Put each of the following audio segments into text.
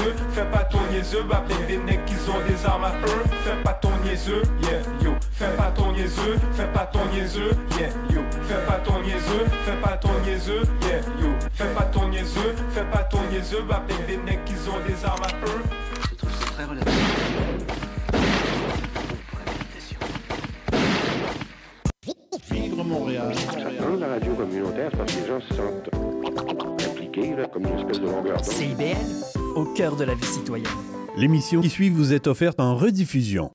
niaiseux, fais pas ton niaiseux, va des mecs qui ont des armes à feu, fais pas ton niaiseux, yeah, yo, fais pas ton niaiseux, fais pas ton niaiseux, yeah, yo, fais pas ton niaiseux, fais pas ton niaiseux, yeah, yo, fais pas ton niaiseux, fais pas ton niaiseux, va des mecs qui ont des armes à feu. Je trouve ça très relatif. Vivre Montréal. Dans la radio communautaire, c'est parce que les gens se sentent impliqués, là, comme une espèce de longueur d'onde. CIBL, au cœur de la vie citoyenne. L'émission qui suit vous est offerte en rediffusion.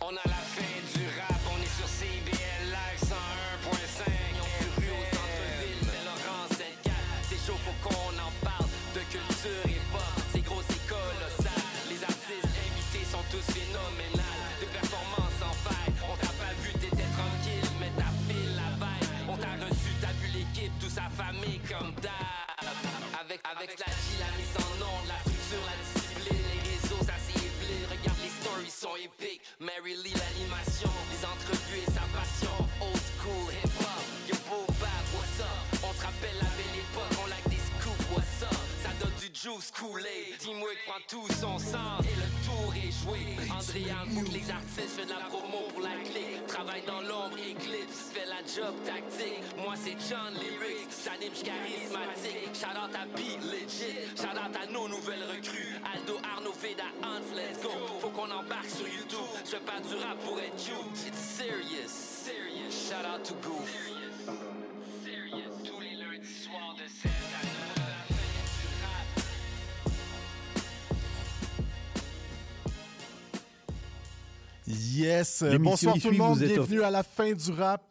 On a la fin du rap, on est sur CBL Live 101.5 On est rue au centre-ville, Saint-Laurent, Sainte-Cat C'est chaud, faut qu'on en parle. De culture et pop C'est gros, c'est colossal. Les artistes invités sont tous phénoménales. De performances sans faille On t'a pas vu, t'étais tranquille, mais t'as fil la vibe On t'a reçu, t'as vu l'équipe, toute sa famille comme d'hab. Avec, avec la épiques Mary juice coulé Teamwork prend tout son sens et le tour est joué. André Hambouk, les artistes fait de la promo pour la clique Travaille dans l'ombre, éclipse, fait la job tactique. Moi c'est John Lyrics, j'anime, charismatique Shout out à Beat Legit, shout out à nos nouvelles recrues. Aldo, Arnaud, Feda, Hans, let's go. Faut qu'on embarque sur YouTube, je pas du rap pour être cute. It's serious, serious, shout out to Goof. Serious, tous les lundis soirs de 7 à Yes. Bonsoir tout le monde. Bienvenue à la fin du rap.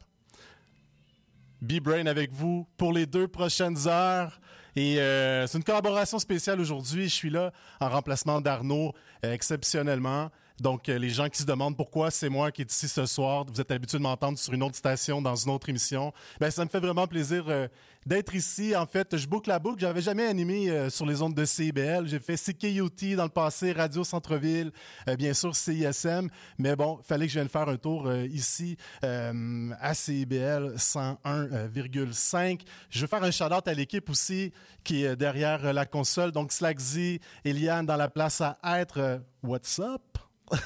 B-Brain avec vous pour les deux prochaines heures. Et euh, c'est une collaboration spéciale aujourd'hui. Je suis là en remplacement d'Arnaud, euh, exceptionnellement. Donc, euh, les gens qui se demandent pourquoi c'est moi qui est ici ce soir, vous êtes habitués de m'entendre sur une autre station, dans une autre émission, ben, ça me fait vraiment plaisir euh, d'être ici. En fait, je boucle la boucle. J'avais jamais animé euh, sur les ondes de CIBL. J'ai fait CKUT dans le passé, Radio Centre-Ville, bien sûr CISM. Mais bon, fallait que je vienne faire un tour ici à CIBL 101,5. Je veux faire un shout-out à l'équipe aussi qui est derrière la console. Donc, Slackzy, Eliane dans la place à être. What's up?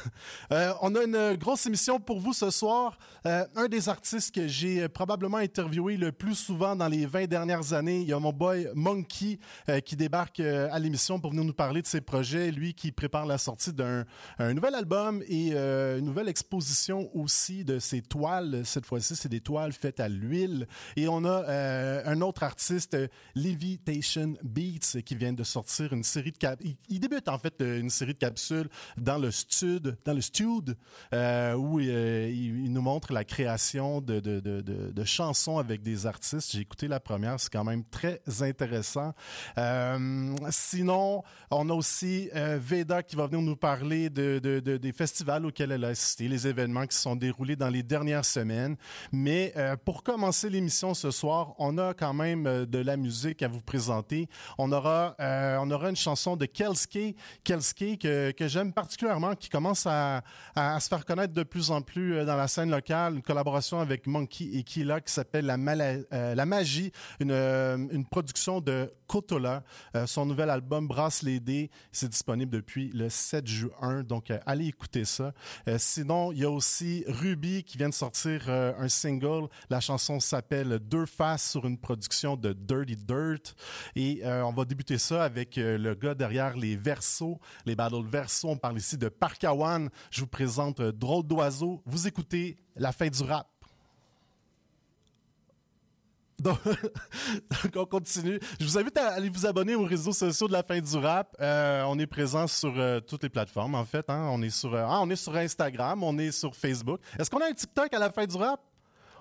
Euh, on a une grosse émission pour vous ce soir. Euh, un des artistes que j'ai euh, probablement interviewé le plus souvent dans les 20 dernières années, il y a mon boy Monkey qui débarque à l'émission pour venir nous parler de ses projets. Lui qui prépare la sortie d'un un nouvel album et une nouvelle exposition aussi de ses toiles. Cette fois-ci, c'est des toiles faites à l'huile. Et on a un autre artiste, Levitation Beats, qui vient de sortir une série de cap- il, débute en fait une série de capsules dans le dans le stud, euh, où euh, il, nous montre la création de, de, de, de, chansons avec des artistes. J'ai écouté la première, c'est quand même très intéressant. Euh, sinon, on a aussi euh, Veda qui va venir nous parler de, de, de- des festivals auxquels elle a assisté, les événements qui se sont déroulés dans les dernières semaines. Mais pour commencer l'émission ce soir, on a quand même de la musique à vous présenter. On aura, on aura une chanson de Kelske, Kelske que, que j'aime particulièrement, qui commence à, se faire connaître de plus en plus euh, dans la scène locale. Une collaboration avec Monkey et Kila qui s'appelle la, euh, Magie, une, euh, une production de Kotola. Son nouvel album Brasse les dés, c'est disponible depuis le 7 juin. Donc, allez écouter ça. Sinon, il y a aussi Ruby qui vient de sortir un single. La chanson s'appelle Deux faces sur une production de Dirty Dirt. Et on va débuter ça avec le gars derrière les versos, les battles versos. On parle ici de Je vous présente euh, Drôle d'oiseau. Vous écoutez la fin du rap. Donc, on continue. Je vous invite à aller vous abonner aux réseaux sociaux de la fin du rap. Euh, on est présent sur euh, toutes les plateformes, en fait. hein. On, est sur, ah, on est sur Instagram, on est sur Facebook. Est-ce qu'on a un TikTok à la fin du rap?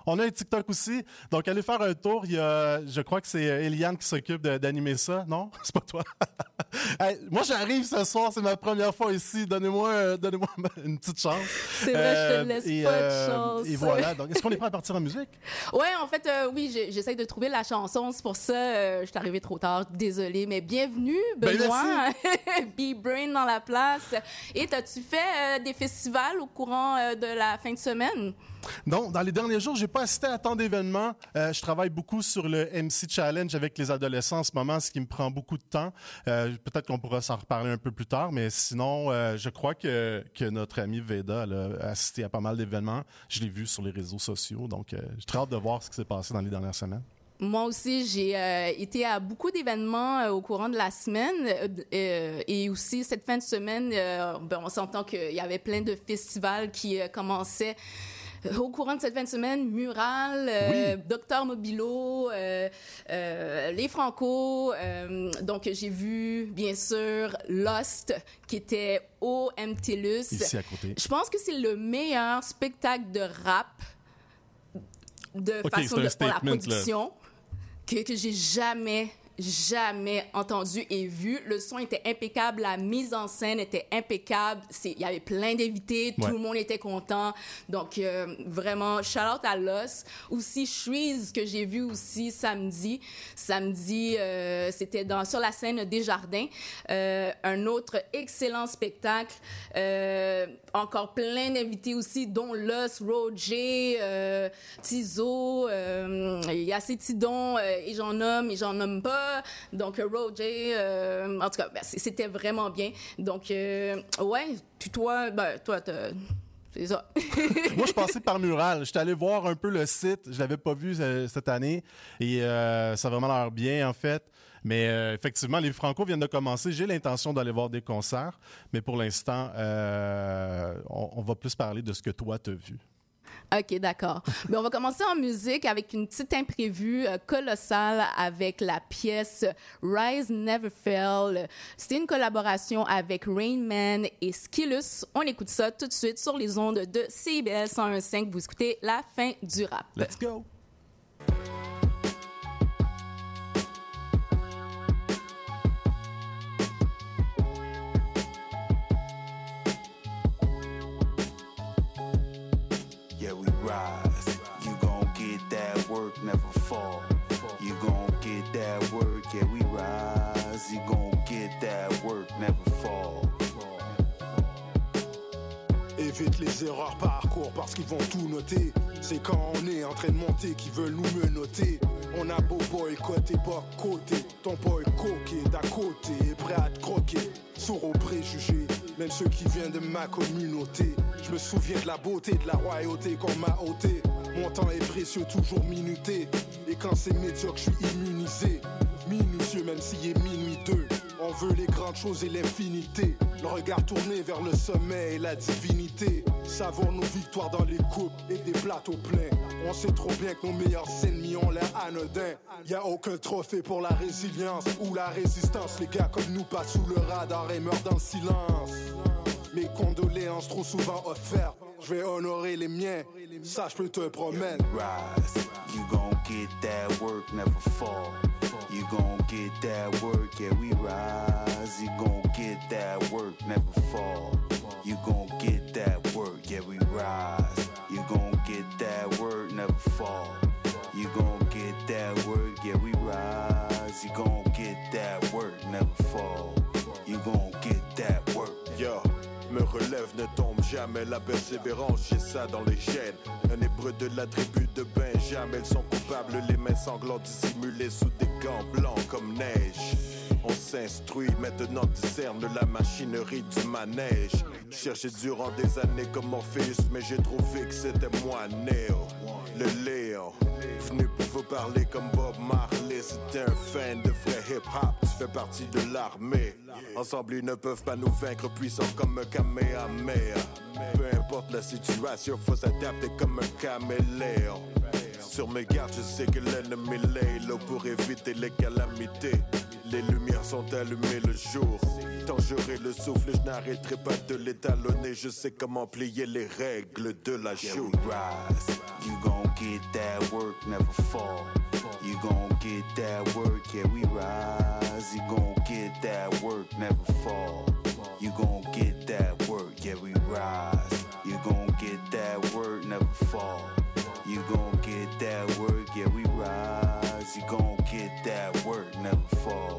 On a un TikTok aussi. Donc, allez faire un tour. Il y a, je crois que c'est euh, Eliane qui s'occupe d'animer ça. Non? C'est pas toi? Hey, moi, j'arrive ce soir. C'est ma première fois ici. Donnez-moi euh, donnez-moi une petite chance. C'est vrai, je Euh, te laisse et, pas euh, de chance. Et voilà. Donc, est-ce qu'on est prêt à partir en musique? Ouais, en fait, euh, oui, j'essaie de trouver la chanson. C'est pour ça, euh, je suis arrivée trop tard. Désolée, mais bienvenue, Ben, Benoît. B-Brain dans la place. Et as-tu fait euh, des festivals au courant euh, de la fin de semaine? Non, dans les derniers jours, j'ai pas assisté à tant d'événements. Euh, je travaille beaucoup sur le MC Challenge avec les adolescents en ce moment, ce qui me prend beaucoup de temps. Euh, peut-être qu'on pourra s'en reparler un peu plus tard, mais sinon, euh, je crois que, que notre ami Veda a assisté à pas mal d'événements. Je l'ai vu sur les réseaux sociaux, donc j'ai très hâte de voir ce qui s'est passé dans les dernières semaines. Moi aussi, j'ai été à beaucoup d'événements au courant de la semaine et aussi cette fin de semaine, ben, on s'entend qu'il y avait plein de festivals qui commençaient. Euh, Au courant de cette fin de semaine, Mural, euh, Docteur Mobilo, euh, les Franco. donc, j'ai vu, bien sûr, Lost, qui était au MTLUS. Ici à côté. Je pense que c'est le meilleur spectacle de rap de façon de pour la là. production que, que j'ai jamais jamais entendu et vu. Le son était impeccable, la mise en scène était impeccable. Il y avait plein d'invités, Ouais. tout le monde était content. Donc, euh, vraiment, shout out à Los. Aussi, Shreeze, que j'ai vu aussi samedi. Samedi, euh, c'était dans sur la scène des Jardins. Euh, un autre excellent spectacle. Euh, encore plein d'invités aussi, dont Los, Roger, euh, Tizo, euh, il y a ces Tidons, euh, et j'en nomme, et j'en nomme pas. Donc, euh, Roger, euh, en tout cas, ben, c'était vraiment bien. Donc, euh, ouais, puis toi, ben, toi, c'est ça. Moi, je passais par Mural. J'étais allé voir un peu le site. Je l'avais pas vu euh, cette année. Et euh, ça a vraiment l'air bien, en fait. Mais euh, effectivement, les Franco viennent de commencer. J'ai l'intention d'aller voir des concerts. Mais pour l'instant, euh, on, on va plus parler de ce que toi, t'as vu. OK, d'accord. Mais on va commencer en musique avec une petite imprévue euh, colossale avec la pièce Rise Never Fell. C'était une collaboration avec Rain Man et Skillus. On écoute ça tout de suite sur les ondes de CBL 101.5. Vous écoutez la fin du rap. Let's go! Never fall. You gon' get that work, yeah, we rise. You gon' get that work, never fall. Évite les erreurs parcours parce qu'ils vont tout noter. C'est quand on est en train de monter qu'ils veulent nous menotter. On a beau boycotter, pas côté. Ton boy coqué d'à côté est prêt à te croquer. Sourd aux préjugés, même ceux qui viennent de ma communauté. Je me souviens de la beauté, de la royauté qu'on m'a ôté. Mon temps est précieux, toujours minuté. Et quand c'est médiocre, je suis immunisé. Minutieux, même s'il est minuit deux. On veut les grandes choses et l'infinité. Le regard tourné vers le sommet et la divinité. Savons nos victoires dans les coupes et des plateaux pleins. On sait trop bien que nos meilleurs ennemis ont l'air anodins. Y a aucun trophée pour la résilience ou la résistance. Les gars comme nous passent sous le radar et meurent dans le silence. Mes condoléances trop souvent offertes. Je vais honorer les miens. Ça, je peux te promettre. Rise. You gon' get that work, never fall. You gon' get that work, yeah, we rise. You gon' get that work, never fall. You gon' get that work, yeah, we rise. You gon' get that work, never fall. You gon' get that work, yeah, we rise. You gon' get that work, never fall. You gon' get that work. Yo, me relève, ne tombe jamais la persévérance, j'ai ça dans les gènes. Un hébreu de la tribu de Benjamin, elles sont coupables, les mains sanglantes dissimulées sous des gants blancs comme neige. On s'instruit, maintenant discerne la machinerie du manège. Cherché durant des années comme Morpheus, mais j'ai trouvé que c'était moi, Néo, le Léon. Venu pour vous parler comme Bob Marley, c'était un fan de vrai hip-hop, tu fais partie de l'armée. Ensemble, ils ne peuvent pas nous vaincre, puissants comme un Kamehameha. Peu importe la situation, faut s'adapter comme un caméléon. Sur mes gardes, je sais que l'ennemi l'est là pour éviter les calamités. Les lumières sont allumées le jour. Tant j'aurai le souffle, je n'arrêterai pas de l'étalonner. Je sais comment plier les règles de la rise. You gon' get that work, never fall. You gon' get that work, yeah, we rise. You gon' get that work, never fall. You gon' get that work, yeah, we rise. You gon' get that work, never fall. You gon' get that work, yeah, we rise. You gon' get that work, never fall.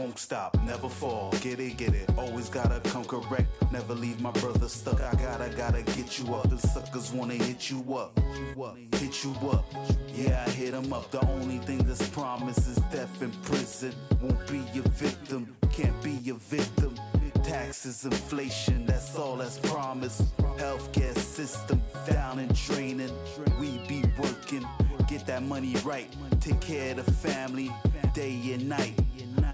Won't stop, never fall. Get it, get it. Always gotta come correct. Never leave my brother stuck. I gotta, gotta get you up. The suckers wanna hit you up. Hit you up. Yeah, I hit 'em up. The only thing that's promised is death in prison. Won't be your victim. Can't be your victim. Taxes, inflation, that's all that's promised. Healthcare system down in training. We be working, get that money right. Take care of the family, day and night.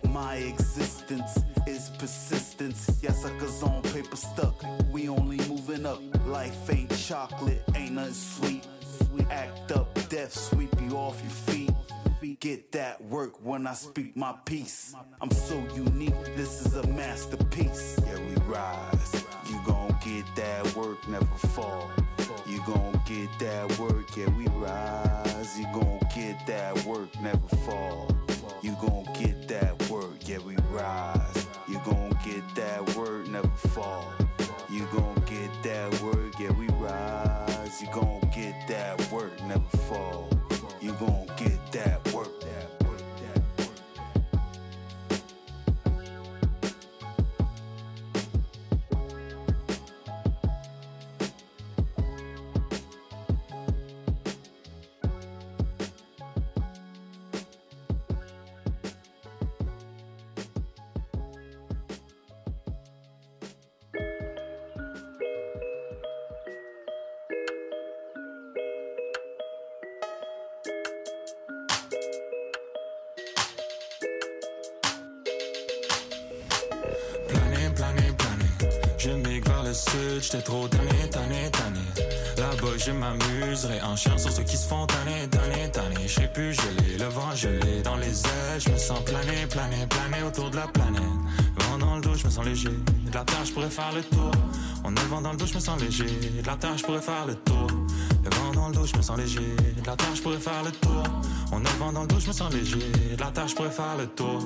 My existence is persistence. Yeah, suckers on paper stuck. We only moving up. Life ain't chocolate, ain't nothing sweet. We act up, death sweep you off your feet. Get that work when I speak my piece. I'm so unique, this is a masterpiece. Yeah, we rise. You gon' get that work, never fall. You gon' get that work, yeah, we rise. You gon' get that work, never fall. You gon' get that yeah, we rise. You gon' get that work, never fall. You gon' get that work, yeah, we rise. You gon' sud, j'étais trop tanné, tanné, tanné. Là-bas, je m'amuserai en chien sur ceux qui se font tanner, tanner, tanner. Je serai plus gelé, le vent gelé dans les ailes. Je me sens planer, planer, planer autour de la planète. Vent dans le dos, je me sens léger. De la terre, je pourrais faire le tour. On le vent dans le dos, je me sens léger. De la terre, je pourrais faire le tour. Le vent dans le dos, je me sens léger. De la terre, je pourrais faire le tour. On le vent dans le dos, je me sens léger. De la terre, je pourrais faire le tour.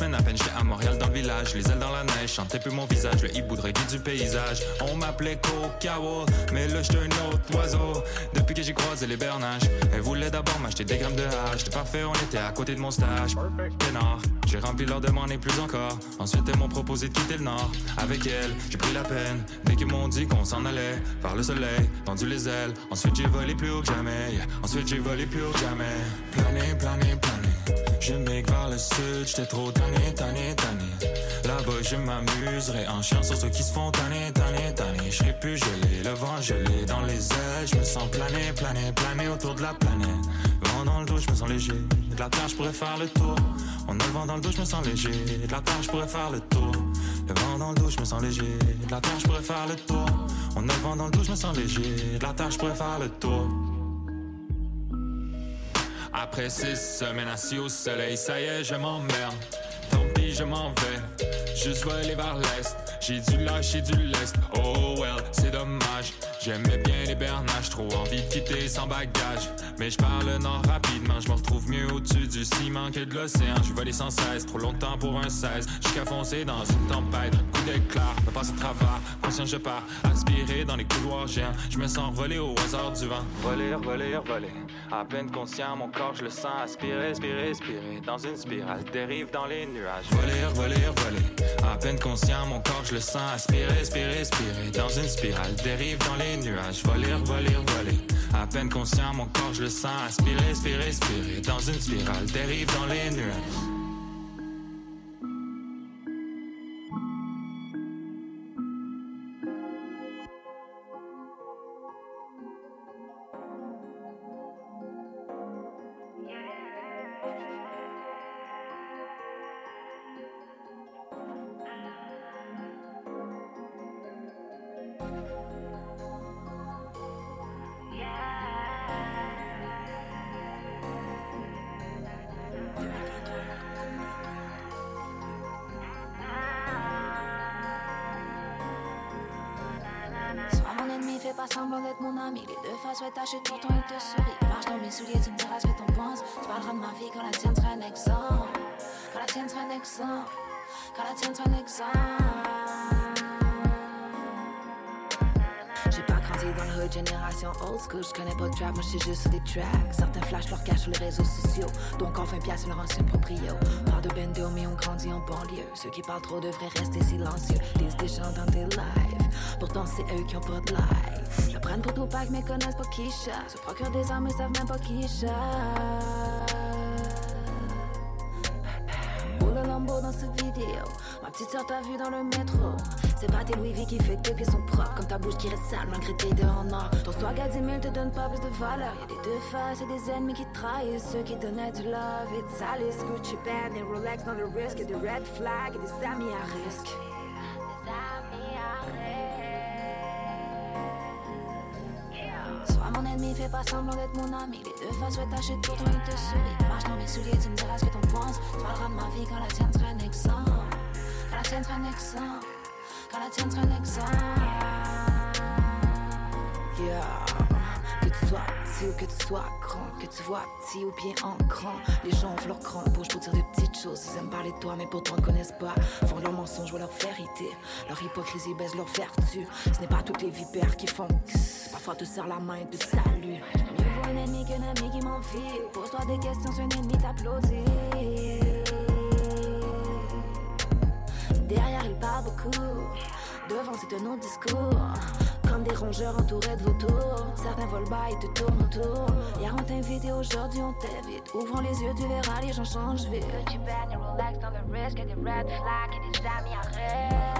À peine j'étais à Montréal dans le village Les ailes dans la neige, chantais plus mon visage Le hibou de du paysage. On m'appelait Cocawa Mais là j'étais un autre oiseau. Depuis que j'ai croisé les bernages Elle voulait d'abord m'acheter des grammes de hache. J'étais parfait, on était à côté de mon stage. Pénard, j'ai rempli leur demande et plus encore. Ensuite elles m'ont proposé de quitter le nord. Avec elle, j'ai pris la peine. Dès qu'ils m'ont dit qu'on s'en allait Vers le soleil, tendu les ailes. Ensuite j'ai volé plus haut que jamais. Ensuite j'ai volé plus haut que jamais. Planer, planer, planer je migre vers le sud, j'étais trop tanné, tanné, tanné. Là-bas, je m'amuserai en chien sur ceux qui se font tanner, tanner, tanner. Je serai plus gelé, le vent gelé dans les ailes. Je me sens planer, planer, planer autour de la planète. Vent dans le dos, je me sens léger. De la terre, pourrais faire le tour. On a le vent dans le dos, je me sens léger. De la terre, pourrais faire le tour. Le vent dans le dos, je me sens léger. De la terre, je pourrais faire le tour. On a le vent dans le dos, je me sens léger. De la terre, pourrais faire le tour. Après six semaines assis au soleil, ça y est, je m'emmerde. Tant pis, je m'en vais. Juste voler vers l'est. J'ai dû lâcher du lest. Oh well, c'est dommage. J'aimais bien les bernages, trop envie de quitter sans bagage. Mais je parle le nord rapidement, je me retrouve mieux au-dessus du ciment que de l'océan. Je volé sans cesse, trop longtemps pour un 16. Jusqu'à foncer dans une tempête, coup d'éclat, me passe au travers. Conscient, je pars, aspiré dans les couloirs géants. Je me sens volé au hasard du vent. Voler, voler, voler. À peine conscient, mon corps, je le sens aspirer, aspirer, aspirer. Dans une spirale, dérive dans les nuages. Voler, voler, voler. À peine conscient, mon corps, je le sens aspirer, aspirer, aspirer. Dans une spirale, dérive dans les nuages. Voler, voler, voler. À peine conscient, mon corps, je le sens aspirer, aspirer, aspirer. Dans une spirale, dérive dans les nuages. Suis juste des tracks. Certains flash leur cachent sur les réseaux sociaux. Donc enfin pièce leur ancien proprio. Pas de bendo, mais on grandit en banlieue. Ceux qui parlent trop devraient rester silencieux. Lisent des gens dans tes lives. Pourtant c'est eux qui ont pas de life. Je prenne pour tout pack, mais connaissent pas qui chasse. Se procurent des armes, mais savent même pas qui Ma petite soeur t'a vu dans le métro C'est pas tes Louis V qui fait tes pieds sont propres Comme ta bouche qui reste sale malgré tes deux en or Ton swag à 10 000 te donne pas plus de valeur Y'a des deux faces et des ennemis qui trahissent Ceux qui donnaient du love et de salissent Gucci et Rolex dans le risque Et des red flags et des amis à risque Sois mon ennemi, fais pas semblant d'être mon ami. Les deux faces, ouais, t'achètes pour toi, te sourit. Marche dans mes souliers, tu me diras ce que t'en penses. Tu parleras de ma vie quand la tienne serait un exemple. La tienne serait un exemple. Quand la tienne serait un exemple. Yeah. Que tu sois petit ou que tu sois grand, que tu vois petit ou bien en grand. Les gens ouvrent leur cran pour je dire de petites choses. Ils aiment parler de toi, mais pourtant ne connaissent pas. Font leurs mensonges ou leur vérité. Leur hypocrisie baisse leur vertu. Ce n'est pas toutes les vipères qui font. Parfois te serre la main et te salue. Mieux un ennemi qu'un ami qui m'envie. Pose-toi des questions, un ennemi t'applaudit. Derrière, il parle beaucoup. Devant, c'est un autre discours. Comme des rongeurs entourés de vautours. Certains volent bas et te tournent autour. Hier, on t'invitait, aujourd'hui, on t'évite. Ouvrons les yeux, tu verras, les gens changent vite. Band et Rolex dans le risque. Des red flags et des amis à rêve.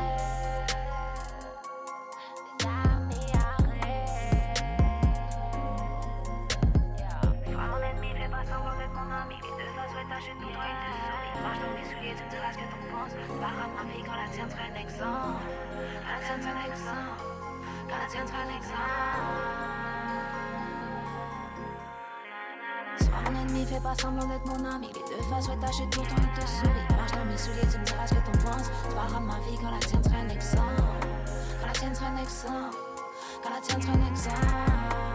À mon ennemi, pas semblant d'être mon ami. Les deux t'achètes pour toi, il te sourit. Marche dans mes souliers, tu ce que t'en de ma vie quand la tienne serait un exemple. Quand la tienne. Quand la tienne. Sois mon ennemi, fais pas semblant d'être mon ami. Les deux faces, ouais, t'achètes pour toi, il te sourit. Marche dans mes souliers, tu me diras ce que t'en penses. Parleras de ma vie quand la tienne serait un exemple. Quand la tienne serait un exemple. Quand la tienne serait un exemple.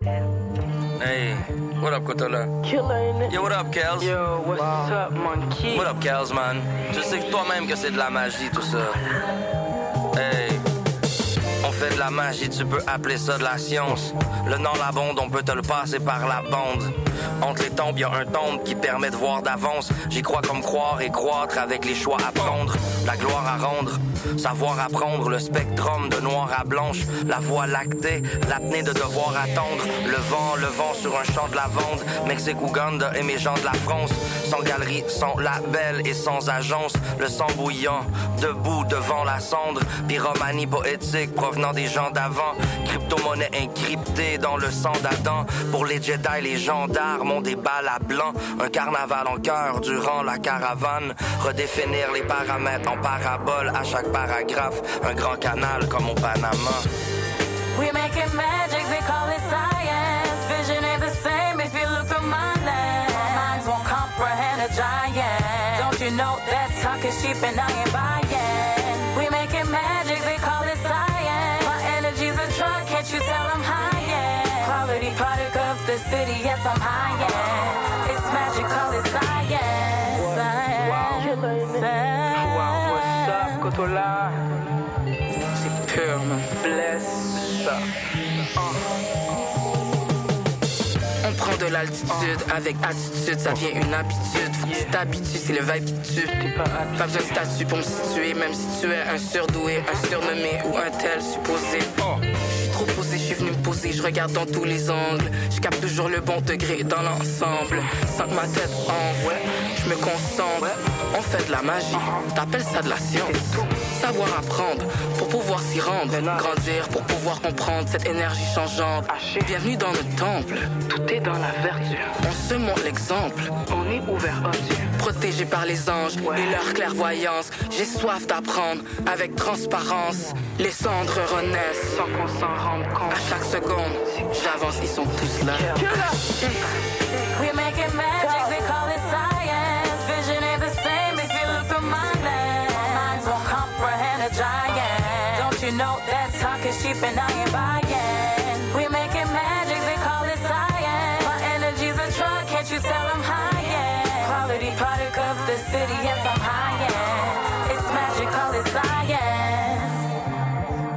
Hey, what up, Kotola? Yo, what up, Kels? Yo, what's up, monkey? What up, Kels, man? Je sais que toi-même que c'est de la magie, tout ça. Hey. On fait de la magie, tu peux appeler ça de la science. Le nom la bonde, on peut te le passer par la bande. Entre les tombes, y a un tombe qui permet de voir d'avance. J'y crois comme croire et croître avec les choix à prendre. La gloire à rendre, savoir apprendre le spectrum de noir à blanche. La voie lactée, l'apnée de devoir attendre. Le vent, le vent sur un champ de lavande. Mexique, Ouganda et mes gens de la France. Sans galerie, sans label et sans agence. Le sang bouillant, debout devant la cendre. Pyromanie poétique provenant des gens d'avant. Crypto-monnaie encryptée dans le sang d'Adam. Pour les Jedi, les gendarmes ont des balles à blanc. Un carnaval en cœur durant la caravane. Redéfinir les paramètres en parabole à chaque paragraphe. Un grand canal comme au Panama. We make it magic, they call it science. Vision ain't the same if you look through my lens. Our minds won't comprehend a giant. Don't you know that talk is cheap and I ain't buying? We make it magic, they call it science. My energy's a drug, can't you tell avec attitude, ça devient une habitude. Faut que tu c'est le vibe qui tue. Pas besoin de statut pour me situer, même si tu es un surdoué, un surnommé ou un tel supposé. Je suis trop posé, je suis venu me poser, je regarde dans tous les angles. Je capte toujours le bon degré dans l'ensemble. Sans que ma tête envoie, je me concentre. On fait de la magie, t'appelles ça de la science. Savoir apprendre pour pouvoir s'y rendre. Grandir pour pouvoir comprendre cette énergie changeante. Bienvenue dans le temple. Tout est dans la verdure. On se montre l'exemple. On est ouvert à Dieu. Protégé par les anges et leur clairvoyance. J'ai soif d'apprendre avec transparence. Les cendres renaissent sans qu'on s'en rende compte. À chaque seconde, j'avance, ils sont tous là. We make it magic, and I ain't buying. We making magic, they call it science. My energy's a drug, can't you tell I'm high end? Quality product of the city, yes I'm high end. It's magic, call it science.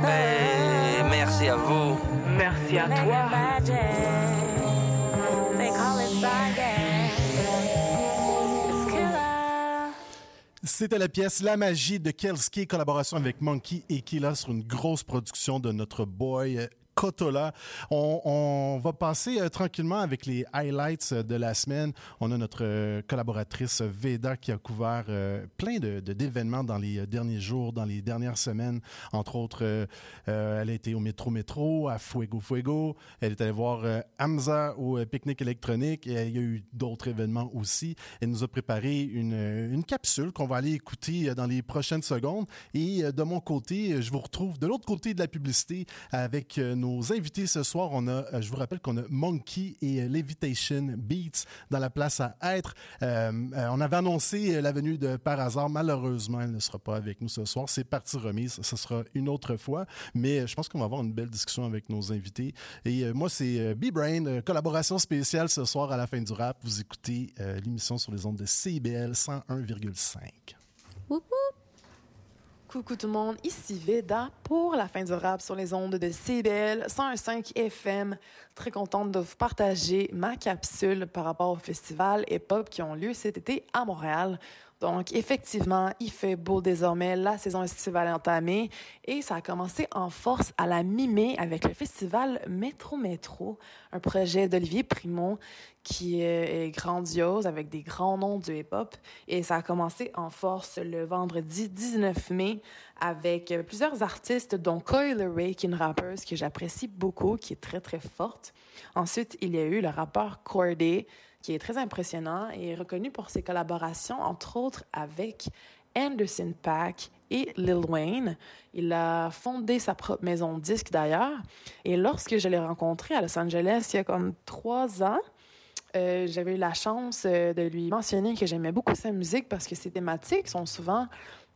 Hey, merci à vous. Merci à toi. C'était la pièce La magie de Kelski, collaboration avec Monkey et Killa sur une grosse production de notre boy On, on va passer euh, tranquillement avec les highlights euh, de la semaine. On a notre euh, collaboratrice Veda qui a couvert plein de, d'événements dans les derniers jours, dans les dernières semaines. Entre autres, elle a été au Métro Métro, à Fuego Fuego. Elle est allée voir Hamza au pique-nique électronique. Il y a eu d'autres événements aussi. Elle nous a préparé une, une capsule qu'on va aller écouter dans les prochaines secondes. Et de mon côté, je vous retrouve de l'autre côté de la publicité avec euh, nos invités ce soir. On a, euh, je vous rappelle qu'on a Monkey et euh, Levitation Beats dans la place à être. Euh, on avait annoncé la venue de Par hasard. Malheureusement, elle ne sera pas avec nous ce soir. C'est partie remise. Ce sera une autre fois. Mais je pense qu'on va avoir une belle discussion avec nos invités. Et moi, c'est B-Brain, collaboration spéciale ce soir à la fin du rap. Vous écoutez l'émission sur les ondes de CIBL 101,5. Coucou tout le monde, ici Veda pour la fin du rap sur les ondes de CBL 101.5 FM. Très contente de vous partager ma capsule par rapport au festival hip-hop qui ont lieu cet été à Montréal. Donc, effectivement, il fait beau désormais. La saison estivale est entamée et ça a commencé en force à la mi-mai avec le festival Métro Métro, un projet d'Olivier Primo qui est grandiose avec des grands noms du hip-hop. Et ça a commencé en force le vendredi 19 mai avec euh, plusieurs artistes, dont Coyle Ray, qui une rappeuse que j'apprécie beaucoup, qui est très, très forte. Ensuite, il y a eu le rappeur Corday, qui est très impressionnant et reconnu pour ses collaborations, entre autres avec Anderson Paak et Lil Wayne. Il a fondé sa propre maison de disques d'ailleurs. Et lorsque je l'ai rencontré à Los Angeles il y a comme trois ans, euh, j'avais eu la chance euh, de lui mentionner que j'aimais beaucoup sa musique parce que ses thématiques sont souvent,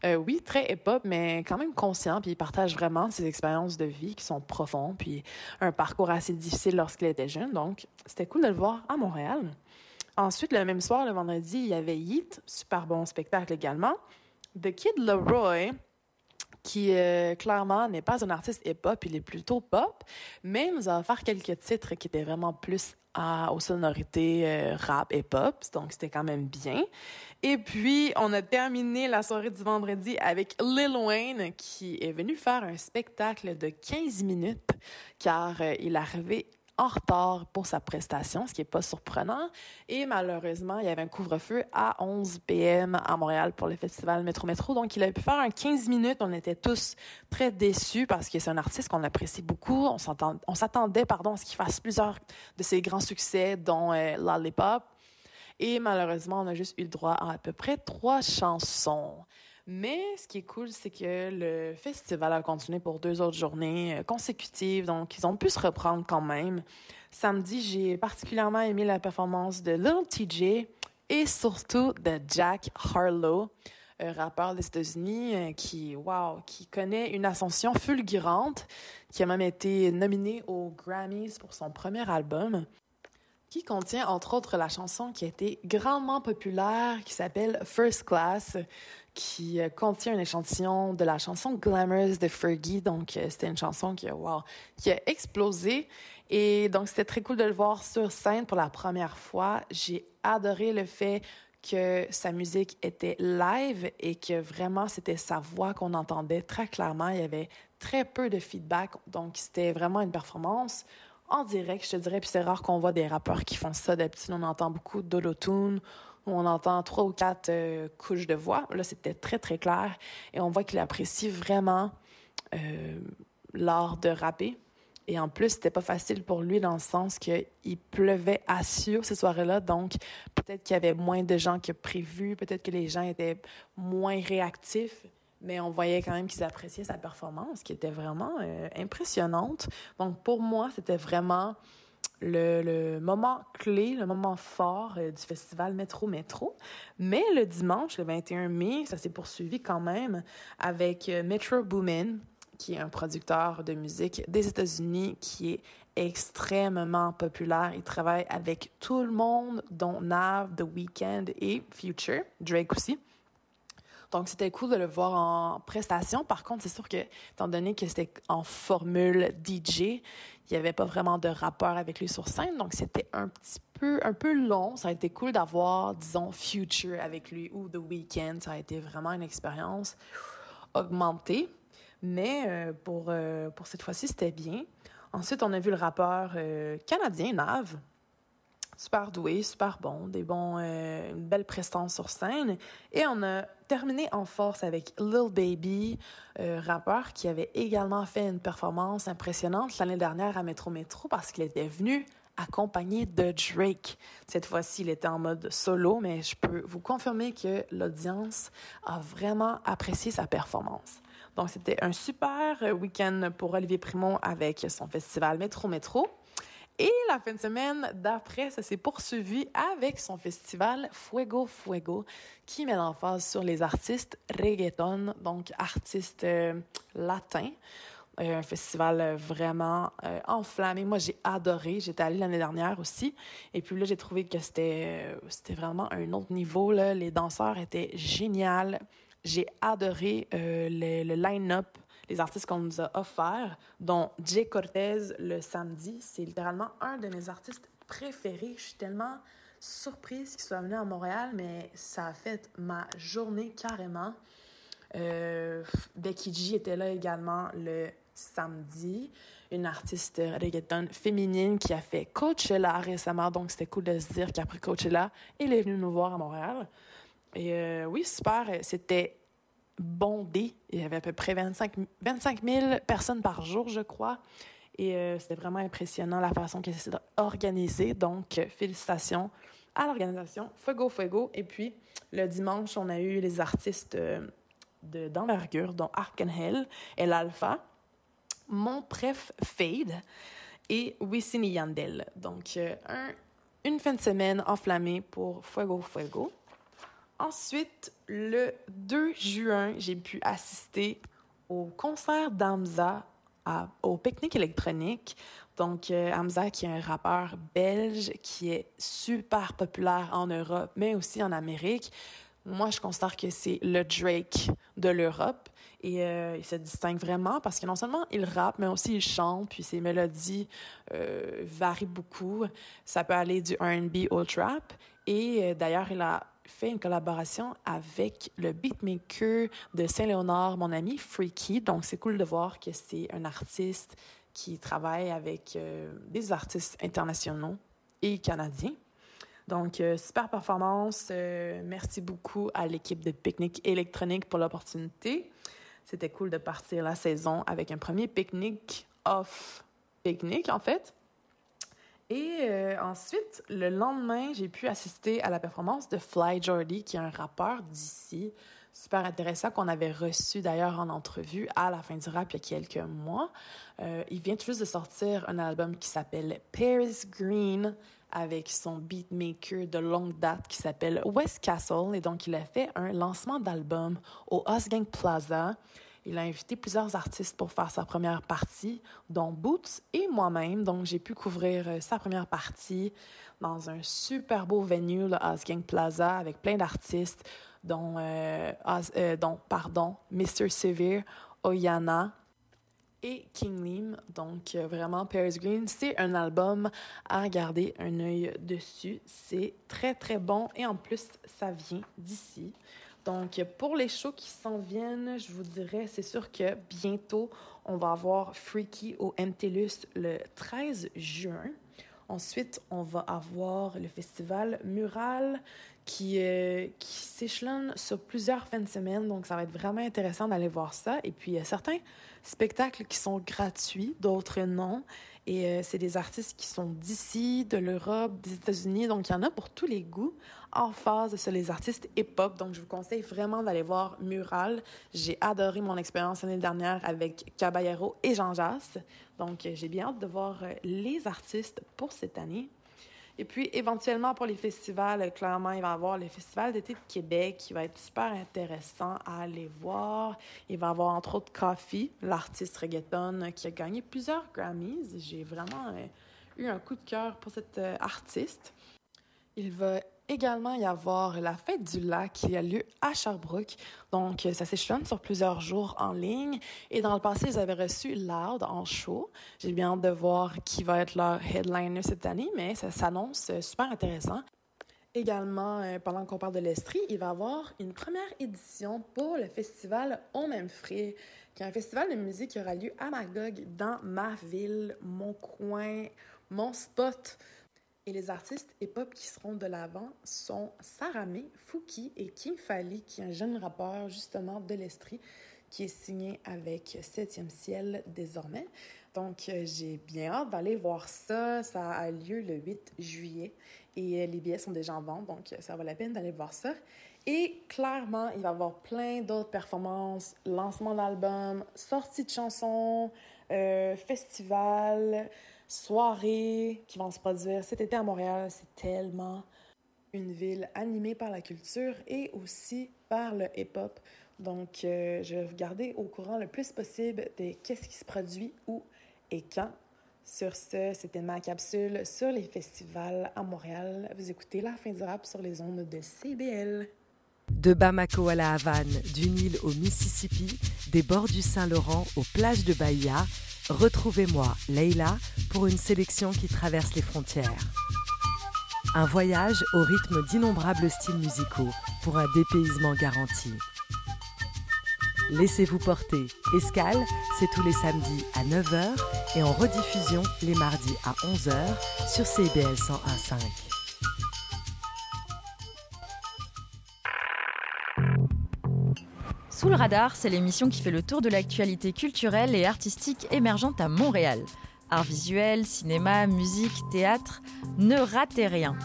euh, oui, très hip-hop, mais quand même conscients. Puis il partage vraiment ses expériences de vie qui sont profondes, puis un parcours assez difficile lorsqu'il était jeune. Donc, c'était cool de le voir à Montréal. Ensuite, le même soir, le vendredi, il y avait Yeet, super bon spectacle également. The Kid Leroy, qui euh, clairement n'est pas un artiste hip-hop, il est plutôt pop, mais il nous a offert quelques titres qui étaient vraiment plus à- aux sonorités euh, rap hip-hop, donc c'était quand même bien. Et puis, on a terminé la soirée du vendredi avec Lil Wayne, qui est venu faire un spectacle de 15 minutes, car euh, il est arrivé en retard pour sa prestation, ce qui n'est pas surprenant. Et malheureusement, il y avait un couvre-feu à 11 p.m. à Montréal pour le festival Métro Métro. Donc, il a pu faire un 15 minutes. On était tous très déçus parce que c'est un artiste qu'on apprécie beaucoup. On s'attendait à ce qu'il fasse plusieurs de ses grands succès, dont euh, Lollipop. Et malheureusement, on a juste eu le droit à à peu près trois chansons. Mais ce qui est cool, c'est que le festival a continué pour deux autres journées euh, consécutives, donc ils ont pu se reprendre quand même. Samedi, j'ai particulièrement aimé la performance de Lil TJ et surtout de Jack Harlow, un rappeur des États-Unis euh, qui, wow, qui connaît une ascension fulgurante, qui a même été nominé aux Grammys pour son premier album qui contient entre autres la chanson qui a été grandement populaire, qui s'appelle First Class, qui euh, contient un échantillon de la chanson Glamorous de Fergie. Donc, euh, c'était une chanson qui, wow, qui a explosé. Et donc, c'était très cool de le voir sur scène pour la première fois. J'ai adoré le fait que sa musique était live et que vraiment c'était sa voix qu'on entendait très clairement. Il y avait très peu de feedback, donc c'était vraiment une performance en direct, je te dirais. Puis c'est rare qu'on voit des rappeurs qui font ça. D'habitude, on entend beaucoup d'autotune on entend trois ou quatre euh, couches de voix. Là, c'était très, très clair. Et on voit qu'il apprécie vraiment euh, l'art de rapper. Et en plus, c'était pas facile pour lui dans le sens qu'il pleuvait à Sio ces soirées-là. Donc, peut-être qu'il y avait moins de gens que prévu. Peut-être que les gens étaient moins réactifs. Mais on voyait quand même qu'ils appréciaient sa performance, qui était vraiment euh, impressionnante. Donc, pour moi, c'était vraiment le, moment clé, le moment fort euh, du festival Métro Métro. Mais le dimanche, le 21 mai, ça s'est poursuivi quand même avec euh, Metro Boomin, qui est un producteur de musique des États-Unis qui est extrêmement populaire. Il travaille avec tout le monde, dont Nav, The Weeknd et Future, Drake aussi. Donc, c'était cool de le voir en prestation. Par contre, c'est sûr que, étant donné que c'était en formule DJ, il n'y avait pas vraiment de rappeur avec lui sur scène. Donc, c'était un petit peu, un peu long. Ça a été cool d'avoir, disons, Future avec lui ou The Weeknd. Ça a été vraiment une expérience augmentée. Mais euh, pour, euh, pour cette fois-ci, c'était bien. Ensuite, on a vu le rappeur euh, canadien, Nav. Super doué, super bon, des bons, euh, une belle prestance sur scène. Et on a terminé en force avec Lil Baby, euh, rappeur qui avait également fait une performance impressionnante l'année dernière à Metro Metro parce qu'il était venu accompagné de Drake. Cette fois-ci, il était en mode solo, mais je peux vous confirmer que l'audience a vraiment apprécié sa performance. Donc, c'était un super week-end pour Olivier Primo avec son festival Métro Métro. Et la fin de semaine d'après, ça s'est poursuivi avec son festival Fuego Fuego, qui met l'emphase sur les artistes reggaeton, donc artistes euh, latins. Euh, un festival vraiment euh, enflammé. Moi, j'ai adoré. J'étais allée l'année dernière aussi. Et puis là, j'ai trouvé que c'était c'était vraiment un autre niveau. Les danseurs étaient géniaux. J'ai adoré le, le line-up les artistes qu'on nous a offerts, dont Jay Cortez le samedi. C'est littéralement un de mes artistes préférés. Je suis tellement surprise qu'il soit venu à Montréal, mais ça a fait ma journée carrément. Euh, Becky G était là également le samedi, une artiste reggaeton féminine qui a fait Coachella récemment, donc c'était cool de se dire qu'après Coachella, elle est venue nous voir à Montréal. Et euh, oui, super, c'était bondé. Il y avait à peu près 25, 25 000 personnes par jour, je crois. Et euh, c'était vraiment impressionnant la façon qu'elle s'est organisée. Donc, euh, félicitations à l'organisation. Fuego, fuego. Et puis, le dimanche, on a eu les artistes euh, de, d'envergure, dont Arkenhell et l'Alpha, Mon Pref Fade et Wisin Yandel. Donc, un, une fin de semaine enflammée pour Fuego, fuego. Ensuite, le 2 juin, j'ai pu assister au concert d'Amza au pique-nique électronique. Donc, euh, Hamza, qui est un rappeur belge qui est super populaire en Europe, mais aussi en Amérique. Moi, je considère que c'est le Drake de l'Europe. Et euh, il se distingue vraiment parce que non seulement il rappe, mais aussi il chante, puis ses mélodies euh, varient beaucoup. Ça peut aller du RB au trap. Et d'ailleurs, il a fait une collaboration avec le beatmaker de Saint-Léonard, mon ami Freaky. Donc, c'est cool de voir que c'est un artiste qui travaille avec euh, des artistes internationaux et canadiens. Donc, euh, super performance. Euh, merci beaucoup à l'équipe de Picnic électronique pour l'opportunité. C'était cool de partir la saison avec un premier pique-nique off pique-nique, en fait. Et euh, ensuite, le lendemain, j'ai pu assister à la performance de Fly Jordy, qui est un rappeur d'ici, super intéressant, qu'on avait reçu d'ailleurs en entrevue à la fin du rap il y a quelques mois. Euh, il vient tout juste de sortir un album qui s'appelle Paris Green avec son beatmaker de longue date qui s'appelle West Castle. Et donc, il a fait un lancement d'album au Osgang Plaza. Il a invité plusieurs artistes pour faire sa première partie, dont Boots et moi-même. Donc, j'ai pu couvrir euh, sa première partie dans un super beau venue, le Osgang Plaza, avec plein d'artistes, dont, euh, euh, dont, pardon, Mr. Severe, Oyana, et King Lim. Donc, vraiment, Paris Green, c'est un album à garder un œil dessus. C'est très, très bon et en plus, ça vient d'ici. Donc, pour les shows qui s'en viennent, je vous dirais, c'est sûr que bientôt, on va avoir Freaky au MTLUS le 13 juin. Ensuite, on va avoir le festival Mural qui, euh, qui s'échelonne sur plusieurs fins de semaine. Donc, ça va être vraiment intéressant d'aller voir ça. Et puis, il y a certains spectacles qui sont gratuits, d'autres non. Et euh, c'est des artistes qui sont d'ici, de l'Europe, des États-Unis. Donc, il y en a pour tous les goûts en phase sur les artistes hip-hop. Donc, je vous conseille vraiment d'aller voir Mural. J'ai adoré mon expérience l'année dernière avec Caballero et Jean Jass. Donc, j'ai bien hâte de voir euh, les artistes pour cette année. Et puis, éventuellement, pour les festivals, clairement, il va y avoir le Festival d'été de Québec qui va être super intéressant à aller voir. Il va y avoir, entre autres, Coffee, l'artiste reggaeton qui a gagné plusieurs Grammys. J'ai vraiment euh, eu un coup de cœur pour cet euh, artiste. Il va également y avoir la fête du lac qui a lieu à Sherbrooke. Donc, ça s'échelonne sur plusieurs jours en ligne. Et dans le passé, ils avaient reçu Loud en show. J'ai bien hâte de voir qui va être leur headliner cette année, mais ça s'annonce super intéressant. Également, euh, pendant qu'on parle de l'Estrie, il va y avoir une première édition pour le festival On Même Free, qui est un festival de musique qui aura lieu à Magog, dans ma ville, mon coin, mon spot. Et les artistes hip-hop qui seront de l'avant sont Saramé, Fouki et King Fali, qui est un jeune rappeur justement de l'Estrie, qui est signé avec Septième Ciel désormais. Donc, euh, j'ai bien hâte d'aller voir ça. Ça a lieu le 8 juillet et euh, les billets sont déjà en vente, donc euh, ça vaut la peine d'aller voir ça. Et clairement, il va y avoir plein d'autres performances, lancement d'albums, sorties de chansons, festivals, soirées qui vont se produire cet été à Montréal. C'est tellement une ville animée par la culture et aussi par le hip-hop. Donc, euh, je vais vous garder au courant le plus possible de qu'est-ce qui se produit, où et quand. Sur ce, c'était ma capsule sur les festivals à Montréal. Vous écoutez La fin du rap sur les ondes de CBL. De Bamako à la Havane, du Nil au Mississippi, des bords du Saint-Laurent aux plages de Bahia, retrouvez-moi, Leila, pour une sélection qui traverse les frontières. Un voyage au rythme d'innombrables styles musicaux pour un dépaysement garanti. Laissez-vous porter. Escale, c'est tous les samedis à 9h et en rediffusion les mardis à 11h sur CBL 101.5. Sous le radar, c'est l'émission qui fait le tour de l'actualité culturelle et artistique émergente à Montréal. Art visuel, cinéma, musique, théâtre, ne ratez rien.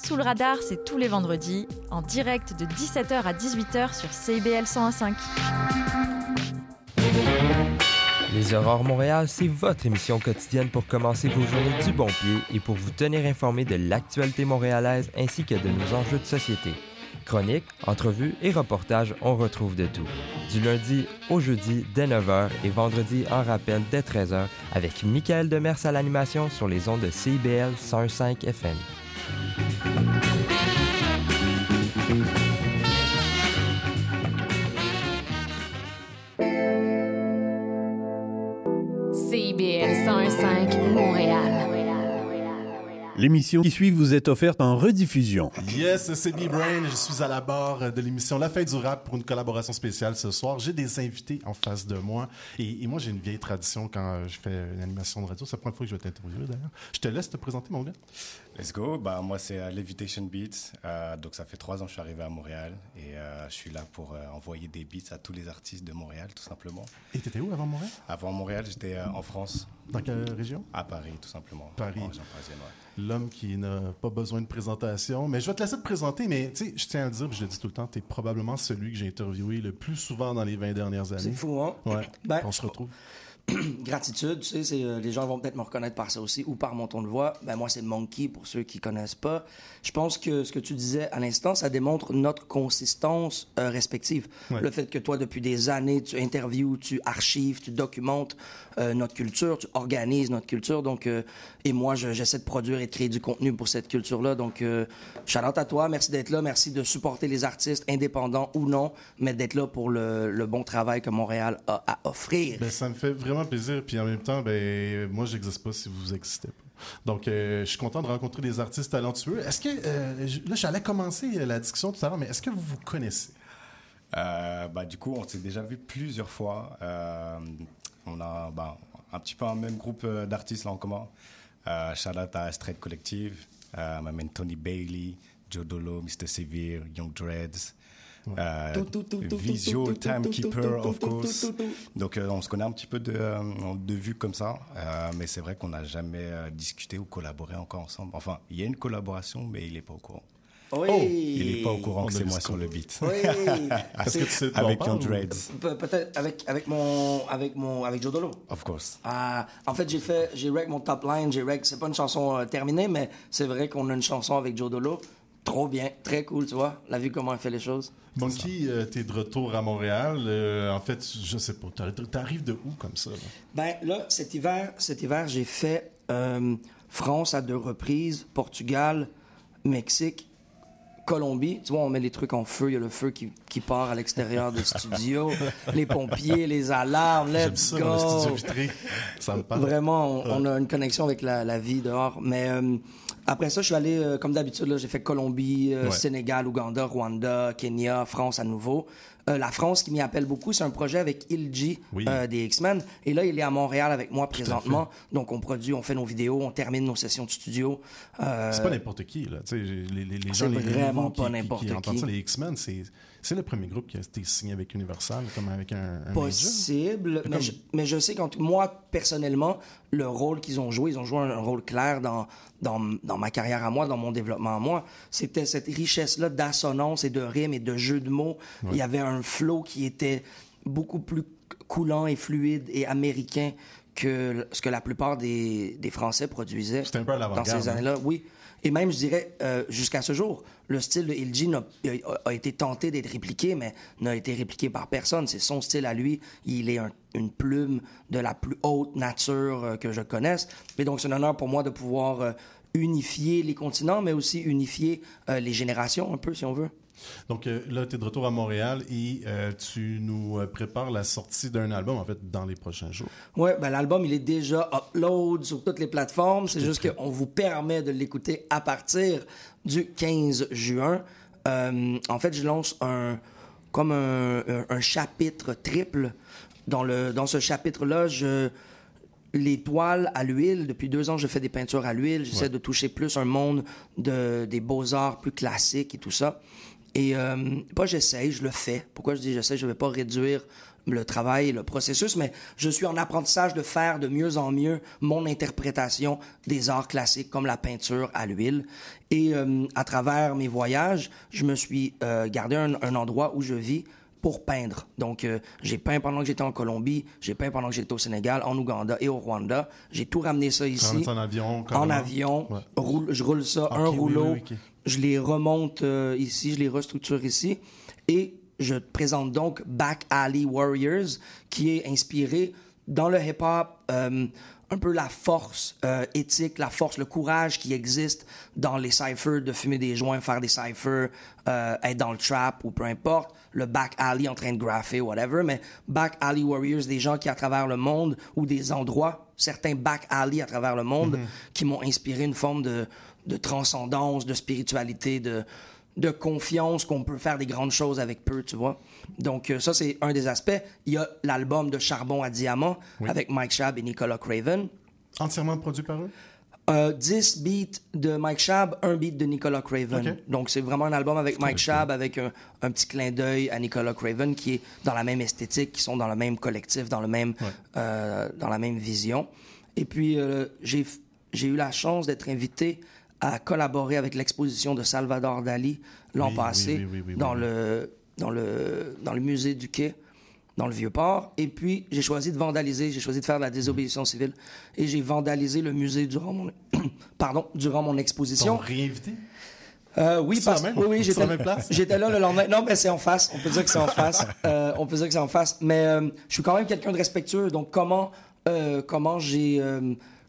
Sous le radar, c'est tous les vendredis, en direct de 17h à 18h sur CIBL 101.5. Les Aurores Montréal, c'est votre émission quotidienne pour commencer vos journées du bon pied et pour vous tenir informé de l'actualité montréalaise ainsi que de nos enjeux de société. Chroniques, entrevues et reportages, on retrouve de tout. Du lundi au jeudi dès 9h et vendredi en rappel dès 13h avec Michael Demers à l'animation sur les ondes de CIBL 105 FM. L'émission qui suit vous est offerte en rediffusion. Yes, c'est B-Brain. Je suis à la barre de l'émission La Fête du Rap pour une collaboration spéciale ce soir. J'ai des invités en face de moi. Et, et moi, j'ai une vieille tradition quand je fais une animation de radio. C'est la première fois que je vais t'interviewer d'ailleurs. Je te laisse te présenter, mon gars. Let's go. Bah, moi, c'est euh, Levitation Beats. Euh, donc, ça fait trois ans que je suis arrivé à Montréal. Et euh, je suis là pour euh, envoyer des beats à tous les artistes de Montréal, tout simplement. Et t'étais où avant Montréal? Avant Montréal, j'étais euh, en France. Dans quelle région? À Paris, tout simplement. Paris. En région parisienne, ouais. L'homme qui n'a pas besoin de présentation. Mais je vais te laisser te présenter, mais tu sais, je tiens à le dire, je le dis tout le temps, tu es probablement celui que j'ai interviewé le plus souvent dans les 20 dernières années. C'est fou, hein? Ouais. Ben, on se retrouve. Gratitude, tu sais, euh, les gens vont peut-être me reconnaître par ça aussi ou par mon ton de voix. Ben moi, c'est Monkey pour ceux qui connaissent pas. Je pense que ce que tu disais à l'instant, ça démontre notre consistance euh, respective. Ouais. Le fait que toi, depuis des années, tu interviews, tu archives, tu documentes notre culture, tu organises notre culture. Donc, euh, et moi, je- j'essaie de produire et de créer du contenu pour cette culture-là. Donc, euh, shout out à toi, merci d'être là, merci de supporter les artistes indépendants ou non, mais d'être là pour le, le bon travail que Montréal a à offrir. Ben, ça me fait vraiment plaisir. Puis en même temps, ben, moi, j'existe pas si vous existez pas. Donc, euh, je suis content de rencontrer des artistes talentueux. Est-ce que, euh, là, j'allais commencer la discussion tout à l'heure, mais est-ce que vous vous connaissez? Euh, bah, du coup, on s'est déjà vu plusieurs fois. On a bah, un petit peu un même groupe euh, d'artistes là en commun. Euh, out à Straight Collective, euh, ma main Tony Bailey, Joe Dolo, Mr. Severe, Young Dreads. Euh, tout, Timekeeper, of course. Donc, euh, on se connaît un petit peu de, euh, de vue comme ça, euh, mais c'est vrai qu'on n'a jamais discuté ou collaboré encore ensemble. Enfin, il y a une collaboration, mais il n'est pas au courant. Oui. Oh, il n'est pas au courant On que c'est moi sur le beat. Oui. Que tu sais Avec Young ou- Dreads. Pe- Peut-être avec, avec mon avec mon avec Joe Dolo. Of course. Ah, en fait, j'ai fait j'ai rec mon top line, j'ai rec c'est pas une chanson euh, terminée mais c'est vrai qu'on a une chanson avec Joe Dolo. Trop bien, très cool, tu vois. La vue comment elle fait les choses. Monkey, euh, t'es de retour à Montréal? Euh, en fait, je sais pas, t'arri- t'arrives de où comme ça? là? Ben là, cet hiver, cet hiver, j'ai fait euh, France à deux reprises, Portugal, Mexique, Colombie. Tu vois, on met les trucs en feu. Il y a le feu qui, qui part à l'extérieur des studios. les pompiers, les alarmes, let's ça, go. le studio vitré. Ça me parle. Vraiment, on, on a une connexion avec la, la vie dehors. Mais euh, après ça, je suis allé, euh, comme d'habitude, j'ai fait Colombie, euh, Ouais. Sénégal, Ouganda, Rwanda, Kenya, France à nouveau. Euh, la France qui m'y appelle beaucoup, c'est un projet avec Ilji Oui. des X-Men. Et là, il est à Montréal avec moi présentement. Donc, on produit, on fait nos vidéos, on termine nos sessions de studio. C'est pas n'importe qui, là. Les, les, les gens, les, vraiment pas n'importe qui qui. ça, les X-Men, c'est, c'est le premier groupe qui a été signé avec Universal, comme avec un, possible, mais, comme- je, mais je sais tout moi, personnellement, le rôle qu'ils ont joué, ils ont joué un, un rôle clair dans, dans, dans ma carrière à moi, dans mon développement à moi. C'était cette richesse-là d'assonance et de rimes et de jeux de mots. Ouais. Il y avait un flow qui était beaucoup plus coulant et fluide et américain que ce que la plupart des, des Français produisaient C'était un peu à dans ces hein? années-là. Oui. Et même, je dirais, euh, jusqu'à ce jour, le style de Ilji a, a été tenté d'être répliqué, mais n'a été répliqué par personne. C'est son style à lui. Il est un- une plume de la plus haute nature euh, que je connaisse. Et donc, c'est un honneur pour moi de pouvoir euh, unifier les continents, mais aussi unifier euh, les générations, un peu, si on veut. Donc euh, là, tu es de retour à Montréal et euh, tu nous euh, prépares la sortie d'un album, en fait, dans les prochains jours. Ouais, ben l'album il est déjà upload sur toutes les plateformes. C'est juste qu'on vous permet de l'écouter à partir du 15 juin. Euh, en fait, je lance un comme un, un- un chapitre triple. Dans le dans ce chapitre-là, je les toiles à l'huile. Depuis deux ans, je fais des peintures à l'huile. J'essaie Ouais. de toucher plus un monde de, des beaux-arts plus classiques et tout ça. Et euh, pas j'essaye, je le fais. Pourquoi je dis j'essaie? Je ne vais pas réduire le travail, le processus, mais je suis en apprentissage de faire de mieux en mieux mon interprétation des arts classiques comme la peinture à l'huile. Et euh, à travers mes voyages, je me suis euh, gardé un, un endroit où je vis pour peindre. Donc, euh, j'ai peint pendant que j'étais en Colombie, j'ai peint pendant que j'étais au Sénégal, en Ouganda et au Rwanda. J'ai tout ramené ça ici. en avion, En avion. Ouais. Roule- je roule ça, un oui, rouleau. oui. Je les remonte euh, ici, je les restructure ici. Et je te présente donc Back Alley Warriors, qui est inspiré dans le hip-hop, euh, un peu la force euh, éthique, la force, le courage qui existe dans les cyphers, de fumer des joints, faire des cyphers, euh, être dans le trap ou peu importe, le back alley en train de graffer, whatever, mais back alley warriors, des gens qui à travers le monde ou des endroits, certains back alley à travers le monde, Mhm. qui m'ont inspiré une forme de, de transcendance, de spiritualité, de, de confiance qu'on peut faire des grandes choses avec peu, tu vois. Donc, euh, ça, c'est un des aspects. Il y a l'album de Charbon à Diamant Oui. avec Mike Shab et Nicolas Craven. Entièrement produit par eux? Euh, 10 beats de Mike Shab, un beat de Nicolas Craven. Donc, c'est vraiment un album avec Mike Shab, avec un, un petit clin d'œil à Nicolas Craven, qui est dans la même esthétique, qui sont dans le même collectif, dans, le même, euh, dans la même vision. Et puis, euh, j'ai j'ai eu la chance d'être invité à collaborer avec l'exposition de Salvador Dali l'an Oui, passé oui, oui, dans. Le, dans, le, dans le musée du Quai dans le Vieux-Port. Et puis, j'ai choisi de vandaliser, j'ai choisi de faire de la désobéissance civile. Et j'ai vandalisé le musée durant mon, pardon, durant mon exposition. sont réinvités? Euh, oui, parce même? oui, oui, j'étais j'étais là le lendemain. Non, mais c'est en face. On peut dire que c'est en face. Euh, on peut dire que c'est en face. Mais euh, je suis quand même quelqu'un de respectueux. Donc, comment, euh, comment j'ai.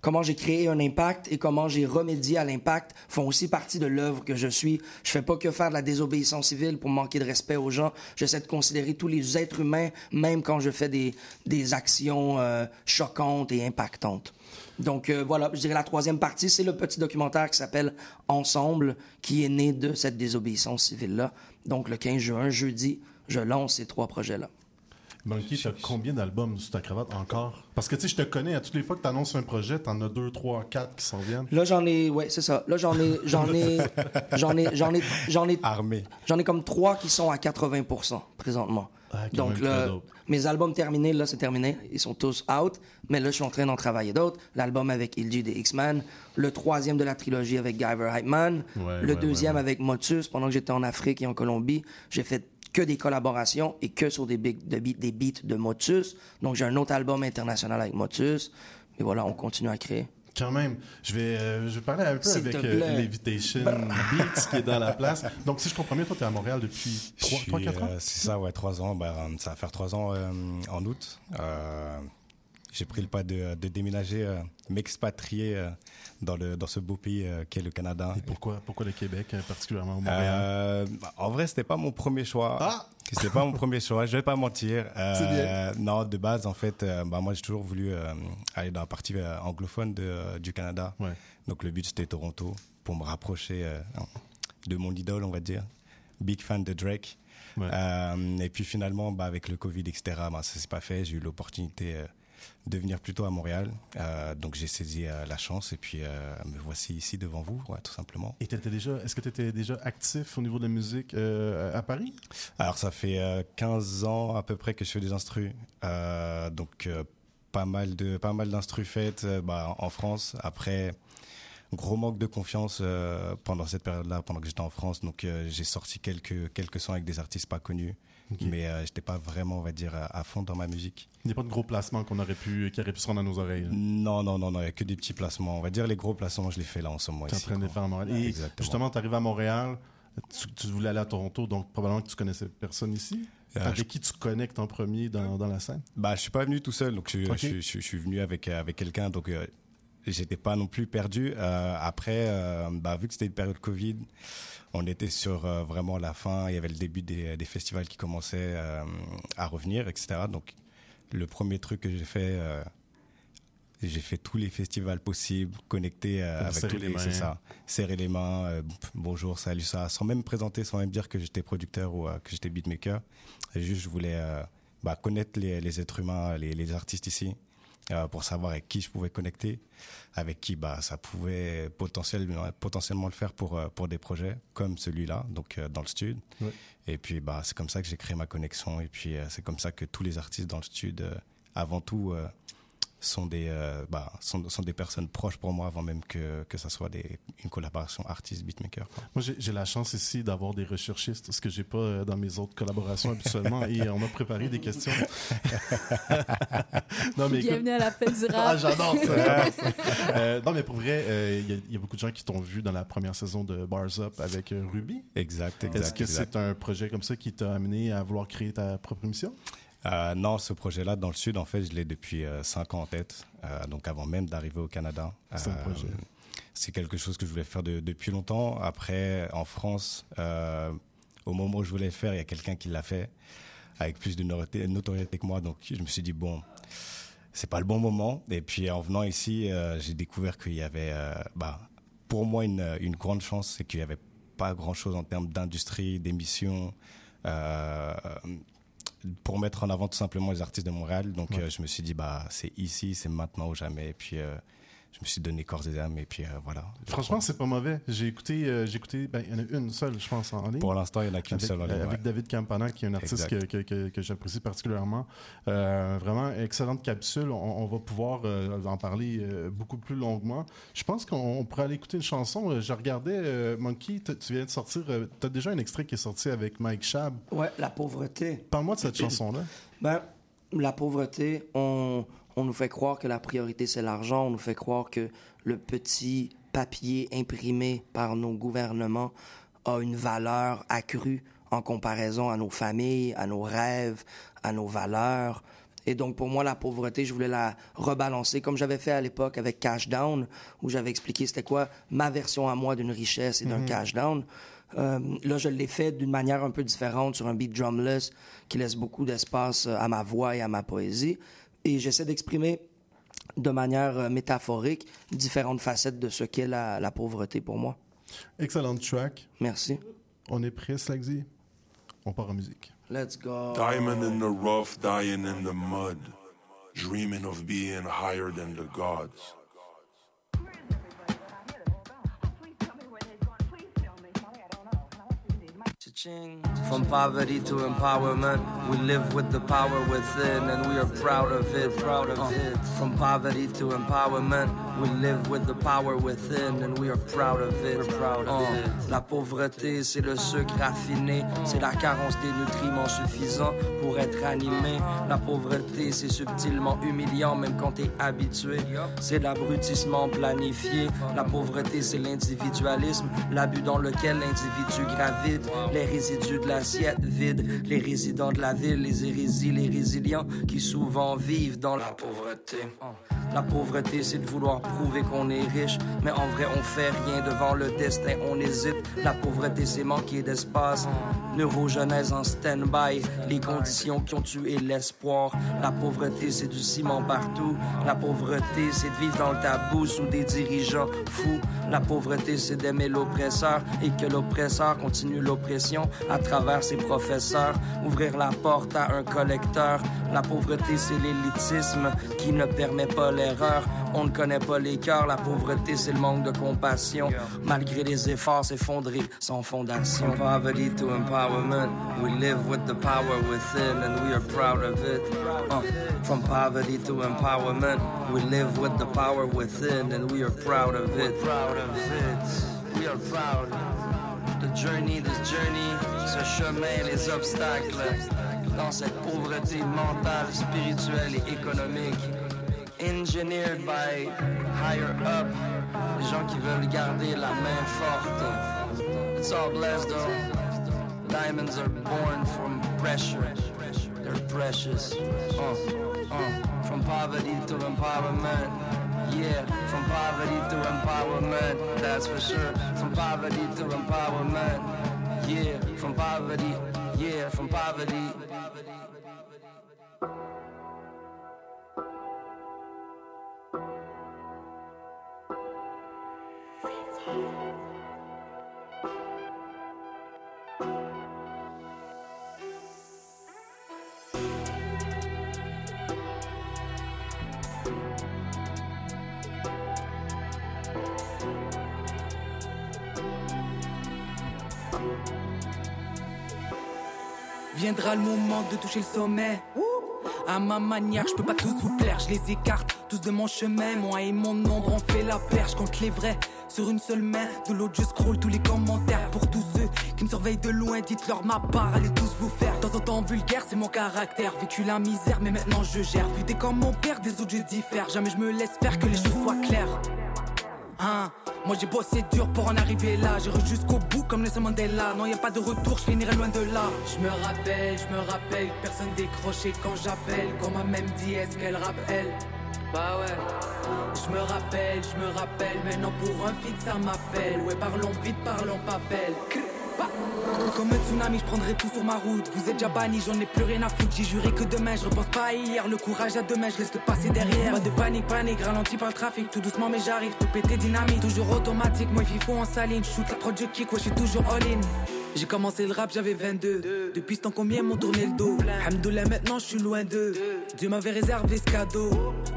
Comment j'ai créé un impact et comment j'ai remédié à l'impact font aussi partie de l'œuvre que je suis. Je fais pas que faire de la désobéissance civile pour manquer de respect aux gens. J'essaie de considérer tous les êtres humains, même quand je fais des, des actions euh, choquantes et impactantes. Donc euh, voilà, je dirais la troisième partie, c'est le petit documentaire qui s'appelle Ensemble, qui est né de cette désobéissance civile-là. Donc le 15 juin, jeudi, je lance ces trois projets-là. Monkey, t'as combien d'albums sous ta cravate encore? Parce que tu sais, je te connais, à toutes les fois que tu annonces un projet, t'en as deux, trois, quatre qui s'en viennent. Là j'en ai, ouais c'est ça. Là j'en ai, j'en ai, j'en ai, j'en ai, j'en ai, Armé. j'en ai comme trois qui sont à 80% présentement. Ah, Donc là, mes albums terminés, là, c'est terminé. Ils sont tous out. Mais là, je suis en train d'en travailler d'autres. L'album avec Ilji des X-Men. Le troisième de la trilogie avec Guyver Hype Man. Ouais, le ouais, deuxième ouais, ouais. avec Motus. Pendant que j'étais en Afrique et en Colombie, j'ai fait que des collaborations et que sur des, big- de beat- des beats de Motus. Donc, j'ai un autre album international avec Motus. Et voilà, on continue à créer. Quand même, je vais, euh, je vais parler un peu avec euh. Levitation Beats qui est dans la place. Donc, si je comprends bien, toi, tu es à Montréal depuis Je 3, suis, 4 ans? euh, C'est ça, ouais, 3 ans. Euh, ça va faire 3 ans euh, en août. Euh, j'ai pris le pas de, de déménager, euh, m'expatrier euh, dans, le, dans ce beau pays euh, qu'est le Canada. Et pourquoi, pourquoi le Québec, euh, particulièrement au Montréal? Euh, en vrai, c'était pas mon premier choix. C'était pas mon premier choix. Je vais pas mentir. Euh, C'est bien. Non, de base, en fait, euh, bah, moi, j'ai toujours voulu euh, aller dans la partie euh, anglophone de, euh, du Canada. Ouais. Donc, le but, c'était Toronto pour me rapprocher euh, de mon idole, on va dire. Big fan de Drake. Euh, et puis finalement, bah, avec le Covid, etc., bah, ça s'est pas fait. J'ai eu l'opportunité euh, de venir plutôt à Montréal. Euh, donc j'ai saisi euh, la chance et puis euh, me voici ici devant vous, ouais, tout simplement. Et t'étais déjà, est-ce que tu étais déjà actif au niveau de la musique à Paris? Alors ça fait euh, 15 ans à peu près que je fais des instrus. Donc pas mal de pas mal d'instrus faites bah, en France. Après gros manque de confiance pendant cette période-là, pendant que j'étais en France. Donc j'ai sorti quelques quelques sons avec des artistes pas connus, Mais euh, j'étais pas vraiment on va dire à, à fond dans ma musique. Il n'y a pas de gros placements qu'on aurait pu, qui auraient pu se rendre à nos oreilles. là? Non non non non, il y a que des petits placements. On va dire les gros placements, je les fais là en ce moment. Tu es en train de les faire à Montréal. Et Exactement. justement, tu arrives à Montréal, tu, tu voulais aller à Toronto, donc probablement que tu connaissais personne ici. Euh, Avec je- qui tu connectes en premier dans, dans la scène? Bah, je suis pas venu tout seul, donc je, Ok. je, je- je suis venu avec euh, avec quelqu'un, donc euh, j'étais pas non plus perdu. Euh, après, euh, bah, vu que c'était une période Covid, on était sur euh, vraiment la fin. Il y avait le début des, des festivals qui commençaient euh, à revenir, etc. Donc, le premier truc que j'ai fait, euh, j'ai fait tous les festivals possibles, connecté avec tous les les, c'est ça, serrer les mains, bonjour, salut ça, sans même me présenter, sans même dire que j'étais producteur ou que j'étais beatmaker. Juste, je voulais bah, connaître les, les êtres humains, les, les artistes ici, euh, pour savoir avec qui je pouvais connecter, avec qui bah, ça pouvait potentiellement, potentiellement le faire pour, euh, pour des projets comme celui-là, donc euh, dans le. Ouais. Et puis, bah, c'est comme ça que j'ai créé ma connexion. Et puis, c'est comme ça que tous les artistes dans le euh, avant tout, sont, des, euh, bah, sont, sont des personnes proches pour moi avant même que, que ça soit des, une collaboration artiste-beatmaker. Moi, j'ai la chance ici d'avoir des recherchistes, ce que j'ai pas euh, dans mes autres collaborations habituellement, et on m'a préparé des questions. non, mais écoute- Bienvenue à la fête du rap. Ah, j'adore ça. Euh, non, mais pour vrai, euh, il y a- il y, a beaucoup de gens qui t'ont vu dans la première saison de Bars Up avec euh, Ruby. Exact, Est-ce exact. que exact. c'est un projet comme ça qui t'a amené à vouloir créer ta propre émission? Euh, non, ce projet-là, dans le Sud, en fait, je l'ai depuis 5 ans en tête. Euh, donc, avant même d'arriver au Canada. C'est un Euh, projet. C'est quelque chose que je voulais faire de- depuis longtemps. Après, en France, euh, au moment où je voulais le faire, il y a quelqu'un qui l'a fait avec plus de notoriété, que moi. Donc, je me suis dit, bon, c'est pas le bon moment. Et puis, en venant ici, euh, j'ai découvert qu'il y avait, euh, bah, pour moi, une, une grande chance, c'est qu'il n'y avait pas grand-chose en termes d'industrie, d'émissions. Pour mettre en avant tout simplement les artistes de Montréal. Donc Ouais. euh, je me suis dit, bah, c'est ici, c'est maintenant ou jamais. Et puis euh, je me suis donné corps et âme. Et puis euh, voilà. Franchement, c'est pas mauvais. J'ai écouté, euh, j'ai écouté, ben, il y en a une seule, je pense, en ligne. Pour l'instant, il n'y en a qu'une avec, seule en ligne, euh, ouais. Avec David Campana, qui est un artiste que, Exact. que, que, que j'apprécie particulièrement. Euh, vraiment, excellente capsule. On, on va pouvoir euh, en parler euh, beaucoup plus longuement. Je pense qu'on on pourrait aller écouter une chanson. Je regardais, euh, Monkey, tu viens de sortir, tu as déjà un extrait qui est sorti avec Mike Shab. Ouais, la pauvreté. Parle-moi de cette chanson-là. Ben, la pauvreté, on, on nous fait croire que la priorité, c'est l'argent. On nous fait croire que le petit papier imprimé par nos gouvernements a une valeur accrue en comparaison à nos familles, à nos rêves, à nos valeurs. Et donc, pour moi, la pauvreté, je voulais la rebalancer, comme j'avais fait à l'époque avec Cash Down, où j'avais expliqué c'était quoi ma version à moi d'une richesse et d'un Mhm. cash down. Euh, là, je l'ai fait d'une manière un peu différente sur un beat drumless qui laisse beaucoup d'espace euh, à ma voix et à ma poésie. Et j'essaie d'exprimer de manière euh, métaphorique différentes facettes de ce qu'est la, la pauvreté pour moi. Excellente track. Merci. On est prêt, Slagsy? On part en musique. Let's go. Diamond in the rough, dying in the mud, dreaming of being higher than the gods. From poverty to empowerment, we live with the power within, and we are proud of it. Proud of it. From poverty to empowerment, we live with the power within, and we are proud of it. proud of it. La pauvreté, c'est le sucre raffiné, c'est la carence des nutriments suffisants pour être animé. La pauvreté, c'est subtilement humiliant, même quand t'es habitué. C'est l'abrutissement planifié. La pauvreté, c'est l'individualisme, l'abus dans lequel l'individu gravite. Les résidus de l'assiette vide, les résidents de la ville, les hérésies, les résilients qui souvent vivent dans la pauvreté. La pauvreté, c'est de vouloir prouver qu'on est riche, mais en vrai, on fait rien devant le destin, on hésite. La pauvreté, c'est manquer d'espace. Neurogenèse en stand-by, les conditions qui ont tué l'espoir. La pauvreté, c'est du ciment partout. La pauvreté, c'est de vivre dans le tabou sous des dirigeants fous. La pauvreté, c'est d'aimer l'oppresseur et que l'oppresseur continue l'oppression à travers ses professeurs. Ouvrir la porte à un collecteur. La pauvreté, c'est l'élitisme qui ne permet pas l'erreur. On ne connaît pas les cœurs. La pauvreté, c'est le manque de compassion. Malgré les efforts s'effondrer sans fondation. From poverty to empowerment, we live with the power within and we are proud of it. From poverty to empowerment, we live with the power within and we are proud of it. Proud of it. We are proud. The journey, this journey, ce chemin, les obstacles dans cette pauvreté mentale, spirituelle et économique. Engineered by higher up, les gens qui veulent garder la main forte. It's all blessed though. Diamonds are born from pressure. They're precious. Uh, uh, from poverty to empowerment. Yeah, from poverty to empowerment. That's for sure. From poverty to empowerment. Yeah, from poverty. Yeah, from poverty. Viendra le moment de toucher le sommet. À ma manière, je peux pas tous vous plaire, je les écarte tous de mon chemin. Moi et mon ombre, on fait la paire, je compte les vrais sur une seule main. De l'autre, je scroll tous les commentaires pour tous ceux qui me surveillent de loin. Dites-leur ma part, allez tous vous faire. Temps en temps vulgaire, c'est mon caractère. Vécu la misère, mais maintenant je gère. Vu des comme mon père, des autres je diffère. Jamais je me laisse faire que les choses soient claires. Hein? Moi j'ai bossé dur pour en arriver là, j'irai jusqu'au bout comme Nelson Mandela. Non y a pas de retour, je finirai loin de là. Je me rappelle, je me rappelle, personne décroché quand j'appelle. Qu'on m'a même dit est-ce qu'elle rappelle Bah ouais. Je me rappelle, je me rappelle, maintenant pour un feat ça m'appelle. Ouais parlons vite, parlons papel. Comme un tsunami, je prendrai tout sur ma route. Vous êtes déjà banni, j'en ai plus rien à foutre. J'ai juré que demain, je repense pas à hier. Le courage à demain, je reste passer derrière. Pas de panique, panique, ralenti par le trafic. Tout doucement, mais j'arrive. Tout pété dynamique, toujours automatique. Moi, il faut en saline. Shoot la prod, kick, ouais, je suis toujours all-in. J'ai commencé le rap, j'avais 22. Depuis ce temps, combien m'ont tourné le dos? Hamdoullah, maintenant, je suis loin d'eux. Dieu m'avait réservé ce cadeau.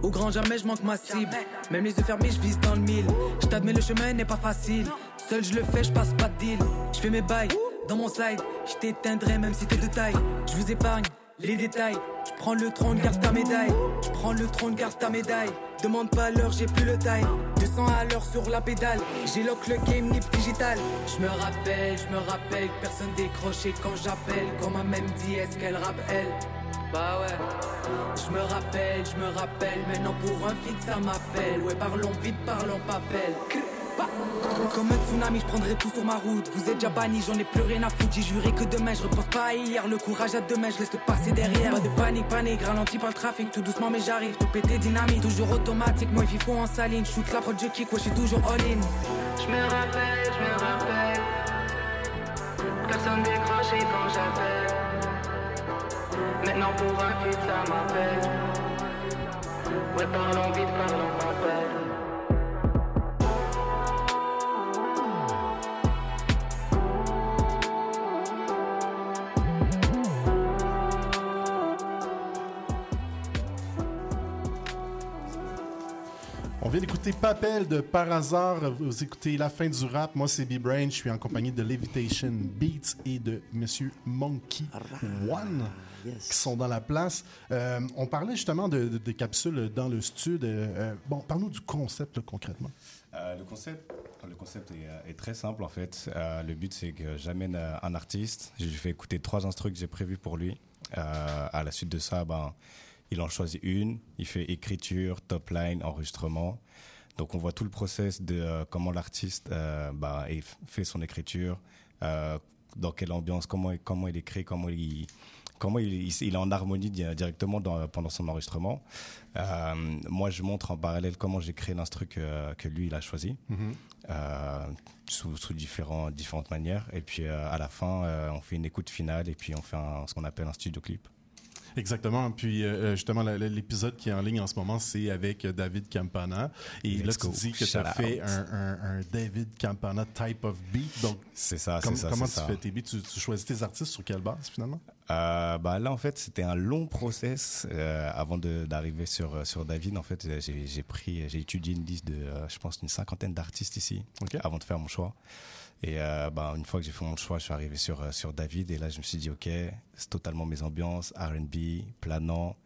Au grand jamais, je manque ma cible. Même les yeux fermés, je vise dans le mille. Je t'admets, le chemin n'est pas facile. Seul, je le fais, je passe pas de deal. Je fais mes bails dans mon side. Je t'éteindrai même si t'es de taille. Je vous épargne les détails. Je prends le trône, garde ta médaille. Je prends le trône, garde ta médaille. Demande pas l'heure, j'ai plus le time. 200 à l'heure sur la pédale. J'ai lock le game nip digital. Je me rappelle, je me rappelle, personne décroché quand j'appelle. Qu'on m'a même dit, est-ce qu'elle rappe elle? Bah ouais. Je me rappelle, je me rappelle, maintenant pour un feat ça m'appelle. Ouais, parlons vite, parlons papel. Comme un tsunami, je prendrai tout sur ma route. Vous êtes déjà banni, j'en ai plus rien à foutre. J'ai juré que demain, je repense pas à hier. Le courage à demain, je reste passer derrière. Pas de panique, panique, ralenti par le trafic. Tout doucement, mais j'arrive. Tout pété, dynamique, toujours automatique. Moi, faut en saline. Shoot la prod, je kick, ouais, je suis toujours all-in. Je me rappelle, je me rappelle. Personne décroché quand j'appelle. Maintenant pour un feat, ça m'appelle. Ouais, parlons vite, parlons papel. On vient d'écouter Papel de Par hasard. Vous écoutez La fin du rap. Moi, c'est B-Brain. Je suis en compagnie de Levitation Beats et de Monsieur Monkey One qui sont dans la place. Euh, on parlait justement de, de- des capsules dans le studio. Euh, bon, parle-nous du concept là, concrètement. Euh, le concept, le concept est, est très simple en fait. Euh, le but c'est que j'amène un artiste, je lui fais écouter trois instrus que j'ai prévus pour lui. Euh, à la suite de ça, ben, il en choisit une, il fait écriture, top line, enregistrement. Donc on voit tout le process de euh, comment l'artiste euh, f- fait son écriture, euh, dans quelle ambiance, comment, il- comment il écrit, comment il, comment il, il- il est en harmonie di- directement dans- pendant son enregistrement. Moi, je montre en parallèle comment j'ai créé l'instru que, que lui, il a choisi, Mhm. sous, sous différents, différentes manières. Et puis, à la fin, on fait une écoute finale et puis on fait un- ce qu'on appelle un studio clip. Exactement. Puis euh, justement, la- la- l'épisode qui est en ligne en ce moment, c'est avec euh, David Campana. Et Let's là, tu go. dis que tu as fait un, un- un David Campana type of beat. Donc, c'est ça, c'est ça, Comment tu ça. fais tes beats? Tu, tu choisis tes artistes sur quelle base finalement? Euh, bah là en fait c'était un long process euh, avant d'arriver sur euh, sur David en fait j'ai pris j'ai étudié une liste de euh, je pense une cinquantaine d'artistes ici avant de faire mon choix et euh, bah, une fois que j'ai fait mon choix je suis arrivé sur euh, sur David et là je me suis dit ok c'est totalement mes ambiances R&B planant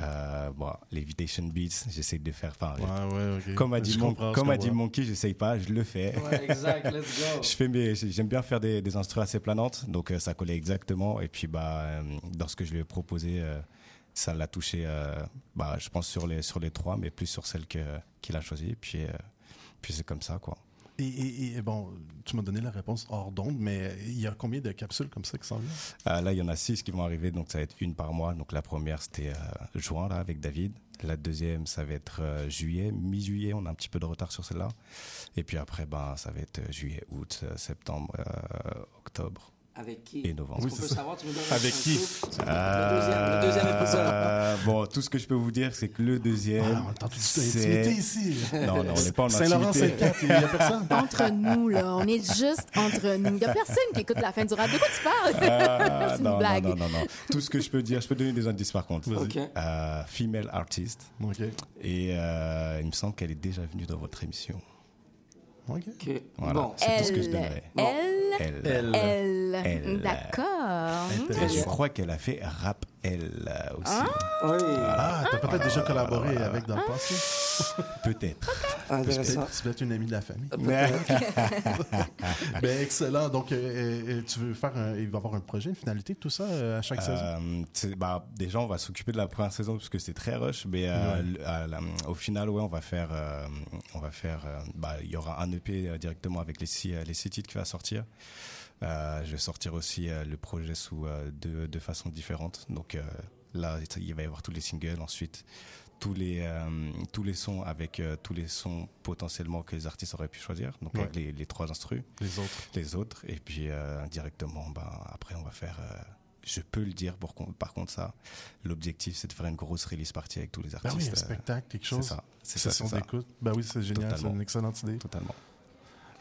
euh, bon, Levitation Beats, j'essaye de faire. Enfin, Ouais, ouais, ok. Comme a dit, Mon- comme a dit. Monkey, j'essaye pas, je le fais. Ouais, exact, let's go. je fais mes, j'aime bien faire des, des instruments assez planantes, donc euh, ça collait exactement. Et puis, bah, euh, dans ce que je lui ai proposé, euh, ça l'a touché, euh, bah, je pense sur les, sur les trois, mais plus sur celle que, qu'il a choisie. Et puis, euh, puis c'est comme ça, quoi. Et, bon, tu m'as donné la réponse hors d'onde, mais il y a combien de capsules comme ça qui s'en viennent? Euh, là, il y en a six qui vont arriver, donc ça va être une par mois. Donc la première, c'était euh, juin, là, avec David. La deuxième, ça va être euh, juillet, mi-juillet. On a un petit peu de retard sur celle-là. Et puis après, ben, ça va être juillet, août, septembre, octobre. Avec qui Et novembre. Est-ce qu'on peut savoir, tu me donnes Avec qui? Le deuxième, le deuxième épisode. Euh, Bon, tout ce que je peux vous dire, c'est que le deuxième. Ah, on est c'est- ici. Non, non, on n'est pas en Saint-Laurent. Saint-Cat, il y a personne? Entre nous, là. On est juste entre nous. Il n'y a personne qui écoute la fin du rap. De quoi tu parles? Ah, C'est une non, blague. non, non, non, non. Tout ce que je peux dire, je peux donner des indices par contre. Vas-y. Ok. Euh, female artist. Et euh, il me semble qu'elle est déjà venue dans votre émission. Ok. Voilà, Bon. c'est tout ce que je Elle, donnerai. elle, Elle. elle. Elle. D'accord. Et je crois qu'elle a fait rap elle euh, aussi. Ah, t'as peut-être déjà collaboré avec dans le passé. Peut-être. Intéressant. C'est peut-être une amie de la famille. ben, excellent. Donc, euh, euh, tu veux faire un, il va y avoir un projet, une finalité de tout ça euh, à chaque saison? Euh, bah, déjà, on va s'occuper de la première saison parce que c'est très rush. Mais euh, à la- au final, ouais, on va faire, euh, on va faire. euh, bah, il y aura un EP directement avec les six, les six titres qui va sortir. Euh, je vais sortir aussi euh, le projet sous euh, deux, deux façons différentes. Donc là, il va y avoir tous les singles. Ensuite, tous les euh, tous les sons avec euh, tous les sons potentiellement que les artistes auraient pu choisir. Donc Ouais. avec les, les trois instrus. Les autres. Les autres. Et puis euh, directement, bah, après, on va faire. je peux le dire, pour par contre, ça. L'objectif, c'est de faire une grosse release party avec tous les Ben artistes. oui, un spectacle, quelque c'est chose. ça. C'est ça. C'est ça. d'écoute. Ben oui, c'est génial. C'est une excellente idée. Totalement.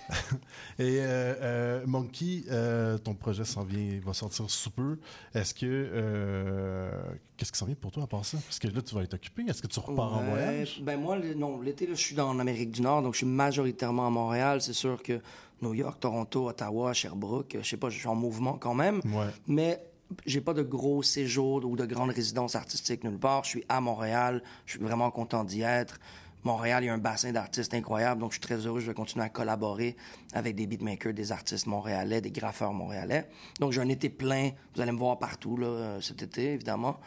Et euh, euh, Monkey, euh, ton projet s'en vient, va sortir sous peu. Est-ce que qu'est-ce qui s'en vient pour toi à part ça? Parce que là, tu vas être occupé. Est-ce que tu repars en voyage? Ben moi, le- non, l'été, je suis en Amérique du Nord, donc je suis majoritairement à Montréal. C'est sûr que New York, Toronto, Ottawa, Sherbrooke, je sais pas, je suis en mouvement quand même. Ouais. Mais j'ai pas de gros séjours ou de grandes résidences artistiques nulle part. Je suis à Montréal. Je suis vraiment content d'y être. Montréal, il y a un bassin d'artistes incroyable, donc je suis très heureux. Je vais continuer à collaborer avec des beatmakers, des artistes montréalais, des graffeurs montréalais. Donc j'ai un été plein. Vous allez me voir partout euh, cet été, évidemment.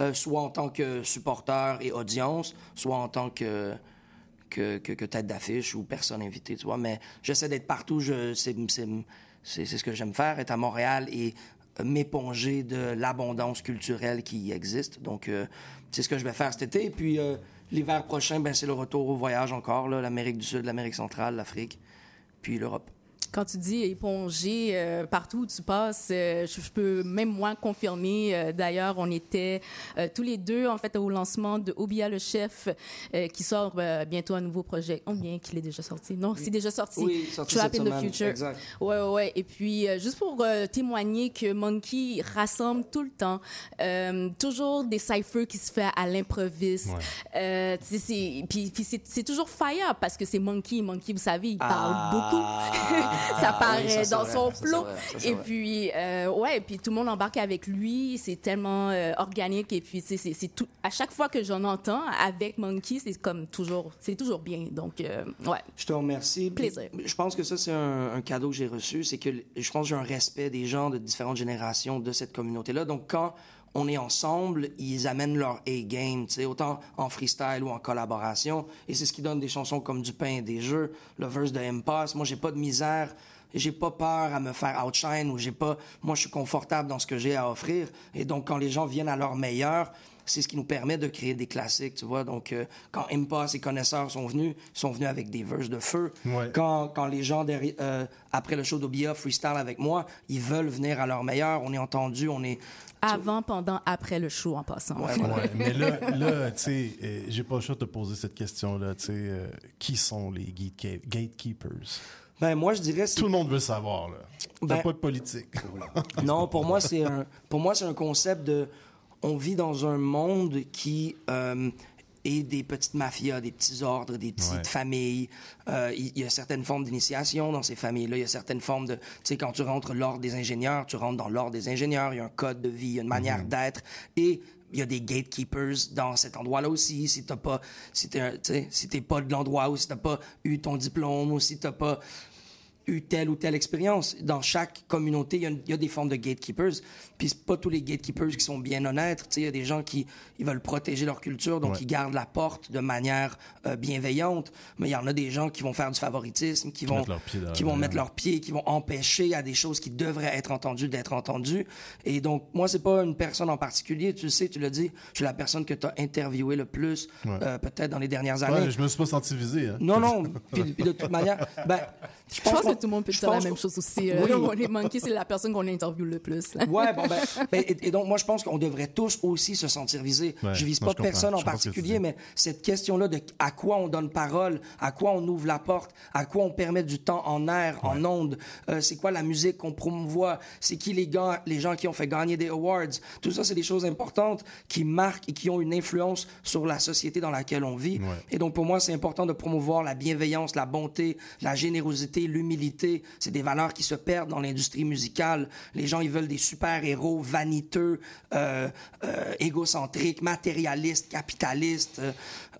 Euh, soit en tant que supporter et audience, soit en tant que tête d'affiche ou personne invitée, tu vois. Mais j'essaie d'être partout. C'est, ce que j'aime faire, être à Montréal et euh, m'éponger de l'abondance culturelle qui existe. Donc, c'est ce que je vais faire cet été. Puis, l'hiver prochain, ben, c'est le retour au voyage encore, l'Amérique du Sud, l'Amérique centrale, l'Afrique, puis l'Europe. Quand tu dis éponger euh, partout où tu passes, euh, je, je peux même moi confirmer. euh, D'ailleurs, on était euh, tous les deux en fait au lancement de Obia le chef, euh, qui sort euh, bientôt un nouveau projet. Oh bien qu'il est déjà sorti. Non, c'est déjà sorti. Oui, sorti Trap in the semaine. Future. Exact. Ouais, ouais, ouais. Et puis, euh, juste pour euh, témoigner que Monkey rassemble tout le temps, euh, toujours des cyphers qui se fait à l'improviste. Euh, tu sais, c'est- puis, puis c'est, c'est toujours fire parce que c'est Monkey. Monkey, vous savez, il parle beaucoup. ça oui, paraît ça, c'est dans vrai. son c'est Et vrai. puis, euh, ouais, puis tout le monde embarque avec lui. C'est tellement euh, organique. Et puis, tu sais, c'est, c'est tout. À chaque fois que j'en entends avec Monkey, c'est comme toujours, c'est toujours bien. Donc, euh, ouais. Je te remercie. Plaisir. Je pense que ça, c'est un, un cadeau que j'ai reçu. C'est que je pense que j'ai un respect des gens de différentes générations de cette communauté-là. Donc, quand on est ensemble, ils amènent leur A-game, tu sais, autant en freestyle ou en collaboration. Et c'est ce qui donne des chansons comme Du pain et des jeux, le verse de Impasse. Moi, j'ai pas de misère. J'ai pas peur à me faire outshine ou j'ai pas. Moi, je suis confortable dans ce que j'ai à offrir. Et donc, quand les gens viennent à leur meilleur, c'est ce qui nous permet de créer des classiques, tu vois. Donc, euh, quand Impasse et Connaisseurs sont venus, ils sont venus avec des verses de feu. Ouais. Quand, quand les gens, euh, après le show d'Obia freestyle avec moi, ils veulent venir à leur meilleur. On est entendu, on est... Avant, pendant, après le show, en passant. Ouais. Ouais, mais là, là tu sais, euh, j'ai pas le choix de te poser cette question-là. Tu sais, euh, qui sont les gate- gatekeepers? Ben, moi, je dirais... Tout le monde veut savoir, là. T'as Ben- pas de politique. Non, pour moi, c'est un, pour moi, c'est un concept de. On vit dans un monde qui euh, est des petites mafias, des petits ordres, des petites Ouais. familles. Euh, Il y, a certaines formes d'initiation dans ces familles-là. Il y a certaines formes de. Tu sais, quand tu rentres l'ordre des ingénieurs, tu rentres dans l'ordre des ingénieurs. Il y a un code de vie, il y a une manière d'être. Et il y a des gatekeepers dans cet endroit-là aussi. Si t'as pas, si t'es, si t'es pas de l'endroit ou si t'as pas eu ton diplôme ou si t'as pas eu telle ou telle expérience. Dans chaque communauté, y il y a des formes de gatekeepers. Puis c'est pas tous les gatekeepers qui sont bien honnêtes. Tu sais, il y a des gens qui ils veulent protéger leur culture, donc Ouais. ils gardent la porte de manière euh, bienveillante. Mais il y en a des gens qui vont faire du favoritisme, qui vont Mettre leurs pieds dans- qui vont mettre leurs pieds, qui vont empêcher à des choses qui devraient être entendues d'être entendues. Et donc moi c'est pas une personne en particulier. Tu le sais, tu l'as dit. Je suis la personne que tu as interviewé le plus, Ouais. euh, peut-être dans les dernières années. Ouais, je me suis pas senti visé. Hein. Non, non. Puis, puis de toute manière, ben, je Je pense, que tout le monde peut dire la même chose aussi. euh, Oui. on est manqué, c'est la personne qu'on interviewe le plus. là. Ouais, bon, ben, ben, et, et donc, moi, je pense qu'on devrait tous aussi se sentir visés. Ouais, je vise pas je personne en particulier, mais cette question-là de à quoi on donne parole, à quoi on ouvre la porte, à quoi on permet du temps en air, en ondes, euh, c'est quoi la musique qu'on promouvoit, c'est qui les, gars, les gens qui ont fait gagner des awards. Tout ça, c'est des choses importantes qui marquent et qui ont une influence sur la société dans laquelle on vit. Et donc, pour moi, c'est important de promouvoir la bienveillance, la bonté, la générosité, l'humilité. C'est des valeurs qui se perdent dans l'industrie musicale. Les gens, ils veulent des super-héros vaniteux, euh, euh, égocentriques, matérialistes, capitalistes.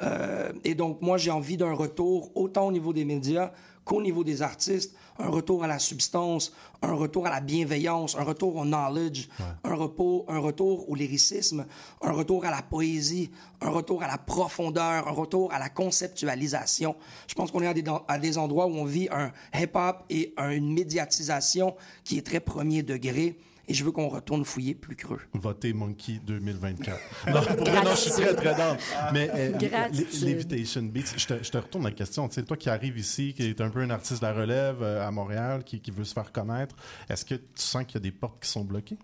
euh, et donc, moi, j'ai envie d'un retour, autant au niveau des médias qu'au niveau des artistes, un retour à la substance, un retour à la bienveillance, un retour au knowledge, un, repos, un retour au lyricisme, un retour à la poésie, un retour à la profondeur, un retour à la conceptualisation. Je pense qu'on est à des, à des endroits où on vit un hip-hop et un- une médiatisation qui est très premier degré. Et je veux qu'on retourne fouiller plus creux. Votez Monkey 2024. non, pour non, je suis très, très dans. Mais euh, Levitation Beats, je te, je te retourne la question. Tu sais, toi qui arrives ici, qui est un peu un artiste de la relève euh, à Montréal, qui, qui veut se faire connaître, est-ce que tu sens qu'il y a des portes qui sont bloquées?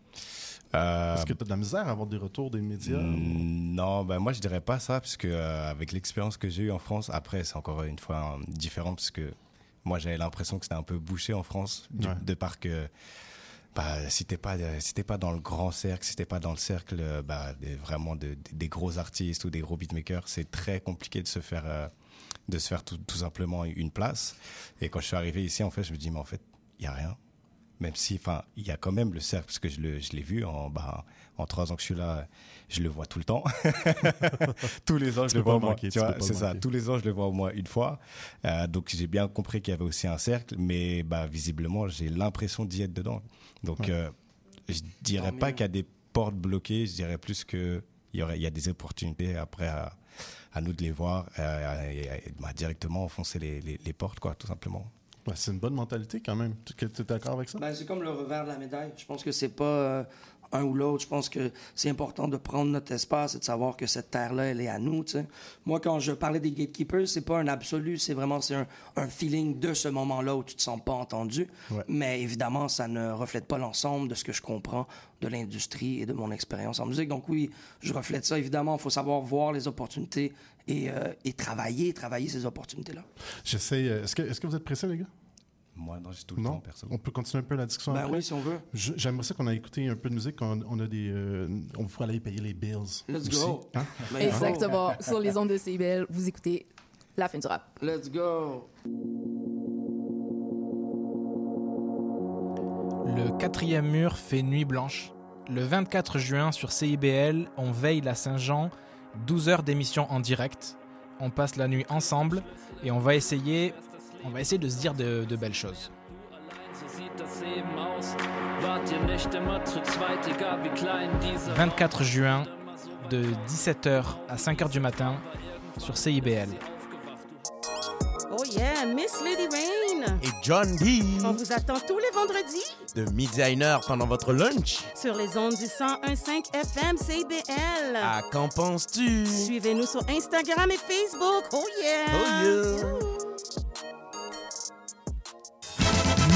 Est-ce que tu as de la misère à avoir des retours des médias? Mm, Non, ben moi je dirais pas ça, parce que euh, avec l'expérience que j'ai eue en France, après c'est encore une fois euh, différent, parce que moi j'avais l'impression que c'était un peu bouché en France, du- Ouais. de par que bah, si t'es pas, euh, si t'es pas dans le grand cercle, si t'es pas dans le cercle euh, bah, des- vraiment de- de- des gros artistes ou des gros beatmakers, c'est très compliqué de se faire, euh, de se faire tout, tout simplement une place. Et quand je suis arrivé ici, en fait, je me dis, mais en fait, il y a rien même si, enfin, il y a quand même le cercle, parce que je, le, je l'ai vu en, bah, en trois ans que je suis là, je le vois tout le temps. tous les ans, je le vois au moins. c'est ça. Tous les ans, je le vois au moins une fois. Euh, donc, j'ai bien compris qu'il y avait aussi un cercle, mais bah, visiblement, j'ai l'impression d'y être dedans. Donc, Ouais. euh, je dirais pas qu'il y a des portes bloquées, je dirais plus que il y aurait, il y a des opportunités après à, à nous de les voir et, et, bah, directement enfoncer les, les, les portes, quoi, tout simplement. Ouais, c'est une bonne mentalité quand même. Tu es d'accord avec ça? Ben, c'est comme le revers de la médaille. Je pense que c'est pas. euh, un ou l'autre. Je pense que c'est important de prendre notre espace et de savoir que cette terre-là, elle est à nous. Moi, quand je parlais des gatekeepers, c'est pas un absolu, c'est vraiment c'est un, un feeling de ce moment-là où tu te sens pas entendu. Ouais. Mais évidemment, ça ne reflète pas l'ensemble de ce que je comprends de l'industrie et de mon expérience en musique. Donc oui, je reflète ça. Évidemment, il faut savoir voir les opportunités et, euh, et travailler, travailler ces opportunités-là. J'essaie. euh, Est-ce que, est-ce que vous êtes pressés, les gars? Moi, non, j'ai tout le Non? temps, perso. On peut continuer un peu la discussion Ben après? oui, si on veut. Je- J'aimerais ça qu'on a écouté un peu de musique. On, on a des, euh, on pourrait aller payer les bills. Let's aussi. go. Hein? Exactement. Sur les ondes de CIBL, vous écoutez La fin du rap. Let's go. Le quatrième mur fait nuit blanche. Le 24 juin sur CIBL, on veille la Saint-Jean, 12 heures d'émission en direct. On passe la nuit ensemble et on va essayer, on va essayer de se dire de, de belles choses. sieht das Leben aus. Wart ihr nicht immer zu zweit, egal wie klein dieser 24 juin, de 17h à 5h du matin, sur CIBL. Oh yeah, Miss Lady Rain. Et John B. On vous attend tous les vendredis De midi à une heure pendant votre lunch. sur les ondes du 101.5 FM CBL. À qu'en penses-tu? Suivez-nous sur Instagram et Facebook. Oh yeah. Oh yeah.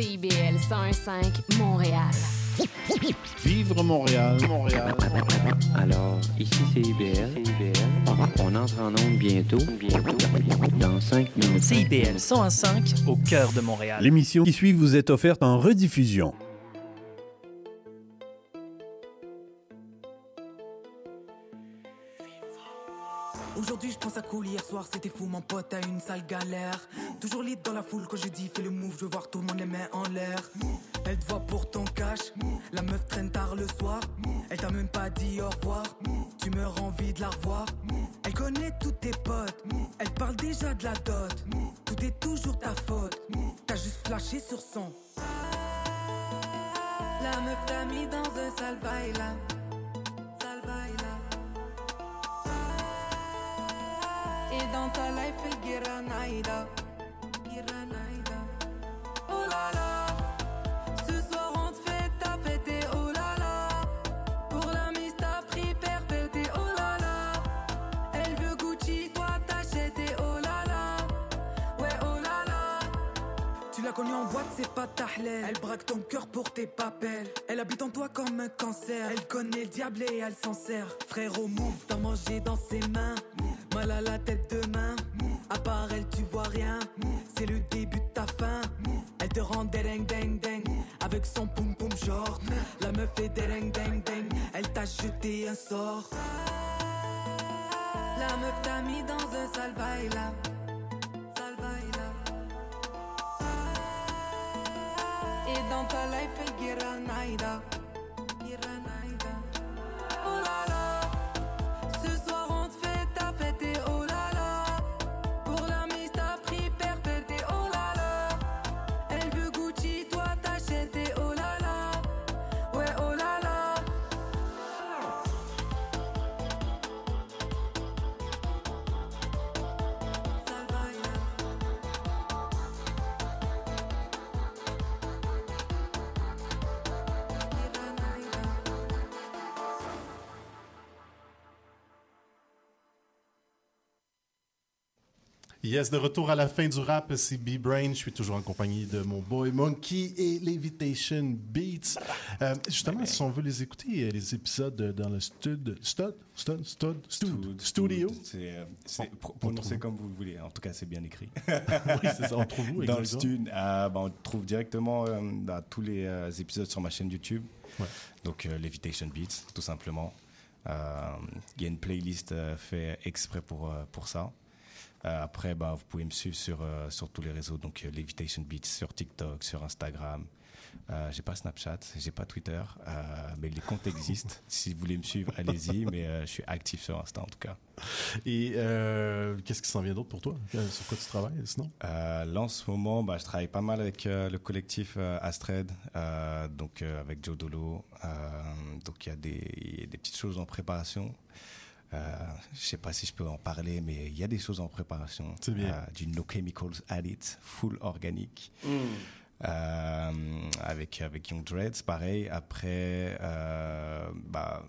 CIBL 101.5 Montréal. Vivre Montréal, Montréal. Alors, ici c'est IBL. On entre en onde bientôt. Bientôt. Dans 5 minutes. CIBL 101.5 au cœur de Montréal. L'émission qui suit vous est offerte en rediffusion. C'était fou, mon pote a une sale galère. Toujours lit dans la foule quand je dis fais le move, je veux voir tout le monde les mains en l'air. Elle te voit pour ton cash, la meuf traîne tard le soir. Elle t'a même pas dit au revoir, tu meurs envie de la revoir. Elle connaît tous tes potes, elle parle déjà de la dot. Tout est toujours ta faute, t'as juste flashé sur son. La meuf t'a mis dans un sale bail Et dans ta life, elle guiranaïda. Guiranaïda. Oh là là. Ce soir, on te fait ta fête oh là là. Pour la mise, t'as pris oh là là. Elle veut Gucci, toi t'achètes oh là là. Ouais, oh là là. Tu l'as connue en boîte, c'est pas ta halal. Elle braque ton cœur pour tes papels. Elle habite en toi comme un cancer. Elle connaît le diable et elle s'en sert. Frérot, move, t'as mangé dans ses mains. Mal la tête de main. À part elle, tu vois rien. C'est le début de ta fin. Elle te rend deng deng deng. Avec son poum poum short. La meuf est deng deng deng. Elle t'a jeté un sort. La meuf t'a mis dans un sale bail. Et dans ta life, elle guiranaïda. Guiranaïda. Oh. Yes, de retour à la fin du rap, c'est B-Brain. Je suis toujours en compagnie de mon boy Monkey et Levitation Beats. Euh, justement, si on veut les écouter, euh, les épisodes euh, dans le stud, stud, stud, stud, stud, studio. C'est c'est On- pro- on prononcé comme vous voulez. En tout cas, c'est bien écrit. Oui, c'est ça. On trouve où Dans le stud, euh, ben, on trouve directement euh, dans tous les épisodes sur ma chaîne YouTube. Ouais. Donc, Levitation Beats, tout simplement. Il y a une playlist euh, fait exprès pour, pour ça. Euh, après, bah, vous pouvez me suivre sur, euh, sur tous les réseaux, donc euh, Levitation Beats sur TikTok, sur Instagram. Euh, j'ai pas Snapchat, j'ai pas Twitter, euh, mais les comptes existent. si vous voulez me suivre, allez-y, mais euh, je suis actif sur Insta en tout cas. Et qu'est-ce qui s'en vient d'autre pour toi? Sur quoi tu travailles sinon? Là, en ce moment, bah, je travaille pas mal avec le collectif Astred, donc avec Joe Dolo. Donc y, il y a des petites choses en préparation. Euh, je sais pas si je peux en parler, mais il y a des choses en préparation. C'est bien. Euh, du No Chemicals Added, full organique. Mm. Euh, avec, avec Young Dreads, pareil. Après, euh, bah,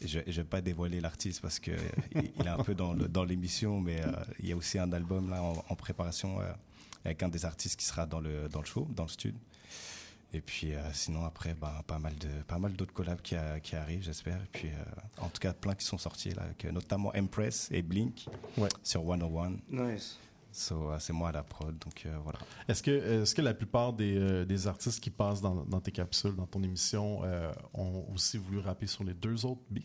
je ne vais pas dévoiler l'artiste parce qu'il il est un peu dans, le- dans l'émission, mais euh, il y a aussi un album là en, en préparation euh, avec un des artistes qui sera dans le, dans le show, dans le studio. Et puis euh, sinon après, bah, pas mal de pas mal d'autres collabs qui, a- qui arrivent, j'espère. Et puis euh, en tout cas plein qui sont sortis là, avec, notamment Empress et Blink sur 101. Nice. So, euh, c'est moi à la prod, donc euh, voilà. Est-ce que, est-ce que la plupart des, euh, des artistes qui passent dans, dans tes capsules, dans ton émission, euh, ont aussi voulu rapper sur les deux autres beats?